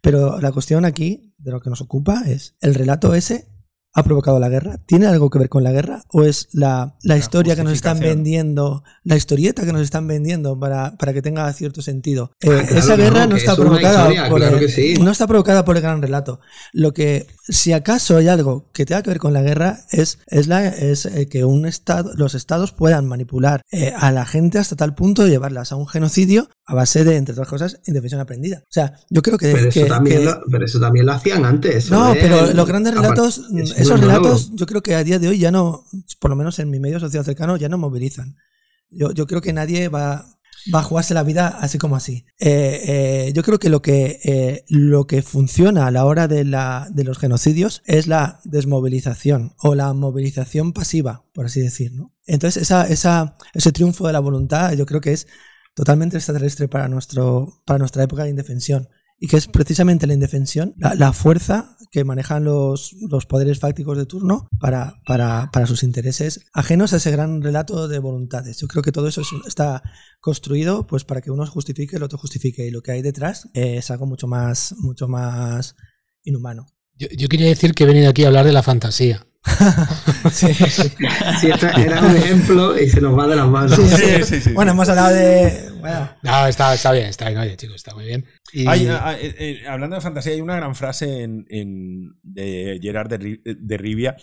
pero la cuestión aquí, de lo que nos ocupa, es el relato ese ha provocado la guerra. ¿Tiene algo que ver con la guerra? ¿O es la, la historia que nos están vendiendo, la historieta que nos están vendiendo para, para que tenga cierto sentido? Eh, Ah, claro, esa guerra no, está es provocada historia, por claro el, sí. no está provocada por el gran relato. Lo que, si acaso hay algo que tenga que ver con la guerra, es, es, la, es eh, que un estado, los estados puedan manipular eh, a la gente hasta tal punto de llevarlas a un genocidio a base de, entre otras cosas, indefensión aprendida. O sea, yo creo que. Pero eso, que- también que- lo, pero eso también lo hacían antes. no, de- pero los grandes aparte, relatos, es esos muy nuevo. relatos, yo creo que a día de hoy ya no, por lo menos en mi medio social cercano, ya no movilizan. Yo, yo creo que nadie va, va a jugarse la vida así como así. Eh, eh, yo creo que lo que eh, lo que funciona a la hora de, la, de los genocidios es la desmovilización o la movilización pasiva, por así decir. ¿no? Entonces, esa, esa, ese triunfo de la voluntad yo creo que es totalmente extraterrestre para, nuestro, para nuestra época de indefensión. Y que es precisamente la indefensión, la, fuerza que manejan los, los poderes fácticos de turno para, para, para sus intereses ajenos a ese gran relato de voluntades. Yo creo que todo eso es- está construido pues para que uno justifique, el otro justifique. Y lo que hay detrás es algo mucho más, mucho más inhumano. Yo, yo quería decir que he venido aquí a hablar de la fantasía. Sí, sí. Sí, era un ejemplo y se nos va de las manos. Sí, Sí, sí, sí, Bueno, sí. hemos hablado de. Bueno, No, está, está bien, está bien, oye, chicos, está muy bien. Y- Hay, ah, eh, eh, hablando de fantasía, hay una gran frase en, en- de Gerard de, de Rivia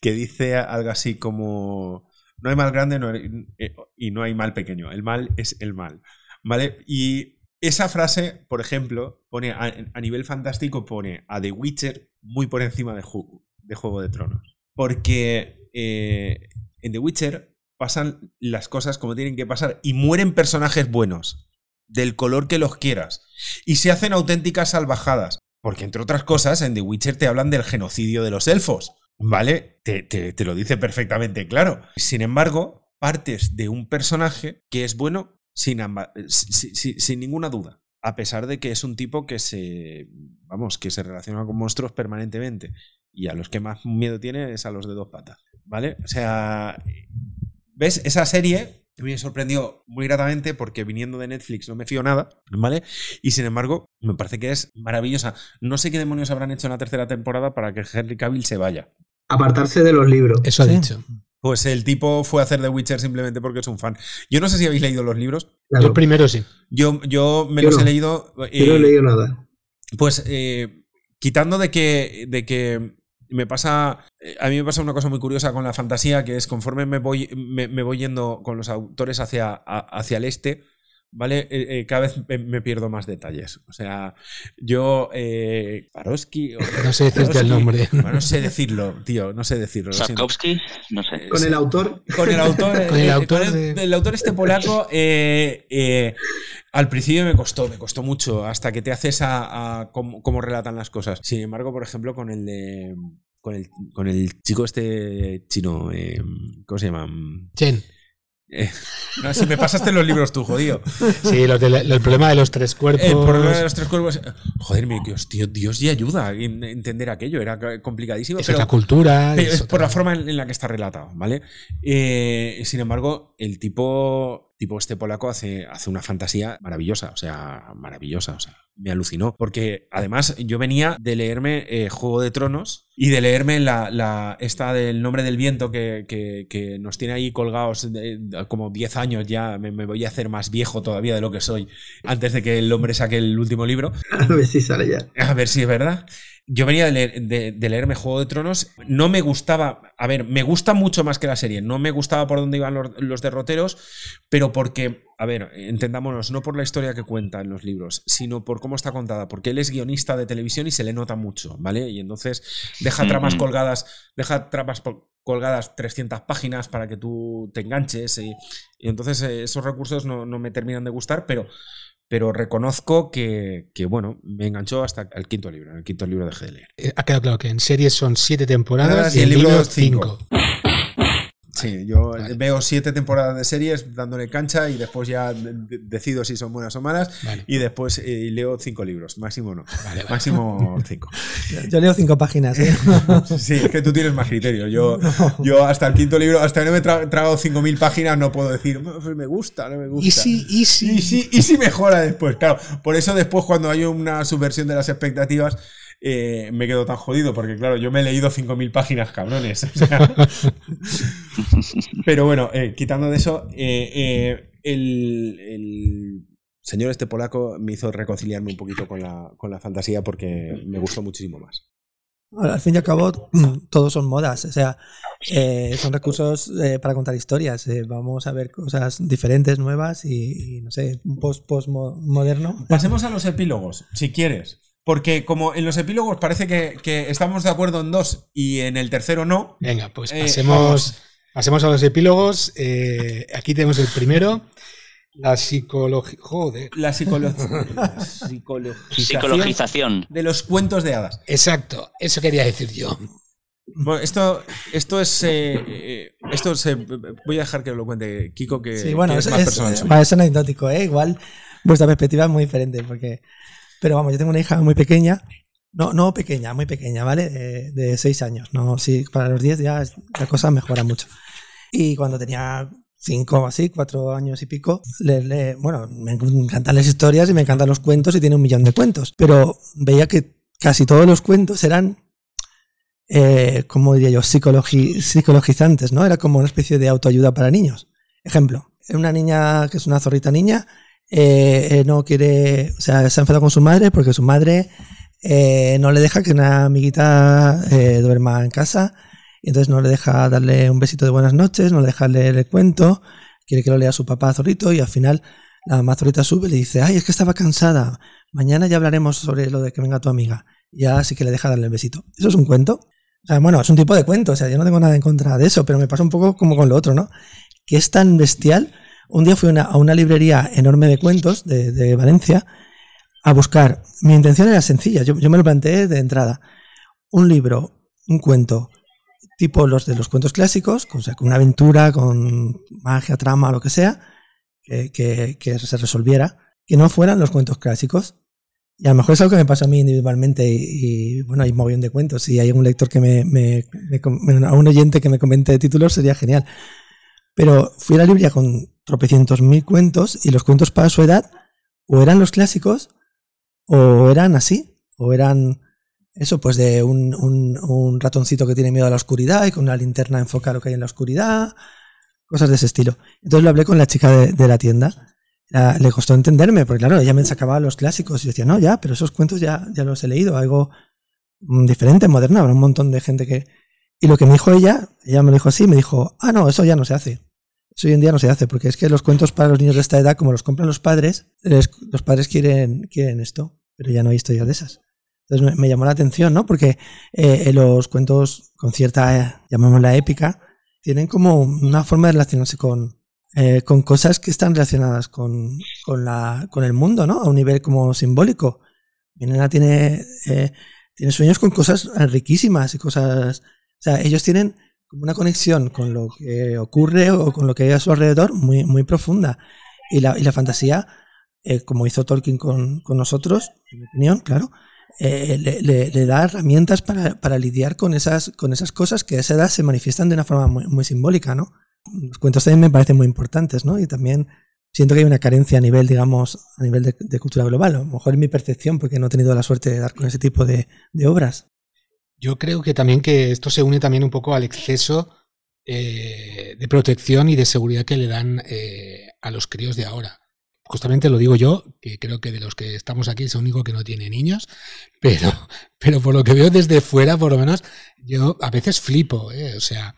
que dice algo así como: No hay mal grande no hay- eh, y no hay mal pequeño. El mal es el mal. ¿Vale? Y esa frase, por ejemplo, pone a, a nivel fantástico, pone a The Witcher muy por encima de, Ju- de Juego de Tronos. Porque eh, en The Witcher pasan las cosas como tienen que pasar y mueren personajes buenos, del color que los quieras, y se hacen auténticas salvajadas. Porque entre otras cosas, en The Witcher te hablan del genocidio de los elfos. ¿Vale? Te, lo dice perfectamente claro. Sin embargo, partes de un personaje que es bueno sin, sin ninguna duda. A pesar de que es un tipo que se. Vamos, que se relaciona con monstruos permanentemente. Y a los que más miedo tiene es a los de dos patas. ¿Vale? O sea. ¿Ves? Esa serie me sorprendió muy gratamente porque viniendo de Netflix no me fío nada, ¿vale? Y sin embargo, me parece que es maravillosa. No sé qué demonios habrán hecho en la tercera temporada para que Henry Cavill se vaya. Apartarse de los libros. Eso ha Sí. dicho. Pues el tipo fue a hacer The Witcher simplemente porque es un fan. Yo no sé si habéis leído los libros. Claro. Yo primero sí. Yo, yo me Yo los he leído. Yo no he eh, leído nada. Pues eh, quitando de que, de que me pasa, eh, a mí me pasa una cosa muy curiosa con la fantasía, que es conforme me voy, me, voy yendo con los autores hacia, hacia el este, ¿vale? Eh, eh, cada vez me, me pierdo más detalles. O sea, yo, eh, Paroski, o- No sé decirte el nombre. bueno, no sé decirlo, tío, no sé decirlo. Sapkowski, no sé. Con el autor. Con el autor, Con el eh, autor con el- de- el autor este polaco, eh, eh, al principio me costó, me costó mucho, hasta que te haces a, a cómo, cómo relatan las cosas. Sin embargo, por ejemplo, con el de. Con el, con el chico este chino, eh, ¿cómo se llama? Chen. Eh, no, si me pasaste los libros tú, jodido. Sí, los del- el problema de los tres cuerpos. El problema de los tres cuerpos. Joder, me Dios, tío, Dios y ayuda a en- entender aquello, era complicadísimo. es pero- otra cultura. Pero es es por la forma en en la que está relatado, ¿vale? Eh, sin embargo, el tipo, tipo este polaco hace, hace una fantasía maravillosa, o sea, maravillosa, o sea, me alucinó. Porque además yo venía de leerme eh, Juego de Tronos y de leerme la, la- esta del nombre del viento que, que- que nos tiene ahí colgados de- como 10 años ya, me, me voy a hacer más viejo todavía de lo que soy, antes de que el hombre saque el último libro. A ver si sale ya. A ver si es verdad. Yo venía de, leer- de- de leerme Juego de Tronos. No me gustaba. A ver, me gusta mucho más que la serie. No me gustaba por dónde iban los, los derroteros, pero porque. A ver, entendámonos, no por la historia que cuenta en los libros, sino por cómo está contada. Porque él es guionista de televisión y se le nota mucho, ¿vale? Y entonces deja tramas colgadas, deja tramas colgadas 300 páginas para que tú te enganches. Y, y entonces eh, esos recursos no, no me terminan de gustar, pero pero reconozco que, que, bueno, me enganchó hasta el quinto libro. En el quinto libro dejé de leer. Eh, Ha quedado claro que en series son siete temporadas Y y el libro cinco. Sí, yo vale. veo siete temporadas de series dándole cancha y después ya de- de- decido si son buenas o malas Vale. y después eh, leo cinco libros, máximo no. Vale, vale. Máximo cinco. Yo leo cinco páginas. ¿eh? Sí, es que tú tienes más criterio. Yo, yo hasta el quinto libro, hasta que no me he tra- tragado 5.000 páginas, no puedo decir, "No, pues me gusta, no me gusta. Y si, y si. Y si, y si mejora después, claro. Por eso después cuando hay una subversión de las expectativas, eh, me quedo tan jodido, porque claro, yo me he leído 5.000 páginas, cabrones. o sea. Pero bueno, eh, quitando de eso, eh, el, el señor este polaco me hizo reconciliarme un poquito con la, con la fantasía porque me gustó muchísimo más. Al al fin y al cabo, todos son modas, o sea, eh, son recursos eh, para contar historias. eh, vamos a ver cosas diferentes, nuevas y, y, no sé, un post post moderno. Pasemos a los epílogos, si quieres. Porque como en los epílogos parece que, que estamos de acuerdo en dos y en el tercero no. Venga, pues Eh, pasemos, a los epílogos. Eh, aquí tenemos el primero. La psicología. Joder. La psicolo- psicologización Psicologización. de los cuentos de hadas. Exacto, eso quería decir yo. Bueno, esto, esto es. eh, esto se, voy a dejar que lo cuente Kiko, que, Sí, bueno, que es, es más es- es anecdótico, ¿eh? Igual vuestra perspectiva es muy diferente, porque... Pero vamos, yo tengo una hija muy pequeña, no, no pequeña, muy pequeña, ¿vale? De, de seis años, ¿no? Sí, para los 10 ya la cosa mejora mucho. Y cuando tenía cinco o así, cuatro años y pico, le, le- bueno, me encantan las historias y me encantan los cuentos y tiene un millón de cuentos, pero veía que casi todos los cuentos eran eh, como diría yo, psicologi- psicologizantes, ¿no? Era como una especie de autoayuda para niños. Ejemplo, una niña que es una zorrita niña, eh, eh, no quiere, o sea, se ha enfadado con su madre porque su madre eh, no le deja que una amiguita duerma en casa y entonces no le deja darle un besito de buenas noches, no le deja leer el cuento, quiere que lo lea su papá zorrito y al final la mamá zorrita sube y le dice, ay, es que estaba cansada, mañana ya hablaremos sobre lo de que venga tu amiga. Ya sí que le deja darle el besito. ¿Eso es un cuento? Bueno, es un tipo de cuento, o sea, yo no tengo nada en contra de eso, pero me pasa un poco como con lo otro, ¿no? Que es tan bestial. Un día fui a una, librería enorme de cuentos de, Valencia a buscar. Mi intención era sencilla, yo, me lo planteé de entrada. Un libro, un cuento, tipo los de los cuentos clásicos, con, con una aventura, con magia, trama, lo que sea, que, que- se resolviera, que no fueran los cuentos clásicos. Y a lo mejor es algo que me pasa a mí individualmente y, y, bueno, hay un mogollón de cuentos. Si hay algún lector que me, me, me a un oyente que me comente títulos sería genial. Pero fui a la librería con tropecientos mil cuentos y los cuentos para su edad o eran los clásicos o eran así, o eran eso, pues de un, ratoncito que tiene miedo a la oscuridad y con una linterna enfoca lo que hay en la oscuridad, cosas de ese estilo. Entonces lo hablé con la chica de, la tienda. Le costó entenderme, porque claro, ella me sacaba los clásicos y decía, no, ya, pero esos cuentos ya, ya los he leído, algo mm, diferente, moderno, habrá un montón de gente que... Y lo que me dijo ella, ella me dijo así, me dijo, ah, no, eso ya no se hace. Eso hoy en día no se hace, porque es que los cuentos para los niños de esta edad, como los compran los padres, los padres quieren, quieren esto, pero ya no hay historias de esas. Entonces me, llamó la atención, ¿no? Porque eh, eh, los cuentos con cierta, eh, llamémosla épica, tienen como una forma de relacionarse con, eh, con cosas que están relacionadas con, con, la, con el mundo, ¿no? A un nivel como simbólico. Mi nena tiene, tiene sueños con cosas riquísimas y cosas... O sea, ellos tienen una conexión con lo que ocurre o con lo que hay a su alrededor muy, muy profunda. Y la, y la fantasía, eh, como hizo Tolkien con, con nosotros, en mi opinión, claro, eh, le, le- le da herramientas para, para lidiar con esas, con esas cosas que a esa edad se manifiestan de una forma muy, muy simbólica, ¿no? Los cuentos también me parecen muy importantes, ¿no? Y también siento que hay una carencia a nivel, digamos, a nivel de, de cultura global. A lo mejor es mi percepción porque no he tenido la suerte de dar con ese tipo de, de obras. Yo creo que también que esto se une también un poco al exceso eh, de protección y de seguridad que le dan eh, a los críos de ahora. Justamente lo digo yo, que creo que de los que estamos aquí es el único que no tiene niños, pero, pero por lo que veo desde fuera, por lo menos, yo a veces flipo, ¿eh? o sea,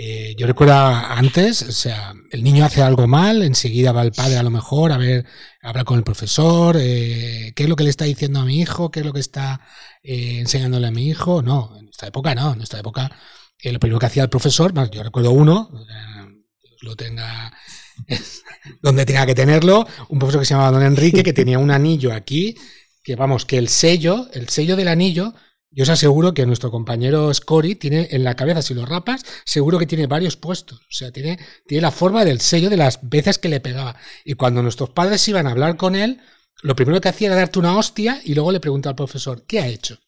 eh, yo recuerdo antes, o sea, el niño hace algo mal, enseguida va el padre a lo mejor a ver, habla con el profesor, eh, qué es lo que le está diciendo a mi hijo, qué es lo que está eh, enseñándole a mi hijo. No, en nuestra época no, en nuestra época lo primero que hacía el profesor, más yo recuerdo uno, lo tenga donde tenga que tenerlo, un profesor que se llamaba Don Enrique, que tenía un anillo aquí, que vamos, que el sello, el sello del anillo yo os aseguro que nuestro compañero Scori tiene en la cabeza, si lo rapas, seguro que tiene varios puestos. O sea, tiene, tiene la forma del sello de las veces que le pegaba. Y cuando nuestros padres iban a hablar con él, lo primero que hacía era darte una hostia y luego le pregunta al profesor, ¿qué ha hecho?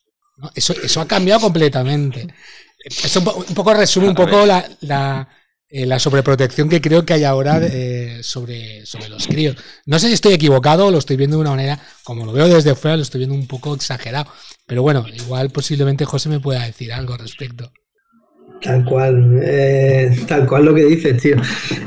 Eso, eso ha cambiado completamente. Eso un, poco resume un poco la, la, eh, la, sobreprotección que creo que hay ahora eh, sobre, sobre los críos. No sé si estoy equivocado o lo estoy viendo de una manera, como lo veo desde fuera, lo estoy viendo un poco exagerado. Pero bueno, igual posiblemente José me pueda decir algo al respecto. Tal cual, eh, tal cual lo que dices, tío.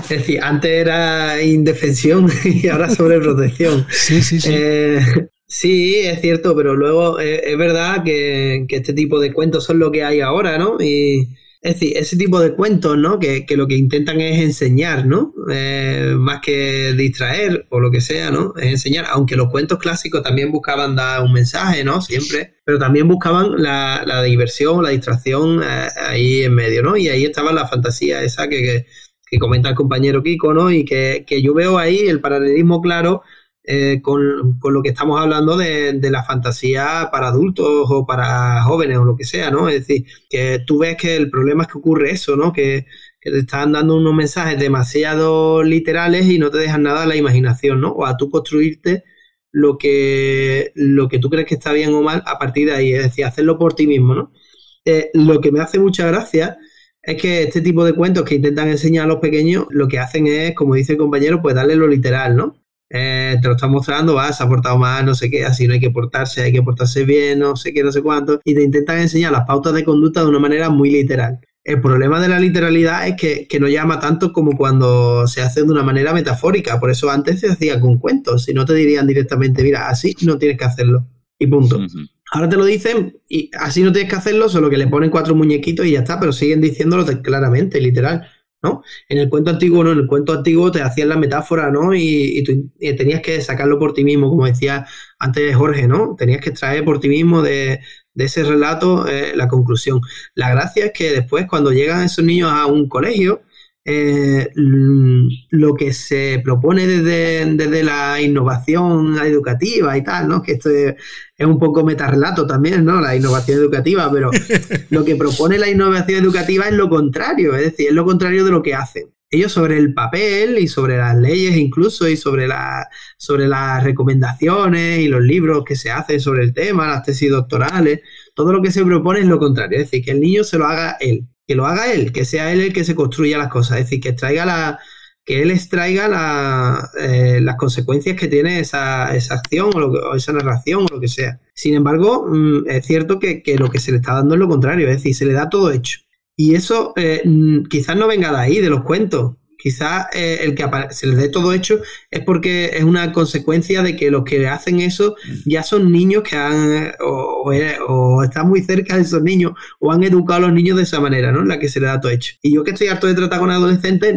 Es decir, antes era indefensión y ahora sobreprotección. Sí, sí, sí. Eh, sí, es cierto, pero luego eh, es verdad que, que, este tipo de cuentos son lo que hay ahora, ¿no? Y, es decir, ese tipo de cuentos, ¿no? Que, que lo que intentan es enseñar, ¿no? Eh, más que distraer o lo que sea, ¿no? Es enseñar, aunque los cuentos clásicos también buscaban dar un mensaje, ¿no? Siempre, pero también buscaban la, la diversión, la distracción eh, ahí en medio, ¿no? Y ahí estaba la fantasía esa que, que, que comenta el compañero Kiko, ¿no? Y que, que yo veo ahí el paralelismo claro eh, con, con, lo que estamos hablando de, de, la fantasía para adultos o para jóvenes o lo que sea, ¿no? Es decir, que tú ves que el problema es que ocurre eso, ¿no? Que, te están dando unos mensajes demasiado literales y no te dejan nada a la imaginación, ¿no? O a tú construirte lo que, lo que tú crees que está bien o mal a partir de ahí, es decir, hacerlo por ti mismo, ¿no? Eh, lo que me hace mucha gracia es que este tipo de cuentos que intentan enseñar a los pequeños, lo que hacen es, como dice el compañero, pues darle lo literal, ¿no? Eh, te lo están mostrando, vas, ha portado mal, no sé qué, así no hay que portarse, hay que portarse bien, no sé qué, no sé cuánto, y te intentan enseñar las pautas de conducta de una manera muy literal. El problema de la literalidad es que, que, no llama tanto como cuando se hace de una manera metafórica, por eso antes se hacía con cuentos, si no te dirían directamente, mira, así no tienes que hacerlo, y punto. Uh -huh. Ahora te lo dicen y así no tienes que hacerlo, solo que le ponen cuatro muñequitos y ya está, pero siguen diciéndolo claramente, literal. ¿No? En el cuento antiguo, ¿no? En el cuento antiguo te hacían la metáfora, ¿no? Y, y, tú, tenías que sacarlo por ti mismo, como decía antes Jorge, ¿no? Tenías que extraer por ti mismo de, de ese relato eh, la conclusión. La gracia es que después, cuando llegan esos niños a un colegio, eh, lo que se propone desde, desde, la innovación educativa y tal, ¿no? Que esto es, es, un poco metarrelato también, ¿no? La innovación educativa, pero lo que propone la innovación educativa es lo contrario, es decir, es lo contrario de lo que hacen. Ellos sobre el papel y sobre las leyes incluso y sobre, la, sobre las recomendaciones y los libros que se hacen sobre el tema, las tesis doctorales, todo lo que se propone es lo contrario, es decir, que el niño se lo haga él que lo haga él, que sea él el que se construya las cosas, es decir, que extraiga la, que él extraiga la, eh, las consecuencias que tiene esa, esa acción o, lo, o, esa narración o lo que sea. Sin embargo, mmm, es cierto que, que, lo que se le está dando es lo contrario, es decir, se le da todo hecho. Y eso eh, mmm, quizás no venga de ahí, de los cuentos. Quizás eh, el que se les dé todo hecho es porque es una consecuencia de que los que hacen eso ya son niños que han o, o, o, están muy cerca de esos niños o han educado a los niños de esa manera, ¿no? En la que se les da todo hecho. Y yo que estoy harto de tratar con adolescentes,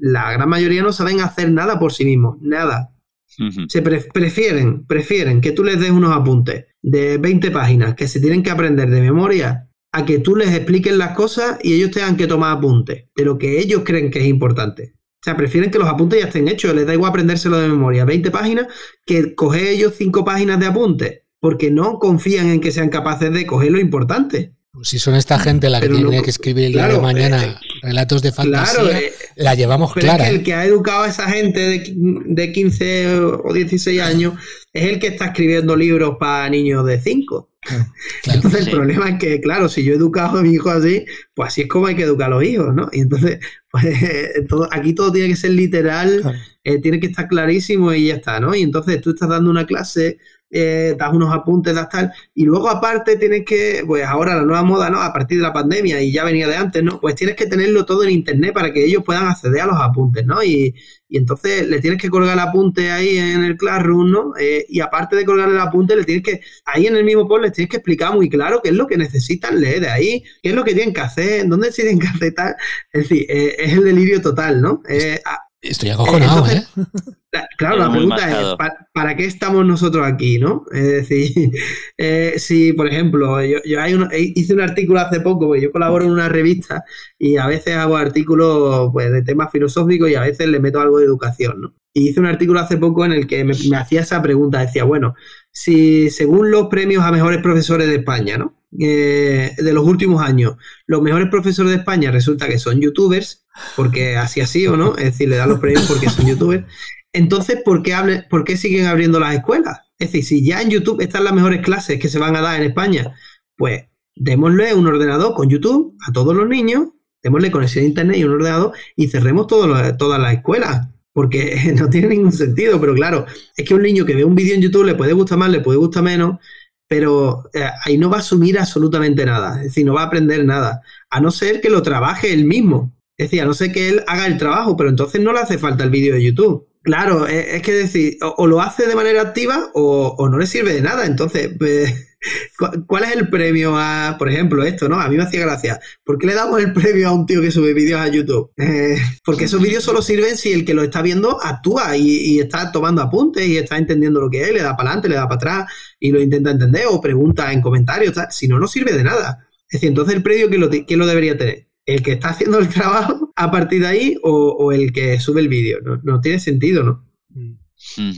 la gran mayoría no saben hacer nada por sí mismos, nada. Uh -huh. Se pre prefieren, prefieren que tú les des unos apuntes de 20 páginas que se tienen que aprender de memoria a que tú les expliques las cosas y ellos tengan que tomar apuntes de lo que ellos creen que es importante. O sea, prefieren que los apuntes ya estén hechos, les da igual aprendérselo de memoria, 20 páginas, que coger ellos 5 páginas de apuntes, porque no confían en que sean capaces de coger lo importante. Pues si son esta gente la que pero tiene no, que escribir el claro, día de mañana eh, relatos de fantasía, claro, eh, la llevamos pero clara. Es que el que ha educado a esa gente de, de 15 o 16 años es el que está escribiendo libros para niños de 5. Claro, entonces sí. el problema es que, claro, si yo he educado a mi hijo así, pues así es como hay que educar a los hijos, ¿no? Y entonces, pues todo, aquí todo tiene que ser literal, claro. eh, tiene que estar clarísimo y ya está, ¿no? Y entonces tú estás dando una clase eh, das unos apuntes, das tal, y luego aparte tienes que, pues ahora la nueva moda, ¿no? A partir de la pandemia y ya venía de antes, ¿no? Pues tienes que tenerlo todo en internet para que ellos puedan acceder a los apuntes, ¿no? Y, y entonces le tienes que colgar el apunte ahí en el Classroom, ¿no? Eh, y aparte de colgar el apunte, le tienes que, ahí en el mismo post les tienes que explicar muy claro qué es lo que necesitan leer de ahí, qué es lo que tienen que hacer, dónde se tienen que hacer tal. Es decir, eh, es el delirio total, ¿no? Eh, Estoy acojonado, Entonces, ¿eh? Claro, la pregunta es, ¿pa- ¿para qué estamos nosotros aquí, no? Es decir, eh, si, por ejemplo, yo, yo hay un- hice un artículo hace poco, porque yo colaboro en una revista y a veces hago artículos pues, de temas filosóficos y a veces le meto algo de educación, ¿no? Y hice un artículo hace poco en el que me, me hacía esa pregunta, decía, bueno, si según los premios a mejores profesores de España, ¿no? Eh, de los últimos años, los mejores profesores de España resulta que son youtubers, porque así así o no, es decir, le dan los premios porque son youtubers. Entonces, ¿por qué, hable- ¿por qué siguen abriendo las escuelas? Es decir, si ya en YouTube están las mejores clases que se van a dar en España, pues démosle un ordenador con YouTube a todos los niños, démosle conexión a Internet y un ordenador y cerremos todas las escuelas. Porque no tiene ningún sentido, pero claro, es que un niño que ve un vídeo en YouTube le puede gustar más, le puede gustar menos, pero eh, ahí no va a asumir absolutamente nada, es decir, no va a aprender nada, a no ser que lo trabaje él mismo. Es decir, a no ser que él haga el trabajo, pero entonces no le hace falta el vídeo de YouTube. Claro, es, es que decir, o, lo hace de manera activa o, o no le sirve de nada. Entonces, pues, ¿cu- ¿cuál es el premio a, por ejemplo, esto, no? A mí me hacía gracia. ¿Por qué le damos el premio a un tío que sube vídeos a YouTube? Eh, porque esos vídeos solo sirven si el que lo está viendo actúa y, está tomando apuntes y está entendiendo lo que es, le da para adelante, le da para atrás y lo intenta entender o pregunta en comentarios. Si no, no sirve de nada. Es decir, entonces el premio, ¿quién lo, lo debería tener? ¿El que está haciendo el trabajo a partir de ahí o, o el que sube el vídeo? No, no tiene sentido, ¿no? Sí,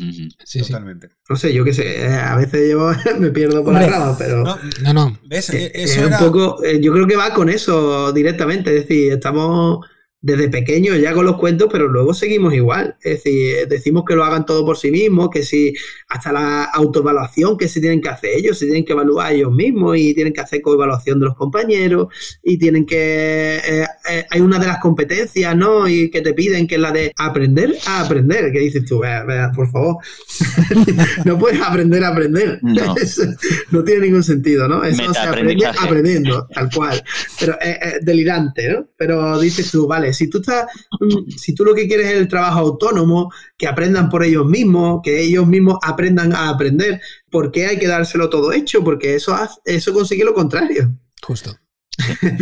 sí. Totalmente. No sé, yo qué sé, eh, a veces yo me pierdo por Hombre. las ramas, pero No, No, no. ¿Ves? eh, E- es Eso un poco, eh, yo creo que va con eso directamente, es decir, estamos desde pequeños ya con los cuentos, pero luego seguimos igual, es decir, decimos que lo hagan todo por sí mismos, que si hasta la autoevaluación que se tienen que hacer ellos, se tienen que evaluar ellos mismos y tienen que hacer coevaluación de los compañeros y tienen que, eh, eh, hay una de las competencias, ¿no? Y que te piden que es la de aprender a aprender, que dices tú, "Vea, vea, por favor, no puedes aprender a aprender. No. Eso no tiene ningún sentido, ¿no? Eso se aprende aprendiendo, tal cual. Pero es, es delirante, ¿no? Pero dices tú, vale, si tú estás, mm, si tú lo que quieres es el trabajo autónomo, que aprendan por ellos mismos, que ellos mismos aprendan a aprender, ¿por qué hay que dárselo todo hecho? Porque eso, hace- eso consigue lo contrario. Justo.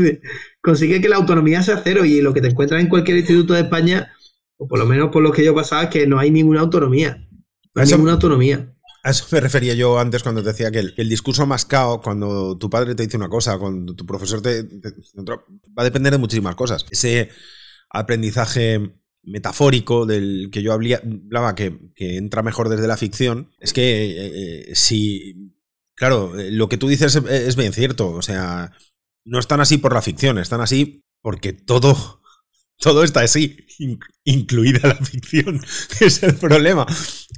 consigue que la autonomía sea cero y lo que te encuentras en cualquier instituto de España, o por lo menos por lo que yo pasaba, es que no hay ninguna autonomía. No hay Eso- ninguna autonomía. A eso me refería yo antes cuando te decía que el, el discurso mascao, cuando tu padre te dice una cosa, cuando tu profesor te, te otra, va a depender de muchísimas cosas. Ese aprendizaje metafórico del que yo hablaba, que, entra mejor desde la ficción, es que eh, eh, si, claro, eh, lo que tú dices es, bien cierto, o sea, no están así por la ficción, están así porque todo, todo está así, in- incluida la ficción, es el problema.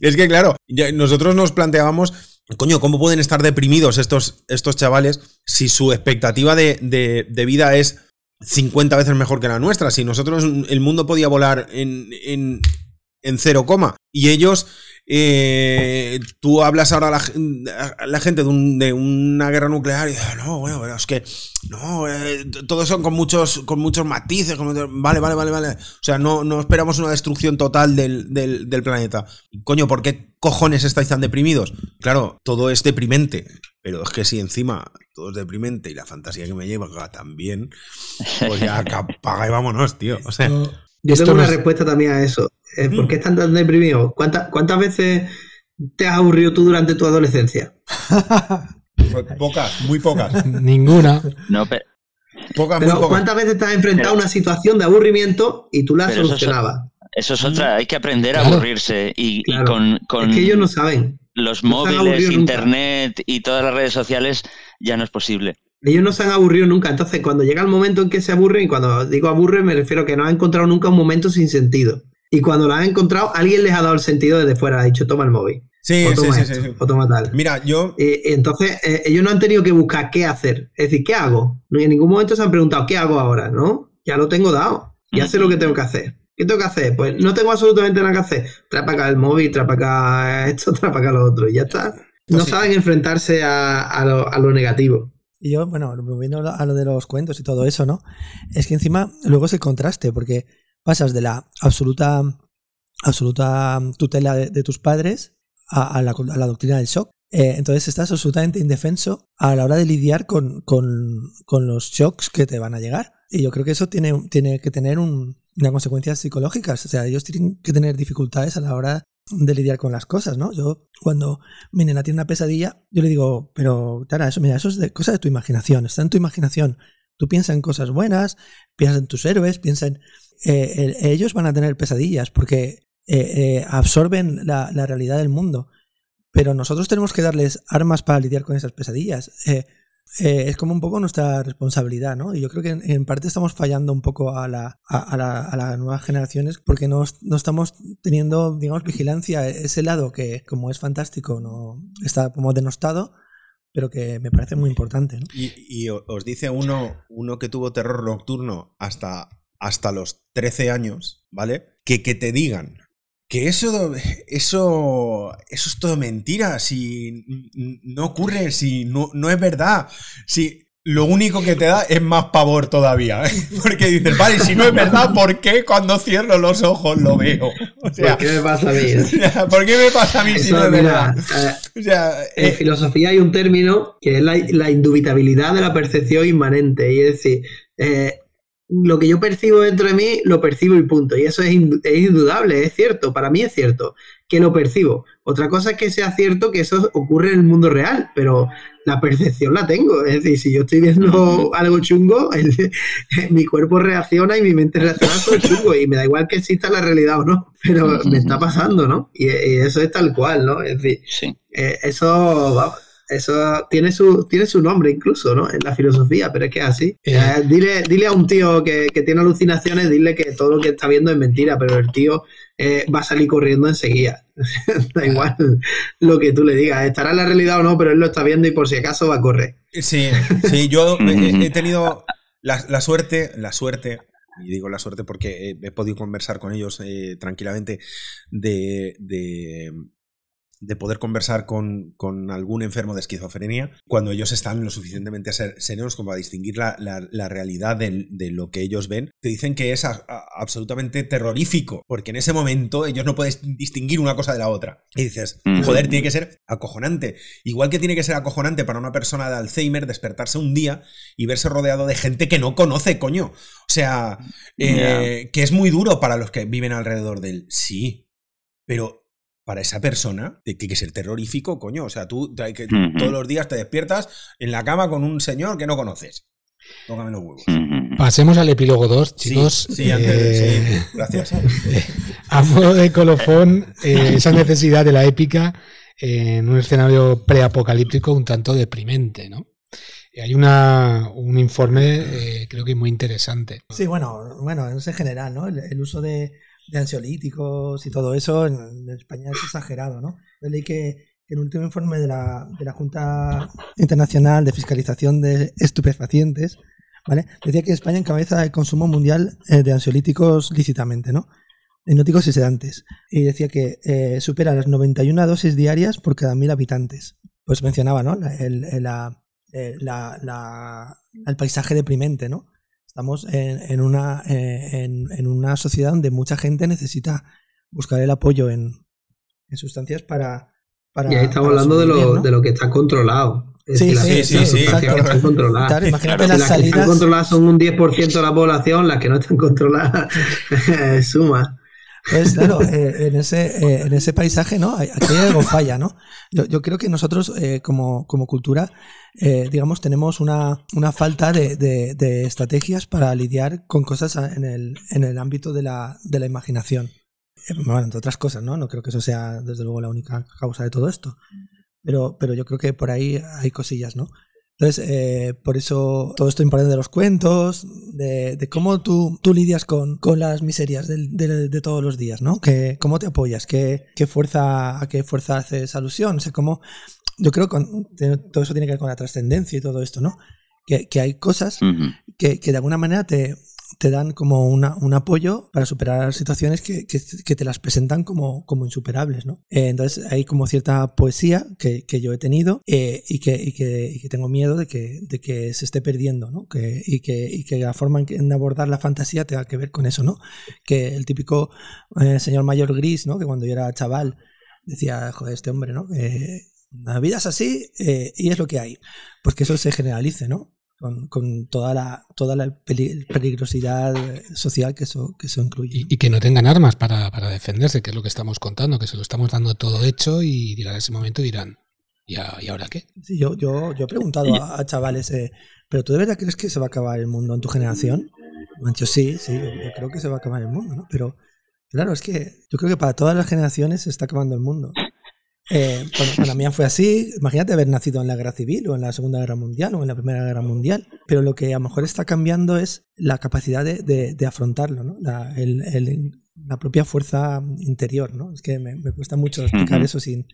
Es que, claro, nosotros nos planteábamos, coño, ¿cómo pueden estar deprimidos estos, estos chavales si su expectativa de- de vida es 50 veces mejor que la nuestra? Si nosotros, el mundo podía volar en, en, en cero coma y ellos... eh, tú hablas ahora a la, gen- a la gente de, un- de una guerra nuclear y dices, no, bueno, pero es que no, eh, todos son con muchos, con muchos matices, con vale, vale, vale, vale. O sea, no, no esperamos una destrucción total del, del- del planeta. Coño, ¿por qué cojones estáis tan deprimidos? Claro, todo es deprimente, pero es que si encima todo es deprimente y la fantasía que me lleva también, pues ya apaga y vámonos, tío. O sea, Yo tengo una respuesta también a eso. Eh, ¿Por qué están tan deprimidos? ¿Cuántas, ¿Cuántas veces te has aburrido tú durante tu adolescencia? pocas, muy pocas. Ninguna. No, pe- Pocas, muy Pero pocas. ¿cuántas veces te has enfrentado a una situación de aburrimiento y tú la Pero eso es- solucionabas? eso es otra. Hay que aprender a Claro. aburrirse. Y, con, con Es que ellos no saben. los no móviles, nunca. internet y todas las redes sociales ya no es posible. Ellos no se han aburrido nunca. Entonces, cuando llega el momento en que se aburren, y cuando digo aburre, me refiero a que no han encontrado nunca un momento sin sentido. Y cuando lo han encontrado, alguien les ha dado el sentido desde fuera. Ha dicho, toma el móvil. Sí, o sí, toma sí, esto, sí, sí. o toma tal. Mira, yo Eh, entonces, eh, ellos no han tenido que buscar qué hacer. Es decir, ¿qué hago? En ningún momento se han preguntado, ¿qué hago ahora? ¿No? Ya lo tengo dado. Ya sé lo que tengo que hacer. ¿Qué tengo que hacer? Pues no tengo absolutamente nada que hacer. Trae para acá el móvil, trae para acá esto, trae para acá lo otro. Y ya está. No Pues sí. saben enfrentarse a, a lo, a lo negativo. Y yo, bueno, volviendo a lo de los cuentos y todo eso, ¿no? Es que encima luego es el contraste, porque pasas de la absoluta, absoluta tutela de, tus padres a, la, doctrina del shock. Eh, entonces estás absolutamente indefenso a la hora de lidiar con, con- con los shocks que te van a llegar. Y yo creo que eso tiene, tiene que tener un, consecuencias psicológicas. O sea, ellos tienen que tener dificultades a la hora de lidiar con las cosas, ¿no? Yo, cuando mi nena tiene una pesadilla, yo le digo, pero Tara, eso, mira, eso es cosa de tu imaginación, está en tu imaginación. Tú piensa en cosas buenas, piensa en tus héroes, piensa en... Eh, ellos van a tener pesadillas porque eh, eh, absorben la, realidad del mundo. Pero nosotros tenemos que darles armas para lidiar con esas pesadillas. Es como un poco nuestra responsabilidad, ¿no? Y yo creo que en, parte estamos fallando un poco a, la, a, la, a las nuevas generaciones porque no, no, estamos teniendo, digamos, vigilancia. Ese lado que, como es fantástico, no está como denostado, pero que me parece muy importante. ¿no? Y, y, os dice uno, uno que tuvo terror nocturno hasta, hasta los 13 años, ¿vale? Que, que te digan que eso, eso, eso es todo mentira, si no ocurre, si no, no es verdad, si lo único que te da es más pavor todavía, ¿eh? porque dices, vale, si no es verdad, ¿por qué cuando cierro los ojos lo veo? O sea, ¿Por qué me pasa a mí? ¿Por qué me pasa a mí si no es verdad? Eh, o sea, en eh, filosofía hay un término que es la, la, indubitabilidad de la percepción inmanente, y es decir, eh, lo que yo percibo dentro de mí, lo percibo y punto. Y eso es, indudable, es cierto, para mí es cierto, que lo percibo. Otra cosa es que sea cierto que eso ocurre en el mundo real, pero la percepción la tengo. Es decir, si yo estoy viendo algo chungo, mi cuerpo reacciona y mi mente reacciona a eso chungo. Y me da igual que exista la realidad o no, pero me está pasando, ¿no? Y, eso es tal cual, ¿no? Es decir, eh, eso eso tiene su, tiene su nombre incluso, ¿no? En la filosofía, pero es que es así. Eh. Eh, dile, dile a un tío que, tiene alucinaciones, dile que todo lo que está viendo es mentira, pero el tío eh, va a salir corriendo enseguida. da igual lo que tú le digas. Estará en la realidad o no, pero él lo está viendo y por si acaso va a correr. Sí, sí, yo he, tenido la, suerte, la suerte, y digo la suerte porque he, podido conversar con ellos tranquilamente de, de poder conversar con, con, algún enfermo de esquizofrenia cuando ellos están lo suficientemente serenos como a distinguir la, la, realidad de, de, lo que ellos ven. Te dicen que es absolutamente terrorífico, porque en ese momento ellos no pueden distinguir una cosa de la otra. Y dices, joder, tiene que ser acojonante. Igual que tiene que ser acojonante para una persona de Alzheimer despertarse un día y verse rodeado de gente que no conoce, coño. O sea, eh, que es muy duro para los que viven alrededor de él. Sí, pero para esa persona, tiene que ser terrorífico, coño. O sea, tú que, todos los días te despiertas en la cama con un señor que no conoces. Tócame los huevos. Pasemos al epílogo 2, chicos. Sí, antes, eh, gracias. a modo de colofón, eh, esa necesidad de la épica en un escenario preapocalíptico un tanto deprimente, ¿no? hay una, un informe, eh, creo que muy interesante. Sí, bueno, bueno, en general, ¿no? el uso de, de ansiolíticos y todo eso, en, España es exagerado, ¿no? Yo leí que, el último informe de la, de la Junta Internacional de Fiscalización de Estupefacientes, ¿vale? Decía que España encabeza el consumo mundial eh, de ansiolíticos lícitamente, ¿no? Hipnóticos y sedantes. Y decía que eh, supera las 91 dosis diarias por cada mil habitantes. Pues mencionaba, ¿no? el, la, eh, la, la, el paisaje deprimente, ¿no? Estamos en, una, eh, en, una sociedad donde mucha gente necesita buscar el apoyo en, sustancias para, para, y ahí estamos hablando de, lo, de lo que está controlado. sí, sí, sí, sí, están controladas. imagínate las, salidas... que están controladas son un 10% de la población, las que no están controladas suma. Pues claro, eh, en, ese, eh, en ese paisaje, ¿no? Aquí algo falla, ¿no? Yo, yo creo que nosotros, eh, como, como, cultura, digamos, tenemos una, una falta de, de, estrategias para lidiar con cosas en el, en el ámbito de la, de la imaginación. Bueno, entre otras cosas, ¿no? No creo que eso sea, desde luego, la única causa de todo esto. Pero, pero yo creo que por ahí hay cosillas, ¿no? Entonces, eh, por eso todo esto importante de los cuentos, de, cómo tú, tú lidias con, con las miserias de, de, todos los días, ¿no? Que, ¿Cómo te apoyas? ¿Qué, qué fuerza, ¿A qué fuerza haces alusión? O sea, cómo, yo creo que todo eso tiene que ver con la trascendencia y todo esto, ¿no? Que, que hay cosas que, que de alguna manera te, te dan como una, un apoyo para superar situaciones que, que, te las presentan como, como insuperables, ¿no? Eh, entonces hay como cierta poesía que, que yo he tenido eh, y, que, y, que, tengo miedo de que, de que se esté perdiendo, ¿no? Y, que, y que la forma en, abordar la fantasía tenga que ver con eso, ¿no? Que el típico eh, señor mayor gris, ¿no? Que cuando yo era chaval decía, joder, este hombre, ¿no? la vida es así y es lo que hay. Pues que eso se generalice, ¿no? Con, toda la toda la peligrosidad social que eso, que eso incluye. Y, que no tengan armas para, defenderse, que es lo que estamos contando, que se lo estamos dando todo hecho y llegar a ese momento dirán, ¿y, ahora qué? Sí, yo, yo, yo he preguntado a, chavales, eh, ¿pero tú de verdad crees que se va a acabar el mundo en tu generación? Dicho, sí, sí, yo creo que se va a acabar el mundo, ¿no? Pero claro, es que yo creo que para todas las generaciones se está acabando el mundo. Eh, bueno, la mía fue así. Imagínate haber nacido en la guerra civil o en la Segunda Guerra Mundial o en la Primera Guerra Mundial. Pero lo que a lo mejor está cambiando es la capacidad de, afrontarlo, ¿no? La, la, propia fuerza interior, ¿no? Es que me, cuesta mucho explicar eso sin,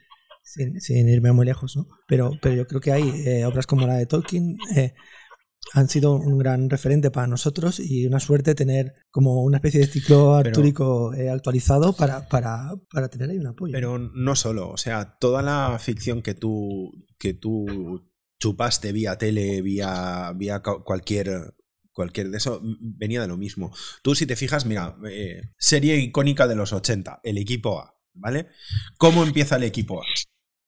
sin, irme muy lejos, ¿no? Pero, pero yo creo que hay eh, obras como la de Tolkien eh, han sido un gran referente para nosotros y una suerte tener como una especie de ciclo artúrico eh, actualizado para, para, para, tener ahí un apoyo. Pero no solo, o sea, toda la ficción que tú, que tú chupaste vía tele, vía, vía cualquier, cualquier de eso, venía de lo mismo. Tú si te fijas, mira, eh, serie icónica de los 80, el equipo A, ¿vale? ¿Cómo empieza el equipo A?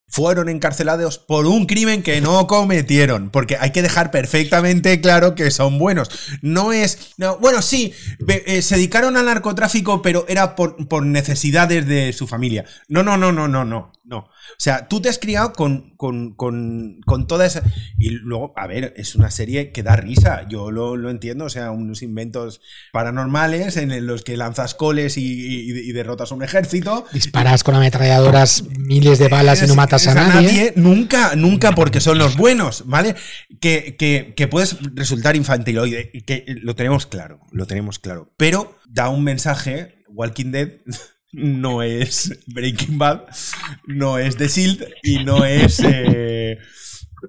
Fueron encarcelados por un crimen que no cometieron, porque hay que dejar perfectamente claro que son buenos. No es, no, bueno, sí, eh, se dedicaron al narcotráfico, pero era por, por, necesidades de su familia. No, no, no, no, no, no, no. O sea, tú te has criado con, con, con, con toda esa... Y luego, a ver, es una serie que da risa, yo lo, lo entiendo, o sea, unos inventos paranormales en los que lanzas coles y, derrotas a un ejército. Disparas con ametralladoras miles de balas y no matas a nadie. Nunca, nunca porque son los buenos, ¿vale? Que, que, que puedes resultar infantiloide, que lo tenemos claro, lo tenemos claro. Pero da un mensaje, Walking Dead no es Breaking Bad, no es The Shield y no es eh,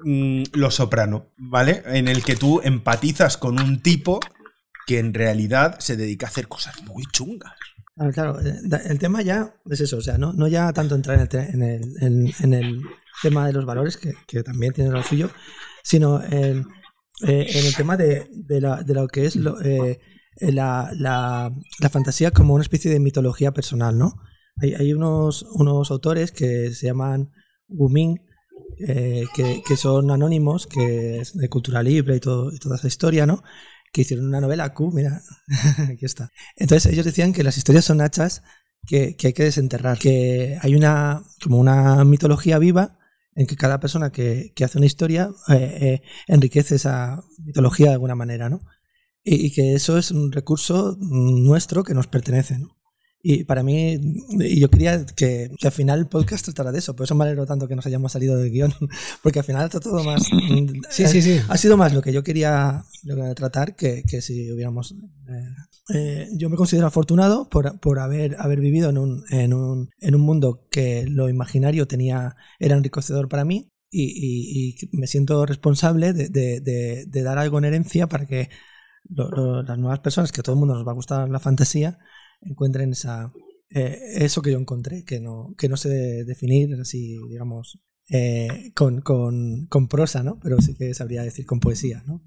mm, Lo Soprano, ¿vale? En el que tú empatizas con un tipo que en realidad se dedica a hacer cosas muy chungas. Claro, eh, el tema ya es eso, o sea, no, ya tanto entrar en el, tema de los valores, que, también tiene lo suyo, sino en, eh, el tema de, lo que es lo, la, la, fantasía como una especie de mitología personal, ¿no? Hay, unos, unos autores que se llaman Wuming, eh, que, que, son anónimos, que es de cultura libre y, todo, y toda esa historia, ¿no? Que hicieron una novela Q, mira, aquí está. Entonces ellos decían que las historias son hachas que, que hay que desenterrar, que hay una, como una mitología viva en que cada persona que, que hace una historia eh, enriquece esa mitología de alguna manera, ¿no? Y, que eso es un recurso nuestro que nos pertenece. ¿no? Y para mí, y yo quería que, al final el podcast tratara de eso, por eso me alegro tanto que nos hayamos salido del guion, porque al final está todo más... sí, sí, sí. Ha sido más lo que yo quería tratar que, que si hubiéramos... Eh, eh, yo me considero afortunado por, por haber, haber vivido en un, en, un, en un mundo que lo imaginario tenía era enriquecedor para mí y, y, me siento responsable de, de, de, de, dar algo en herencia para que las nuevas personas, que a todo el mundo nos va a gustar la fantasía, encuentren esa, eh, eso que yo encontré, que no, que no sé definir así, digamos, eh, con, con, con, prosa, ¿no? Pero sí que sabría decir con poesía, ¿no?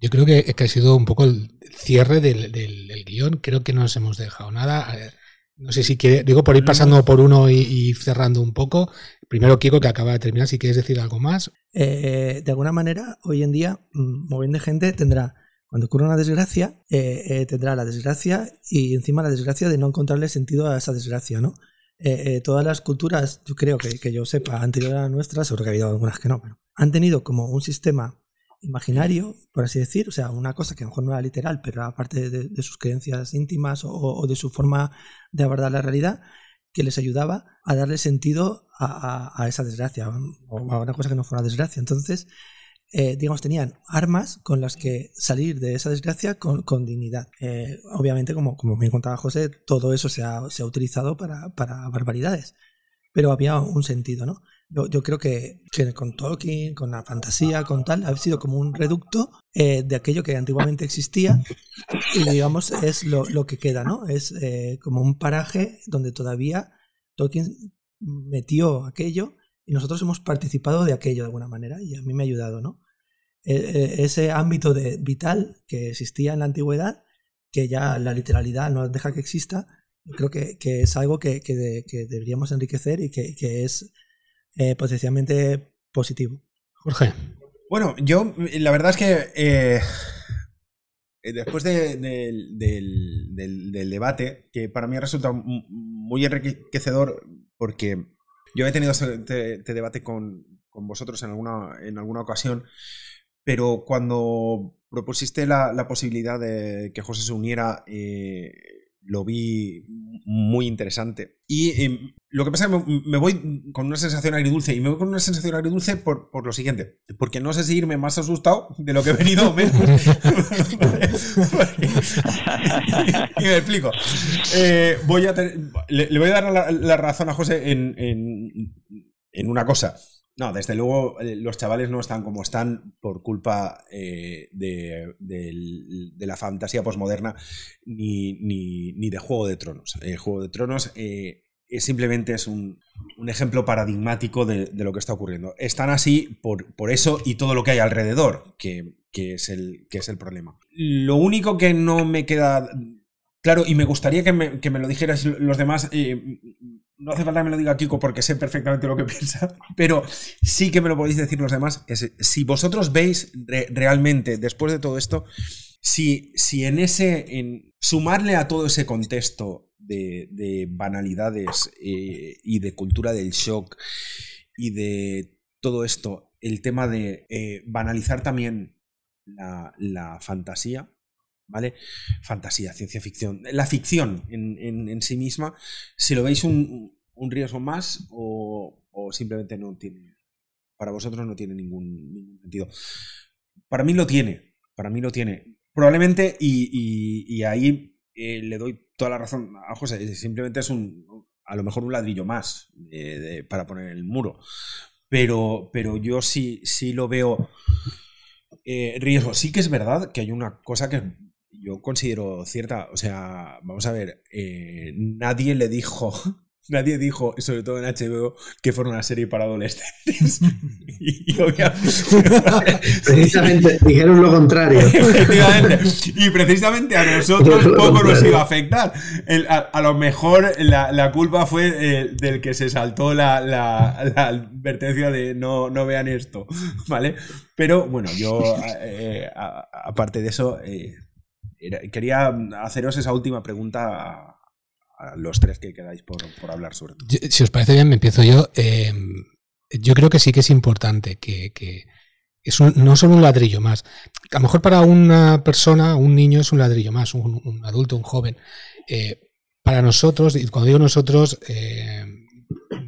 Yo creo que, que, ha sido un poco el cierre del, del, guion. Creo que no nos hemos dejado nada. No sé si quiere, digo, por ir pasando por uno y, cerrando un poco. Primero, Kiko, que acaba de terminar, si quieres decir algo más. Eh, de alguna manera, hoy en día, mm, de gente tendrá cuando ocurre una desgracia, eh, eh, tendrá la desgracia y encima la desgracia de no encontrarle sentido a esa desgracia, ¿no? Eh, todas las culturas, yo creo que, que yo sepa, anterior a la nuestra, seguro que ha habido algunas que no, pero han tenido como un sistema imaginario, por así decir, o sea, una cosa que a lo mejor no era literal, pero aparte de, sus creencias íntimas o, de su forma de abordar la realidad, que les ayudaba a darle sentido a, a esa desgracia, o a una cosa que no fuera desgracia. Entonces, eh, digamos, tenían armas con las que salir de esa desgracia con, dignidad. Eh, obviamente, como, como bien contaba José, todo eso se ha, se ha utilizado para, para, barbaridades, pero había un sentido, ¿no? Yo, creo que, que, con Tolkien, con la fantasía, con tal, ha sido como un reducto eh, de aquello que antiguamente existía y, digamos, es lo, lo que queda, ¿no? Es como un paraje donde todavía Tolkien metió aquello y nosotros hemos participado de aquello de alguna manera y a mí me ha ayudado, ¿no? E, e, ese ámbito de vital que existía en la antigüedad, que ya la literalidad no deja que exista, creo que, es algo que, deberíamos enriquecer y que, es eh, potencialmente positivo. Jorge. Bueno, yo, la verdad es que eh, después del, debate, que para mí ha resultado muy enriquecedor, porque yo he tenido este, debate con, vosotros en alguna, en alguna ocasión, pero cuando propusiste la, posibilidad de que José se uniera, eh, lo vi muy interesante. Y em, lo que pasa es que me, voy con una sensación agridulce. Y me voy con una sensación agridulce por, por lo siguiente. Porque no sé si irme más asustado de lo que he venido menos. y me explico. Eh, voy a le, voy a dar la, razón a José en, en una cosa. No, desde luego eh, los chavales no están como están por culpa eh, de, la fantasía posmoderna ni, ni, de Juego de Tronos. Eh, Juego de Tronos simplemente es un, ejemplo paradigmático de, lo que está ocurriendo. Están así por, por eso y todo lo que hay alrededor, que, es el, que es el problema. Lo único que no me queda claro, y me gustaría que me, que me lo dijeras los demás no hace falta que me lo diga Kiko porque sé perfectamente lo que piensa, pero sí que me lo podéis decir los demás. si vosotros veis realmente, después de todo esto, si, si en ese, sumarle a todo ese contexto de, banalidades eh, y de cultura del shock y de todo esto, el tema de eh, banalizar también la, fantasía, ¿vale? Fantasía, ciencia ficción. La ficción en, sí misma, si lo veis un, riesgo más o, simplemente no tiene, para vosotros no tiene ningún, sentido. Para mí lo tiene, para mí lo tiene. Probablemente, y, ahí eh, le doy toda la razón a José, simplemente es un, a lo mejor un ladrillo más eh, para poner el muro. Pero, pero yo sí, sí lo veo eh, riesgo. Sí que es verdad que hay una cosa que yo considero cierta. O sea, vamos a ver, eh, nadie le dijo, nadie dijo, sobre todo en HBO, que fuera una serie para adolescentes. y, precisamente dijeron lo contrario. Y precisamente a nosotros poco nos iba a afectar. a, lo mejor la, culpa fue eh, del que se saltó la, advertencia de no, no vean esto. ¿Vale? Pero bueno, yo, eh, aparte de eso quería haceros esa última pregunta a, los tres que quedáis por, hablar sobre todo. Si os parece bien, me empiezo yo. Eh, yo creo que sí que es importante que, es no solo un ladrillo más. A lo mejor para una persona, un niño es un ladrillo más, un, adulto, un joven. Eh, para nosotros, y cuando digo nosotros, eh,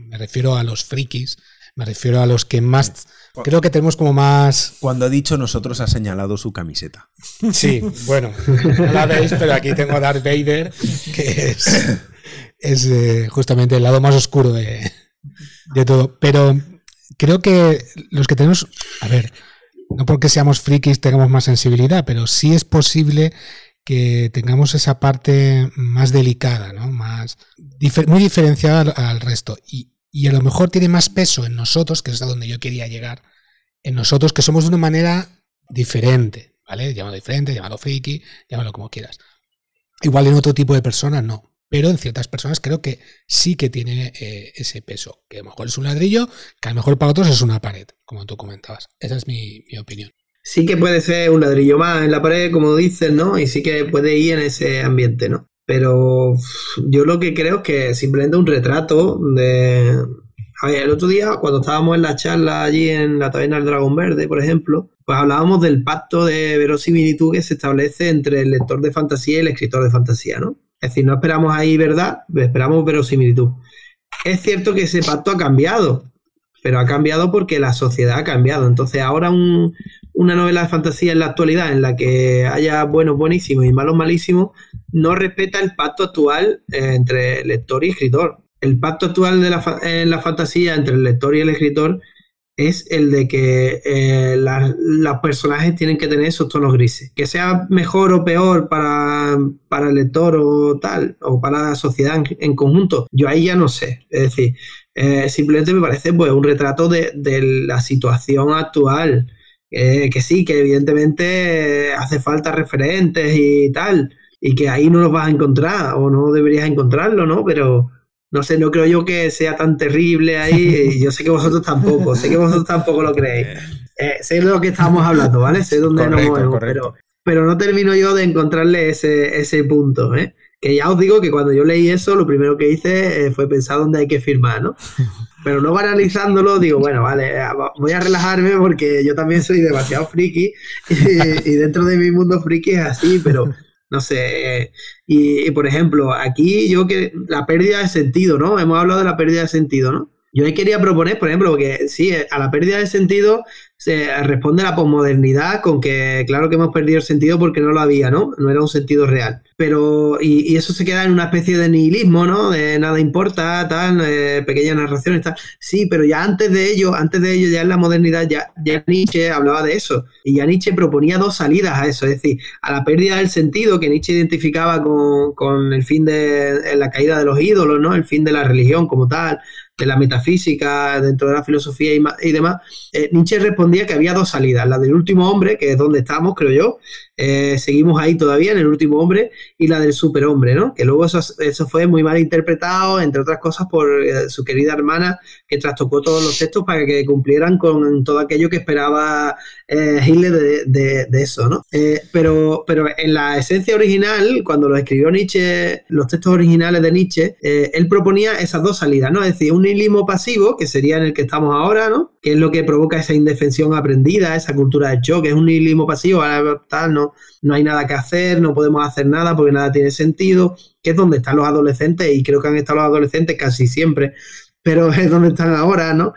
me refiero a los frikis, me refiero a los que más Creo que tenemos como más. Cuando ha dicho nosotros, ha señalado su camiseta. Sí, bueno, no la veis, pero aquí tengo a Darth Vader, que es, eh, justamente el lado más oscuro de, todo. Pero creo que los que tenemos. A ver, no porque seamos frikis tengamos más sensibilidad, pero sí es posible que tengamos esa parte más delicada, ¿no? Más, muy diferenciada al, al resto. Y, y a lo mejor tiene más peso en nosotros, que es a donde yo quería llegar, en nosotros que somos de una manera diferente, ¿vale? Llámalo diferente, llámalo friki, llámalo como quieras. Igual en otro tipo de personas no, pero en ciertas personas creo que sí que tiene eh, ese peso, que a lo mejor es un ladrillo, que a lo mejor para otros es una pared, como tú comentabas. Esa es mi, mi opinión. Sí que puede ser un ladrillo más en la pared, como dices, ¿no? Y sí que puede ir en ese ambiente, ¿no? Pero yo lo que creo es que simplemente un retrato de... A ver, el otro día, cuando estábamos en la charla allí en la taberna del Dragón Verde, por ejemplo, pues hablábamos del pacto de verosimilitud que se establece entre el lector de fantasía y el escritor de fantasía, ¿no? Es decir, no esperamos ahí verdad, esperamos verosimilitud. Es cierto que ese pacto ha cambiado, pero ha cambiado porque la sociedad ha cambiado. Entonces ahora un, una novela de fantasía en la actualidad en la que haya buenos buenísimos y malos malísimos, no respeta el pacto actual eh, entre lector y escritor. El pacto actual de la, en la fantasía entre el lector y el escritor es el de que eh, los personajes tienen que tener esos tonos grises. Que sea mejor o peor para, para el lector o tal, o para la sociedad en, conjunto, yo ahí ya no sé. Es decir, eh, simplemente me parece pues, un retrato de, de la situación actual que sí, que evidentemente hace falta referentes y tal, y que ahí no los vas a encontrar, o no deberías encontrarlo, ¿no? Pero no sé, no creo yo que sea tan terrible ahí, yo sé que vosotros tampoco, sé que vosotros tampoco lo creéis. eh, sé de lo que estamos hablando, ¿vale? Sé dónde nos movemos, pero, pero no termino yo de encontrarle ese, ese punto, ¿eh? Que ya os digo que cuando yo leí eso, lo primero que hice eh, fue pensar dónde hay que firmar, ¿no? Pero luego analizándolo, digo, bueno, vale, eh, voy a relajarme porque yo también soy demasiado friki y, dentro de mi mundo friki es así, pero no sé. Y, por ejemplo, aquí yo que la pérdida de sentido, ¿no? Hemos hablado de la pérdida de sentido, ¿no? Yo quería proponer, por ejemplo, que sí, a la pérdida de sentido se responde la posmodernidad con que, claro que hemos perdido el sentido porque no lo había, ¿no? No era un sentido real. Pero, y, eso se queda en una especie de nihilismo, ¿no? De nada importa, tal, eh, pequeñas narraciones, tal. Sí, pero ya antes de ello, antes de ello, ya en la modernidad, ya, ya Nietzsche hablaba de eso. Y ya Nietzsche proponía dos salidas a eso, es decir, a la pérdida del sentido que Nietzsche identificaba con, con el fin de la caída de los ídolos, ¿no? El fin de la religión como tal, de la metafísica, dentro de la filosofía y, y demás, eh, Nietzsche respondía que había dos salidas, la del último hombre, que es donde estamos, creo yo, eh, seguimos ahí todavía en el último hombre, y la del superhombre, ¿no? Que luego eso, eso fue muy mal interpretado, entre otras cosas, por eh, su querida hermana, que trastocó todos los textos para que cumplieran con todo aquello que esperaba eh, Hitler de, eso, ¿no? pero, pero en la esencia original, cuando lo escribió Nietzsche, los textos originales de Nietzsche, él proponía esas dos salidas, ¿no? Es decir, un nihilismo pasivo, que sería en el que estamos ahora, ¿no? Que es lo que provoca esa indefensión aprendida, esa cultura de choque, es un nihilismo pasivo, tal, ¿no? No, hay nada que hacer, no podemos hacer nada porque nada tiene sentido, que es donde están los adolescentes y creo que han estado los adolescentes casi siempre, pero es donde están ahora, ¿no?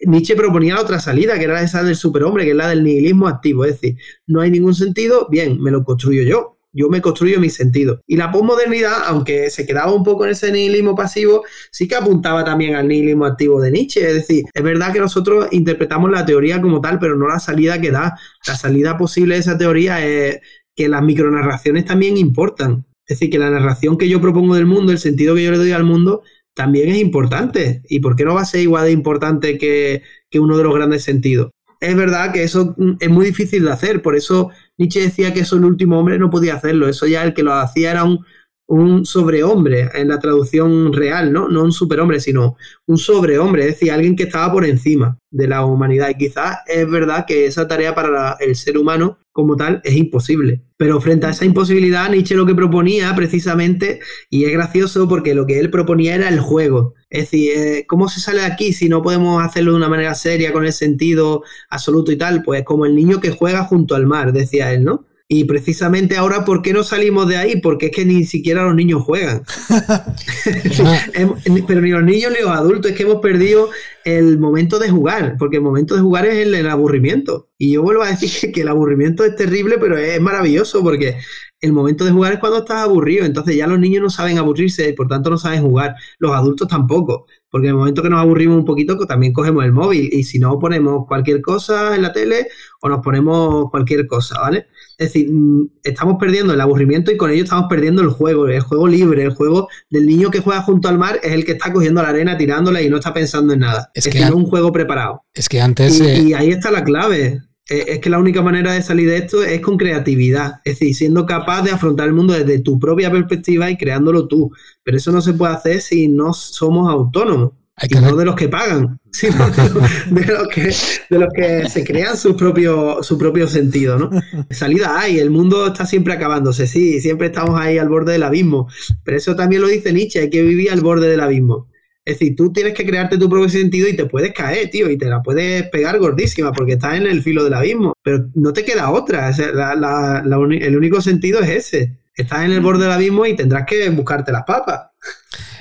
Nietzsche proponía la otra salida, que era esa del superhombre, que es la del nihilismo activo, es decir, no hay ningún sentido, bien, me lo construyo yo, yo me construyo mi sentido. Y la posmodernidad, aunque se quedaba un poco en ese nihilismo pasivo, sí que apuntaba también al nihilismo activo de Nietzsche. Es decir, es verdad que nosotros interpretamos la teoría como tal, pero no la salida que da. La salida posible de esa teoría es que las micronarraciones también importan. Es decir, que la narración que yo propongo del mundo, el sentido que yo le doy al mundo, también es importante. ¿Y por qué no va a ser igual de importante que, que uno de los grandes sentidos? Es verdad que eso es muy difícil de hacer, por eso Nietzsche decía que eso el último hombre no podía hacerlo, eso ya el que lo hacía era un, un sobrehombre en la traducción real, ¿no? No un superhombre, sino un sobrehombre, es decir, alguien que estaba por encima de la humanidad. Y quizás es verdad que esa tarea para el ser humano como tal es imposible. Pero frente a esa imposibilidad, Nietzsche lo que proponía precisamente, y es gracioso porque lo que él proponía era el juego. Es decir, eh, ¿cómo se sale de aquí si no podemos hacerlo de una manera seria con el sentido absoluto y tal? Pues como el niño que juega junto al mar, decía él, ¿no? Y precisamente ahora, ¿por qué no salimos de ahí? Porque es que ni siquiera los niños juegan. Pero ni los niños ni los adultos, es que hemos perdido el momento de jugar, porque el momento de jugar es el, aburrimiento. Y yo vuelvo a decir que, el aburrimiento es terrible, pero es maravilloso, porque el momento de jugar es cuando estás aburrido. Entonces ya los niños no saben aburrirse y por tanto no saben jugar. Los adultos tampoco. Porque en el momento que nos aburrimos un poquito, también cogemos el móvil. Y si no, ponemos cualquier cosa en la tele o nos ponemos cualquier cosa, ¿vale? Es decir, mm, estamos perdiendo el aburrimiento y con ello estamos perdiendo el juego, el juego libre, el juego del niño que juega junto al mar es el que está cogiendo la arena, tirándola y no está pensando en nada. Es, que no es un juego preparado. Es que antes. Y, ahí está la clave. Eh, es que la única manera de salir de esto es con creatividad, es decir, siendo capaz de afrontar el mundo desde tu propia perspectiva y creándolo tú. Pero eso no se puede hacer si no somos autónomos. y no de los que pagan, sino de, los que, de los que se crean su propio, su propio sentido, ¿no? Salida hay, el mundo está siempre acabándose, sí, siempre estamos ahí al borde del abismo, pero eso también lo dice Nietzsche, hay que vivir al borde del abismo. Es decir, tú tienes que crearte tu propio sentido y te puedes caer, tío, y te la puedes pegar gordísima porque estás en el filo del abismo. Pero no te queda otra. el único sentido es ese. Estás en el borde del abismo y tendrás que buscarte las papas.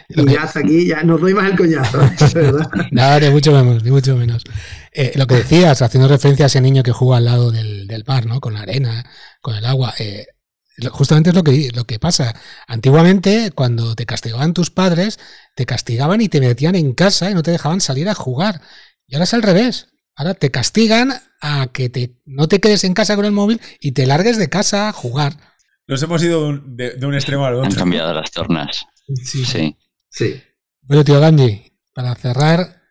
Y ya hasta aquí, ya no doy más el coñazo, ¿verdad? no, ni mucho menos, ni mucho menos. Eh, lo que decías, haciendo referencia a ese niño que juega al lado del, mar, ¿no? Con la arena, con el agua. Eh, Justamente es lo que, lo que pasa. Antiguamente, cuando te castigaban tus padres, te castigaban y te metían en casa y no te dejaban salir a jugar. Y ahora es al revés. Ahora te castigan a que te, no te quedes en casa con el móvil y te largues de casa a jugar. Nos hemos ido de, un extremo al otro. Han cambiado las tornas. Sí. Sí. sí. Bueno, tío Gandhi, para cerrar.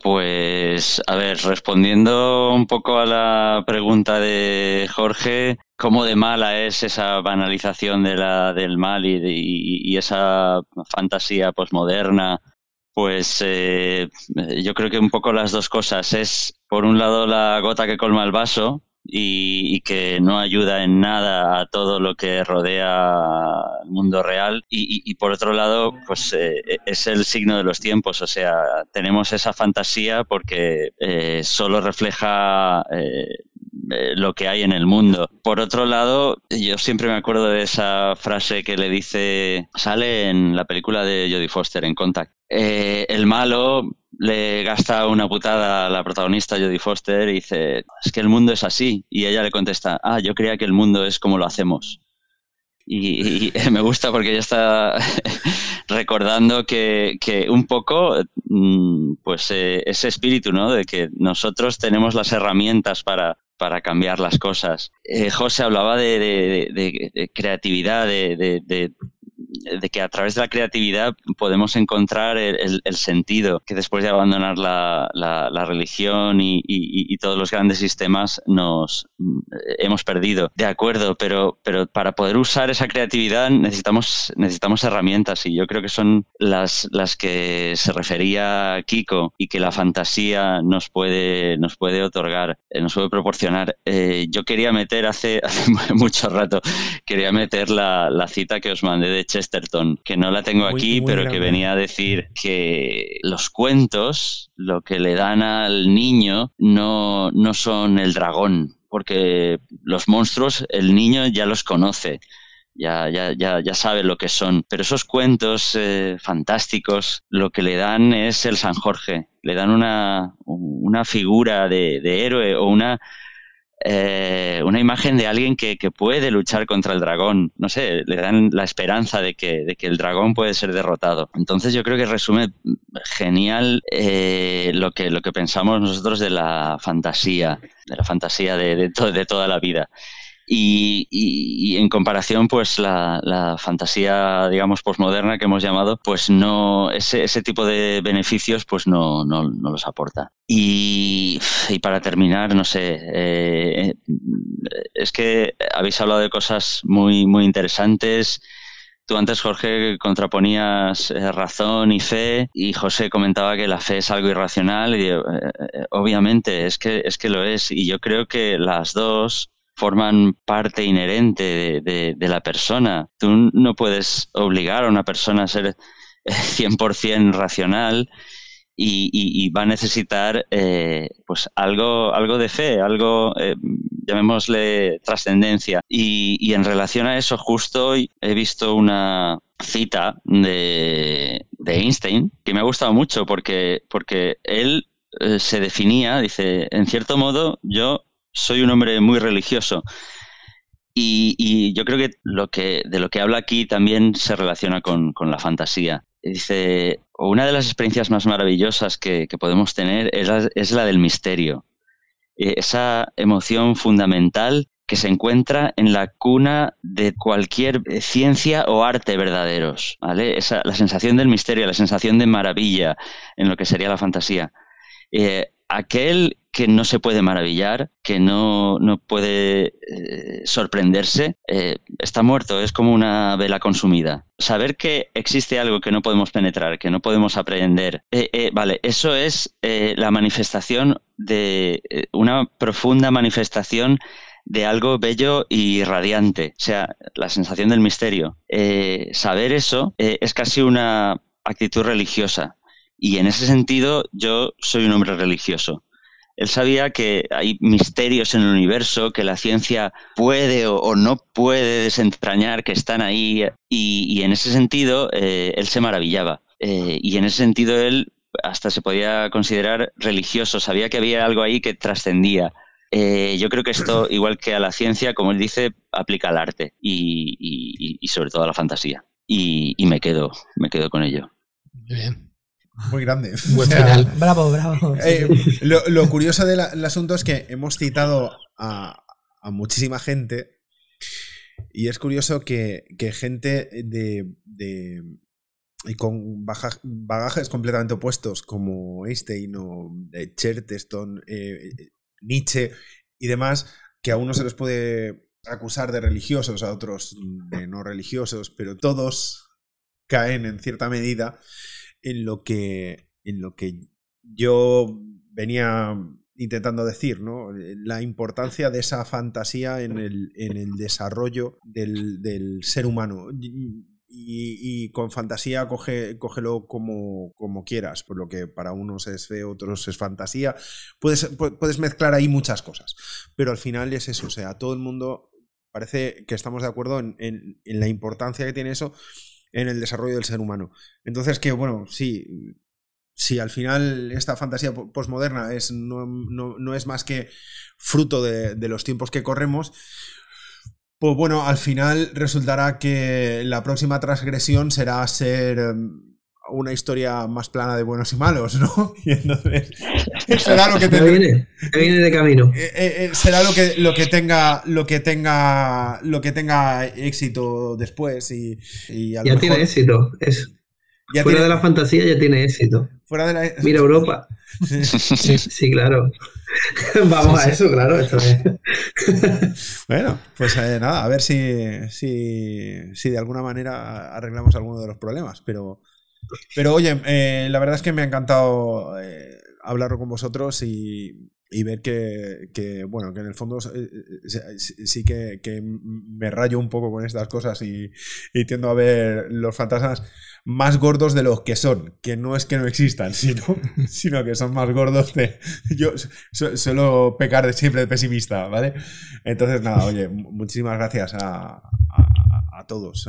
Pues, a ver, respondiendo un poco a la pregunta de Jorge, cómo de mala es esa banalización de la, del mal y, esa fantasía posmoderna pues eh, yo creo que un poco las dos cosas. Es, por un lado, la gota que colma el vaso, y, que no ayuda en nada a todo lo que rodea el mundo real y, por otro lado pues eh, es el signo de los tiempos o sea tenemos esa fantasía porque eh, solo refleja eh, lo que hay en el mundo. Por otro lado, yo siempre me acuerdo de esa frase que le dice, sale en la película de Jodie Foster, en Contact. el malo le gasta una putada a la protagonista Jodie Foster y dice, es que el mundo es así. Y ella le contesta, ah, yo creía que el mundo es como lo hacemos. Y, me gusta porque ella está recordando que, un poco, mm, pues eh, ese espíritu, ¿no? De que nosotros tenemos las herramientas para, para cambiar las cosas. Eh, José hablaba de, de creatividad, de, de que a través de la creatividad podemos encontrar el, sentido que después de abandonar la, religión y, todos los grandes sistemas nos mm, hemos perdido. De acuerdo, pero, pero para poder usar esa creatividad necesitamos, herramientas y yo creo que son las, las que se refería Kiko y que la fantasía nos puede, nos puede otorgar, eh, nos puede proporcionar. Eh, yo quería meter hace, hace mucho rato, quería meter la, la cita que os mandé de Chester que no la tengo aquí, pero que venía a decir que los cuentos, lo que le dan al niño, no, no son el dragón, porque los monstruos el niño ya los conoce. Ya, ya, ya, ya sabe lo que son. Pero esos cuentos eh, fantásticos lo que le dan es el San Jorge. Le dan una, una figura de, de héroe o una, eh, una imagen de alguien que, puede luchar contra el dragón. No sé, le dan la esperanza de que, de que el dragón puede ser derrotado. Entonces yo creo que resume genial eh, lo, que, lo que pensamos nosotros de la fantasía, de la fantasía de, de toda la vida. Y, en comparación, pues la, fantasía, digamos, posmoderna que hemos llamado, pues no, ese, tipo de beneficios, pues no, no, no los aporta. Y, para terminar, no sé, eh, es que habéis hablado de cosas muy, muy interesantes. Tú antes, Jorge, contraponías eh, razón y fe y José comentaba que la fe es algo irracional y eh, obviamente es que, es que lo es. Y yo creo que las dos forman parte inherente de, la persona. Tú no puedes obligar a una persona a ser 100% racional y, va a necesitar eh, pues algo, algo de fe, algo, eh, llamémosle trascendencia. Y, en relación a eso, justo hoy he visto una cita de, Einstein que me ha gustado mucho porque, porque él eh, se definía, dice, en cierto modo, yo soy un hombre muy religioso. Y, yo creo que, lo que de lo que habla aquí también se relaciona con, la fantasía. Dice, una de las experiencias más maravillosas que, podemos tener es la, del misterio. Eh, esa emoción fundamental que se encuentra en la cuna de cualquier ciencia o arte verdaderos. Esa, la sensación del misterio, la sensación de maravilla en lo que sería la fantasía. Eh, aquel que no se puede maravillar, que no, puede eh, sorprenderse, eh, está muerto, es como una vela consumida. Saber que existe algo que no podemos penetrar, que no podemos aprender, eh, vale, eso es la manifestación de una profunda manifestación de algo bello y radiante, o sea, la sensación del misterio. saber eso es casi una actitud religiosa. Y en ese sentido, yo soy un hombre religioso. Él sabía que hay misterios en el universo que la ciencia puede o, no puede desentrañar, que están ahí, y, en ese sentido eh, él se maravillaba. Eh, y en ese sentido él hasta se podía considerar religioso, sabía que había algo ahí que trascendía. Eh, yo creo que esto, igual que a la ciencia, como él dice, aplica al arte y, sobre todo a la fantasía. Y, me quedo, me quedo con ello. bien muy grande. Bravo, bravo. Eh, lo, curioso del, asunto es que hemos citado a, muchísima gente y es curioso que, gente de, y con bagajes completamente opuestos como Einstein o Chesterton, eh, Nietzsche y demás, que a unos se les puede acusar de religiosos, a otros de no religiosos, pero todos caen en cierta medida en lo que, en lo que yo venía intentando decir, ¿no? La importancia de esa fantasía en el, en el desarrollo del, del, ser humano. Y, y, con fantasía coge, cógelo como, como quieras, por lo que para unos es fe, otros es fantasía. Puedes, puedes mezclar ahí muchas cosas, pero al final es eso, o sea, todo el mundo parece que estamos de acuerdo en, en, en la importancia que tiene eso en el desarrollo del ser humano. Entonces, que bueno, sí, si al final esta fantasía posmoderna es, no, no, no, es más que fruto de, de, los tiempos que corremos, pues bueno, al final resultará que la próxima transgresión será ser una historia más plana de buenos y malos, ¿no? Y entonces será lo que te viene, viene de camino. Eh, eh, será lo que, lo que tenga lo que tenga lo que tenga éxito después y, y ya tiene éxito, es ya fuera tiene... de la fantasía ya tiene éxito. Fuera de la... Mira Europa. Sí, sí. sí claro. Vamos sí, a eso, claro. Esto es. bueno, pues eh, nada, a ver si, si, si de alguna manera arreglamos alguno de los problemas. Pero, pero oye, eh, la verdad es que me ha encantado eh, hablar con vosotros y, ver que, bueno, que en el fondo eh, sí que, me rayo un poco con estas cosas y, tiendo a ver los fantasmas más gordos de los que son, que no es que no existan, sino, sino que son más gordos de... Yo suelo pecar de siempre de pesimista, ¿vale? Entonces, nada, oye, muchísimas gracias a, todos.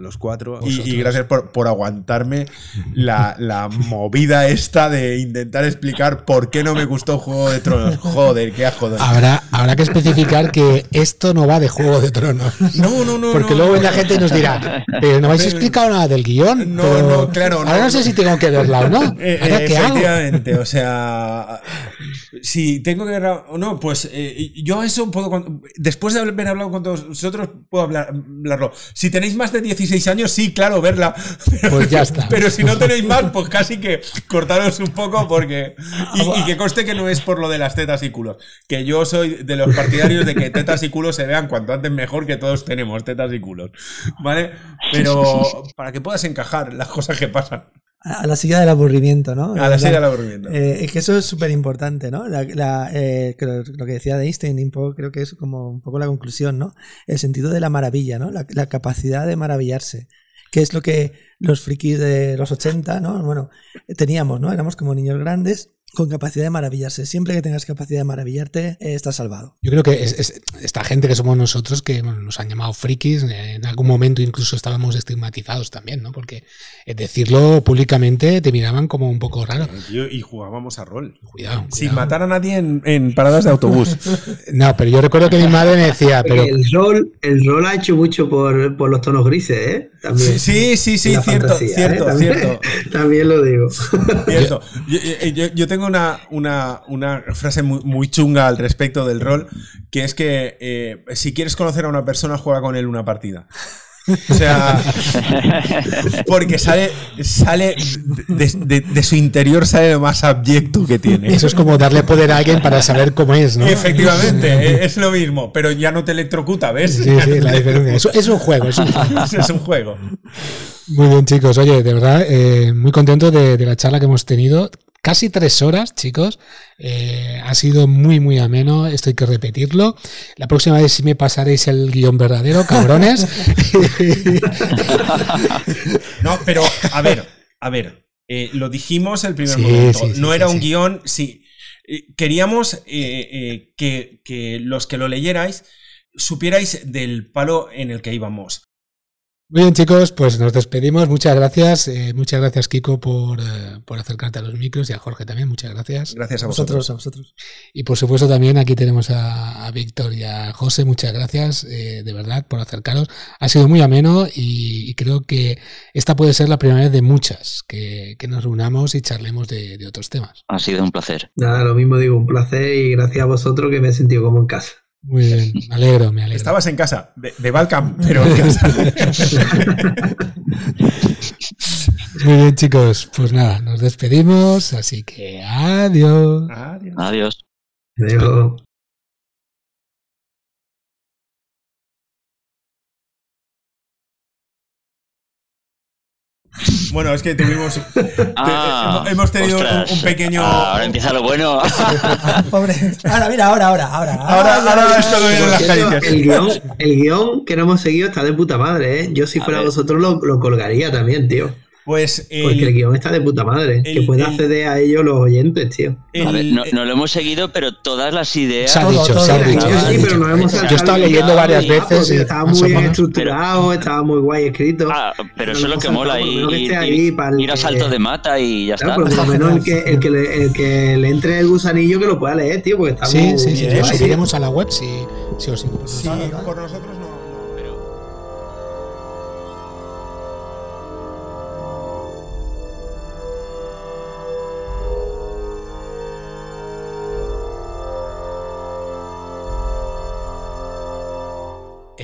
Los cuatro. Y, y, gracias por, por aguantarme la, la, movida esta de intentar explicar por qué no me gustó Juego de Tronos. Joder, qué asco. Habrá, habrá que especificar que esto no va de Juego de Tronos. No, no, no. Porque no, luego no, la gente nos dirá, pero no habéis explicado nada del guion. No, pero no, claro. Ahora no, sé si tengo que verla o no. Eh, ¿Ahora qué efectivamente, hago? o sea, si tengo que verla o no, pues eh, yo eso puedo. Después de haber hablado con todos vosotros, puedo hablar, hablarlo. Si tenéis más de 16 años, sí, claro, verla. Pero, pues ya está. Pero si no tenéis más, pues casi que cortaros un poco porque. Y, y, que conste que no es por lo de las tetas y culos. Que yo soy de los partidarios de que tetas y culos se vean cuanto antes mejor que todos tenemos tetas y culos. ¿Vale? Pero para que puedas encajar las cosas que pasan. A la silla del aburrimiento, ¿no? A la silla del aburrimiento. Eh, es que eso es súper importante, ¿no? La, la, eh, lo que decía de Einstein, creo que es como un poco la conclusión, ¿no? El sentido de la maravilla, ¿no? La, la capacidad de maravillarse que es lo que los frikis de los 80, ¿no? Bueno, teníamos, ¿no? Éramos como niños grandes con capacidad de maravillarse. Siempre que tengas capacidad de maravillarte, eh, estás salvado. Yo creo que es, es, esta gente que somos nosotros, que bueno, nos han llamado frikis, en algún momento incluso estábamos estigmatizados también, ¿no? Porque decirlo públicamente te miraban como un poco raro. y jugábamos a rol. Cuidado. cuidado. Sin matar a nadie en, en, paradas de autobús. no, pero yo recuerdo que mi madre me decía. Pero... El, rol, el rol ha hecho mucho por, por los tonos grises, ¿eh? También. Sí, sí, sí, cierto, fantasía, cierto, ¿eh? también, cierto. También lo digo. Cierto. Yo, yo, yo tengo una, una, una frase muy, muy, chunga al respecto del rol, que es que eh, si quieres conocer a una persona, juega con él una partida. O sea, porque sale, sale de, de, de, su interior sale lo más abyecto que tiene. Eso es como darle poder a alguien para saber cómo es, ¿no? Efectivamente, es lo mismo, pero ya no te electrocuta, ¿ves? Sí, sí, la diferencia. Es, es un juego, es un juego. es un juego. Muy bien, chicos. Oye, de verdad, eh, muy contento de, de, la charla que hemos tenido. Casi tres horas, chicos. Eh, ha sido muy, muy ameno. Esto hay que repetirlo. La próxima vez, si me pasaréis el guion verdadero, cabrones. no, pero, a ver, a ver. Eh, lo dijimos el primer sí, momento. Sí, sí, no era un guion. Sí. Queríamos eh, que, que los que lo leyerais supierais del palo en el que íbamos. Muy bien, chicos, pues nos despedimos. Muchas gracias. Eh, muchas gracias, Kiko, por, eh, por, acercarte a los micros y a Jorge también. Muchas gracias. Gracias a vosotros. a vosotros. Y por supuesto, también aquí tenemos a, a Víctor y a José. Muchas gracias, eh, de verdad, por acercaros. Ha sido muy ameno y, y, creo que esta puede ser la primera vez de muchas que, que nos reunamos y charlemos de, de, otros temas. Ha sido un placer. Nada, lo mismo digo, un placer y gracias a vosotros que me he sentido como en casa. Muy bien, me alegro, me alegro. Estabas en casa, de, de Balcam, pero en casa. Muy bien, chicos. Pues nada, nos despedimos, así que adiós. Adiós. Adiós. adiós. Bueno, es que tuvimos. Ah, te- hemos tenido un, ostras. un pequeño. Ah, ahora empieza lo bueno. Pobre. Ahora, mira, ahora, ahora, ahora. Ahora, ahora esto que viene en Por las caricias. el guion, el guion que no hemos seguido está de puta madre, ¿eh? Yo si A fuera ver. vosotros lo, lo colgaría también, tío. Pues. el- Porque el guion está de puta madre. que el- puede el- acceder a ello los oyentes, tío. el- A ver, no, no lo hemos seguido, pero todas las ideas. Se ha dicho, todo. se ha dicho. Sí, pero nos hemos Yo saltado he estado el leyendo varias y- veces y estaba muy bien estructurado, estaba muy guay escrito. Ah, pero Pero eso es lo que mola. saltado, Ir, que ir- ir- ahí para el ir a que- salto de mata y ya Claro, está. pero por lo menos el que, el, que le, el que le entre el gusanillo que lo pueda leer, tío, porque está Sí, muy sí, sí, sí. subiremos a la web si, si os importa. Sí, por nosotros no. no.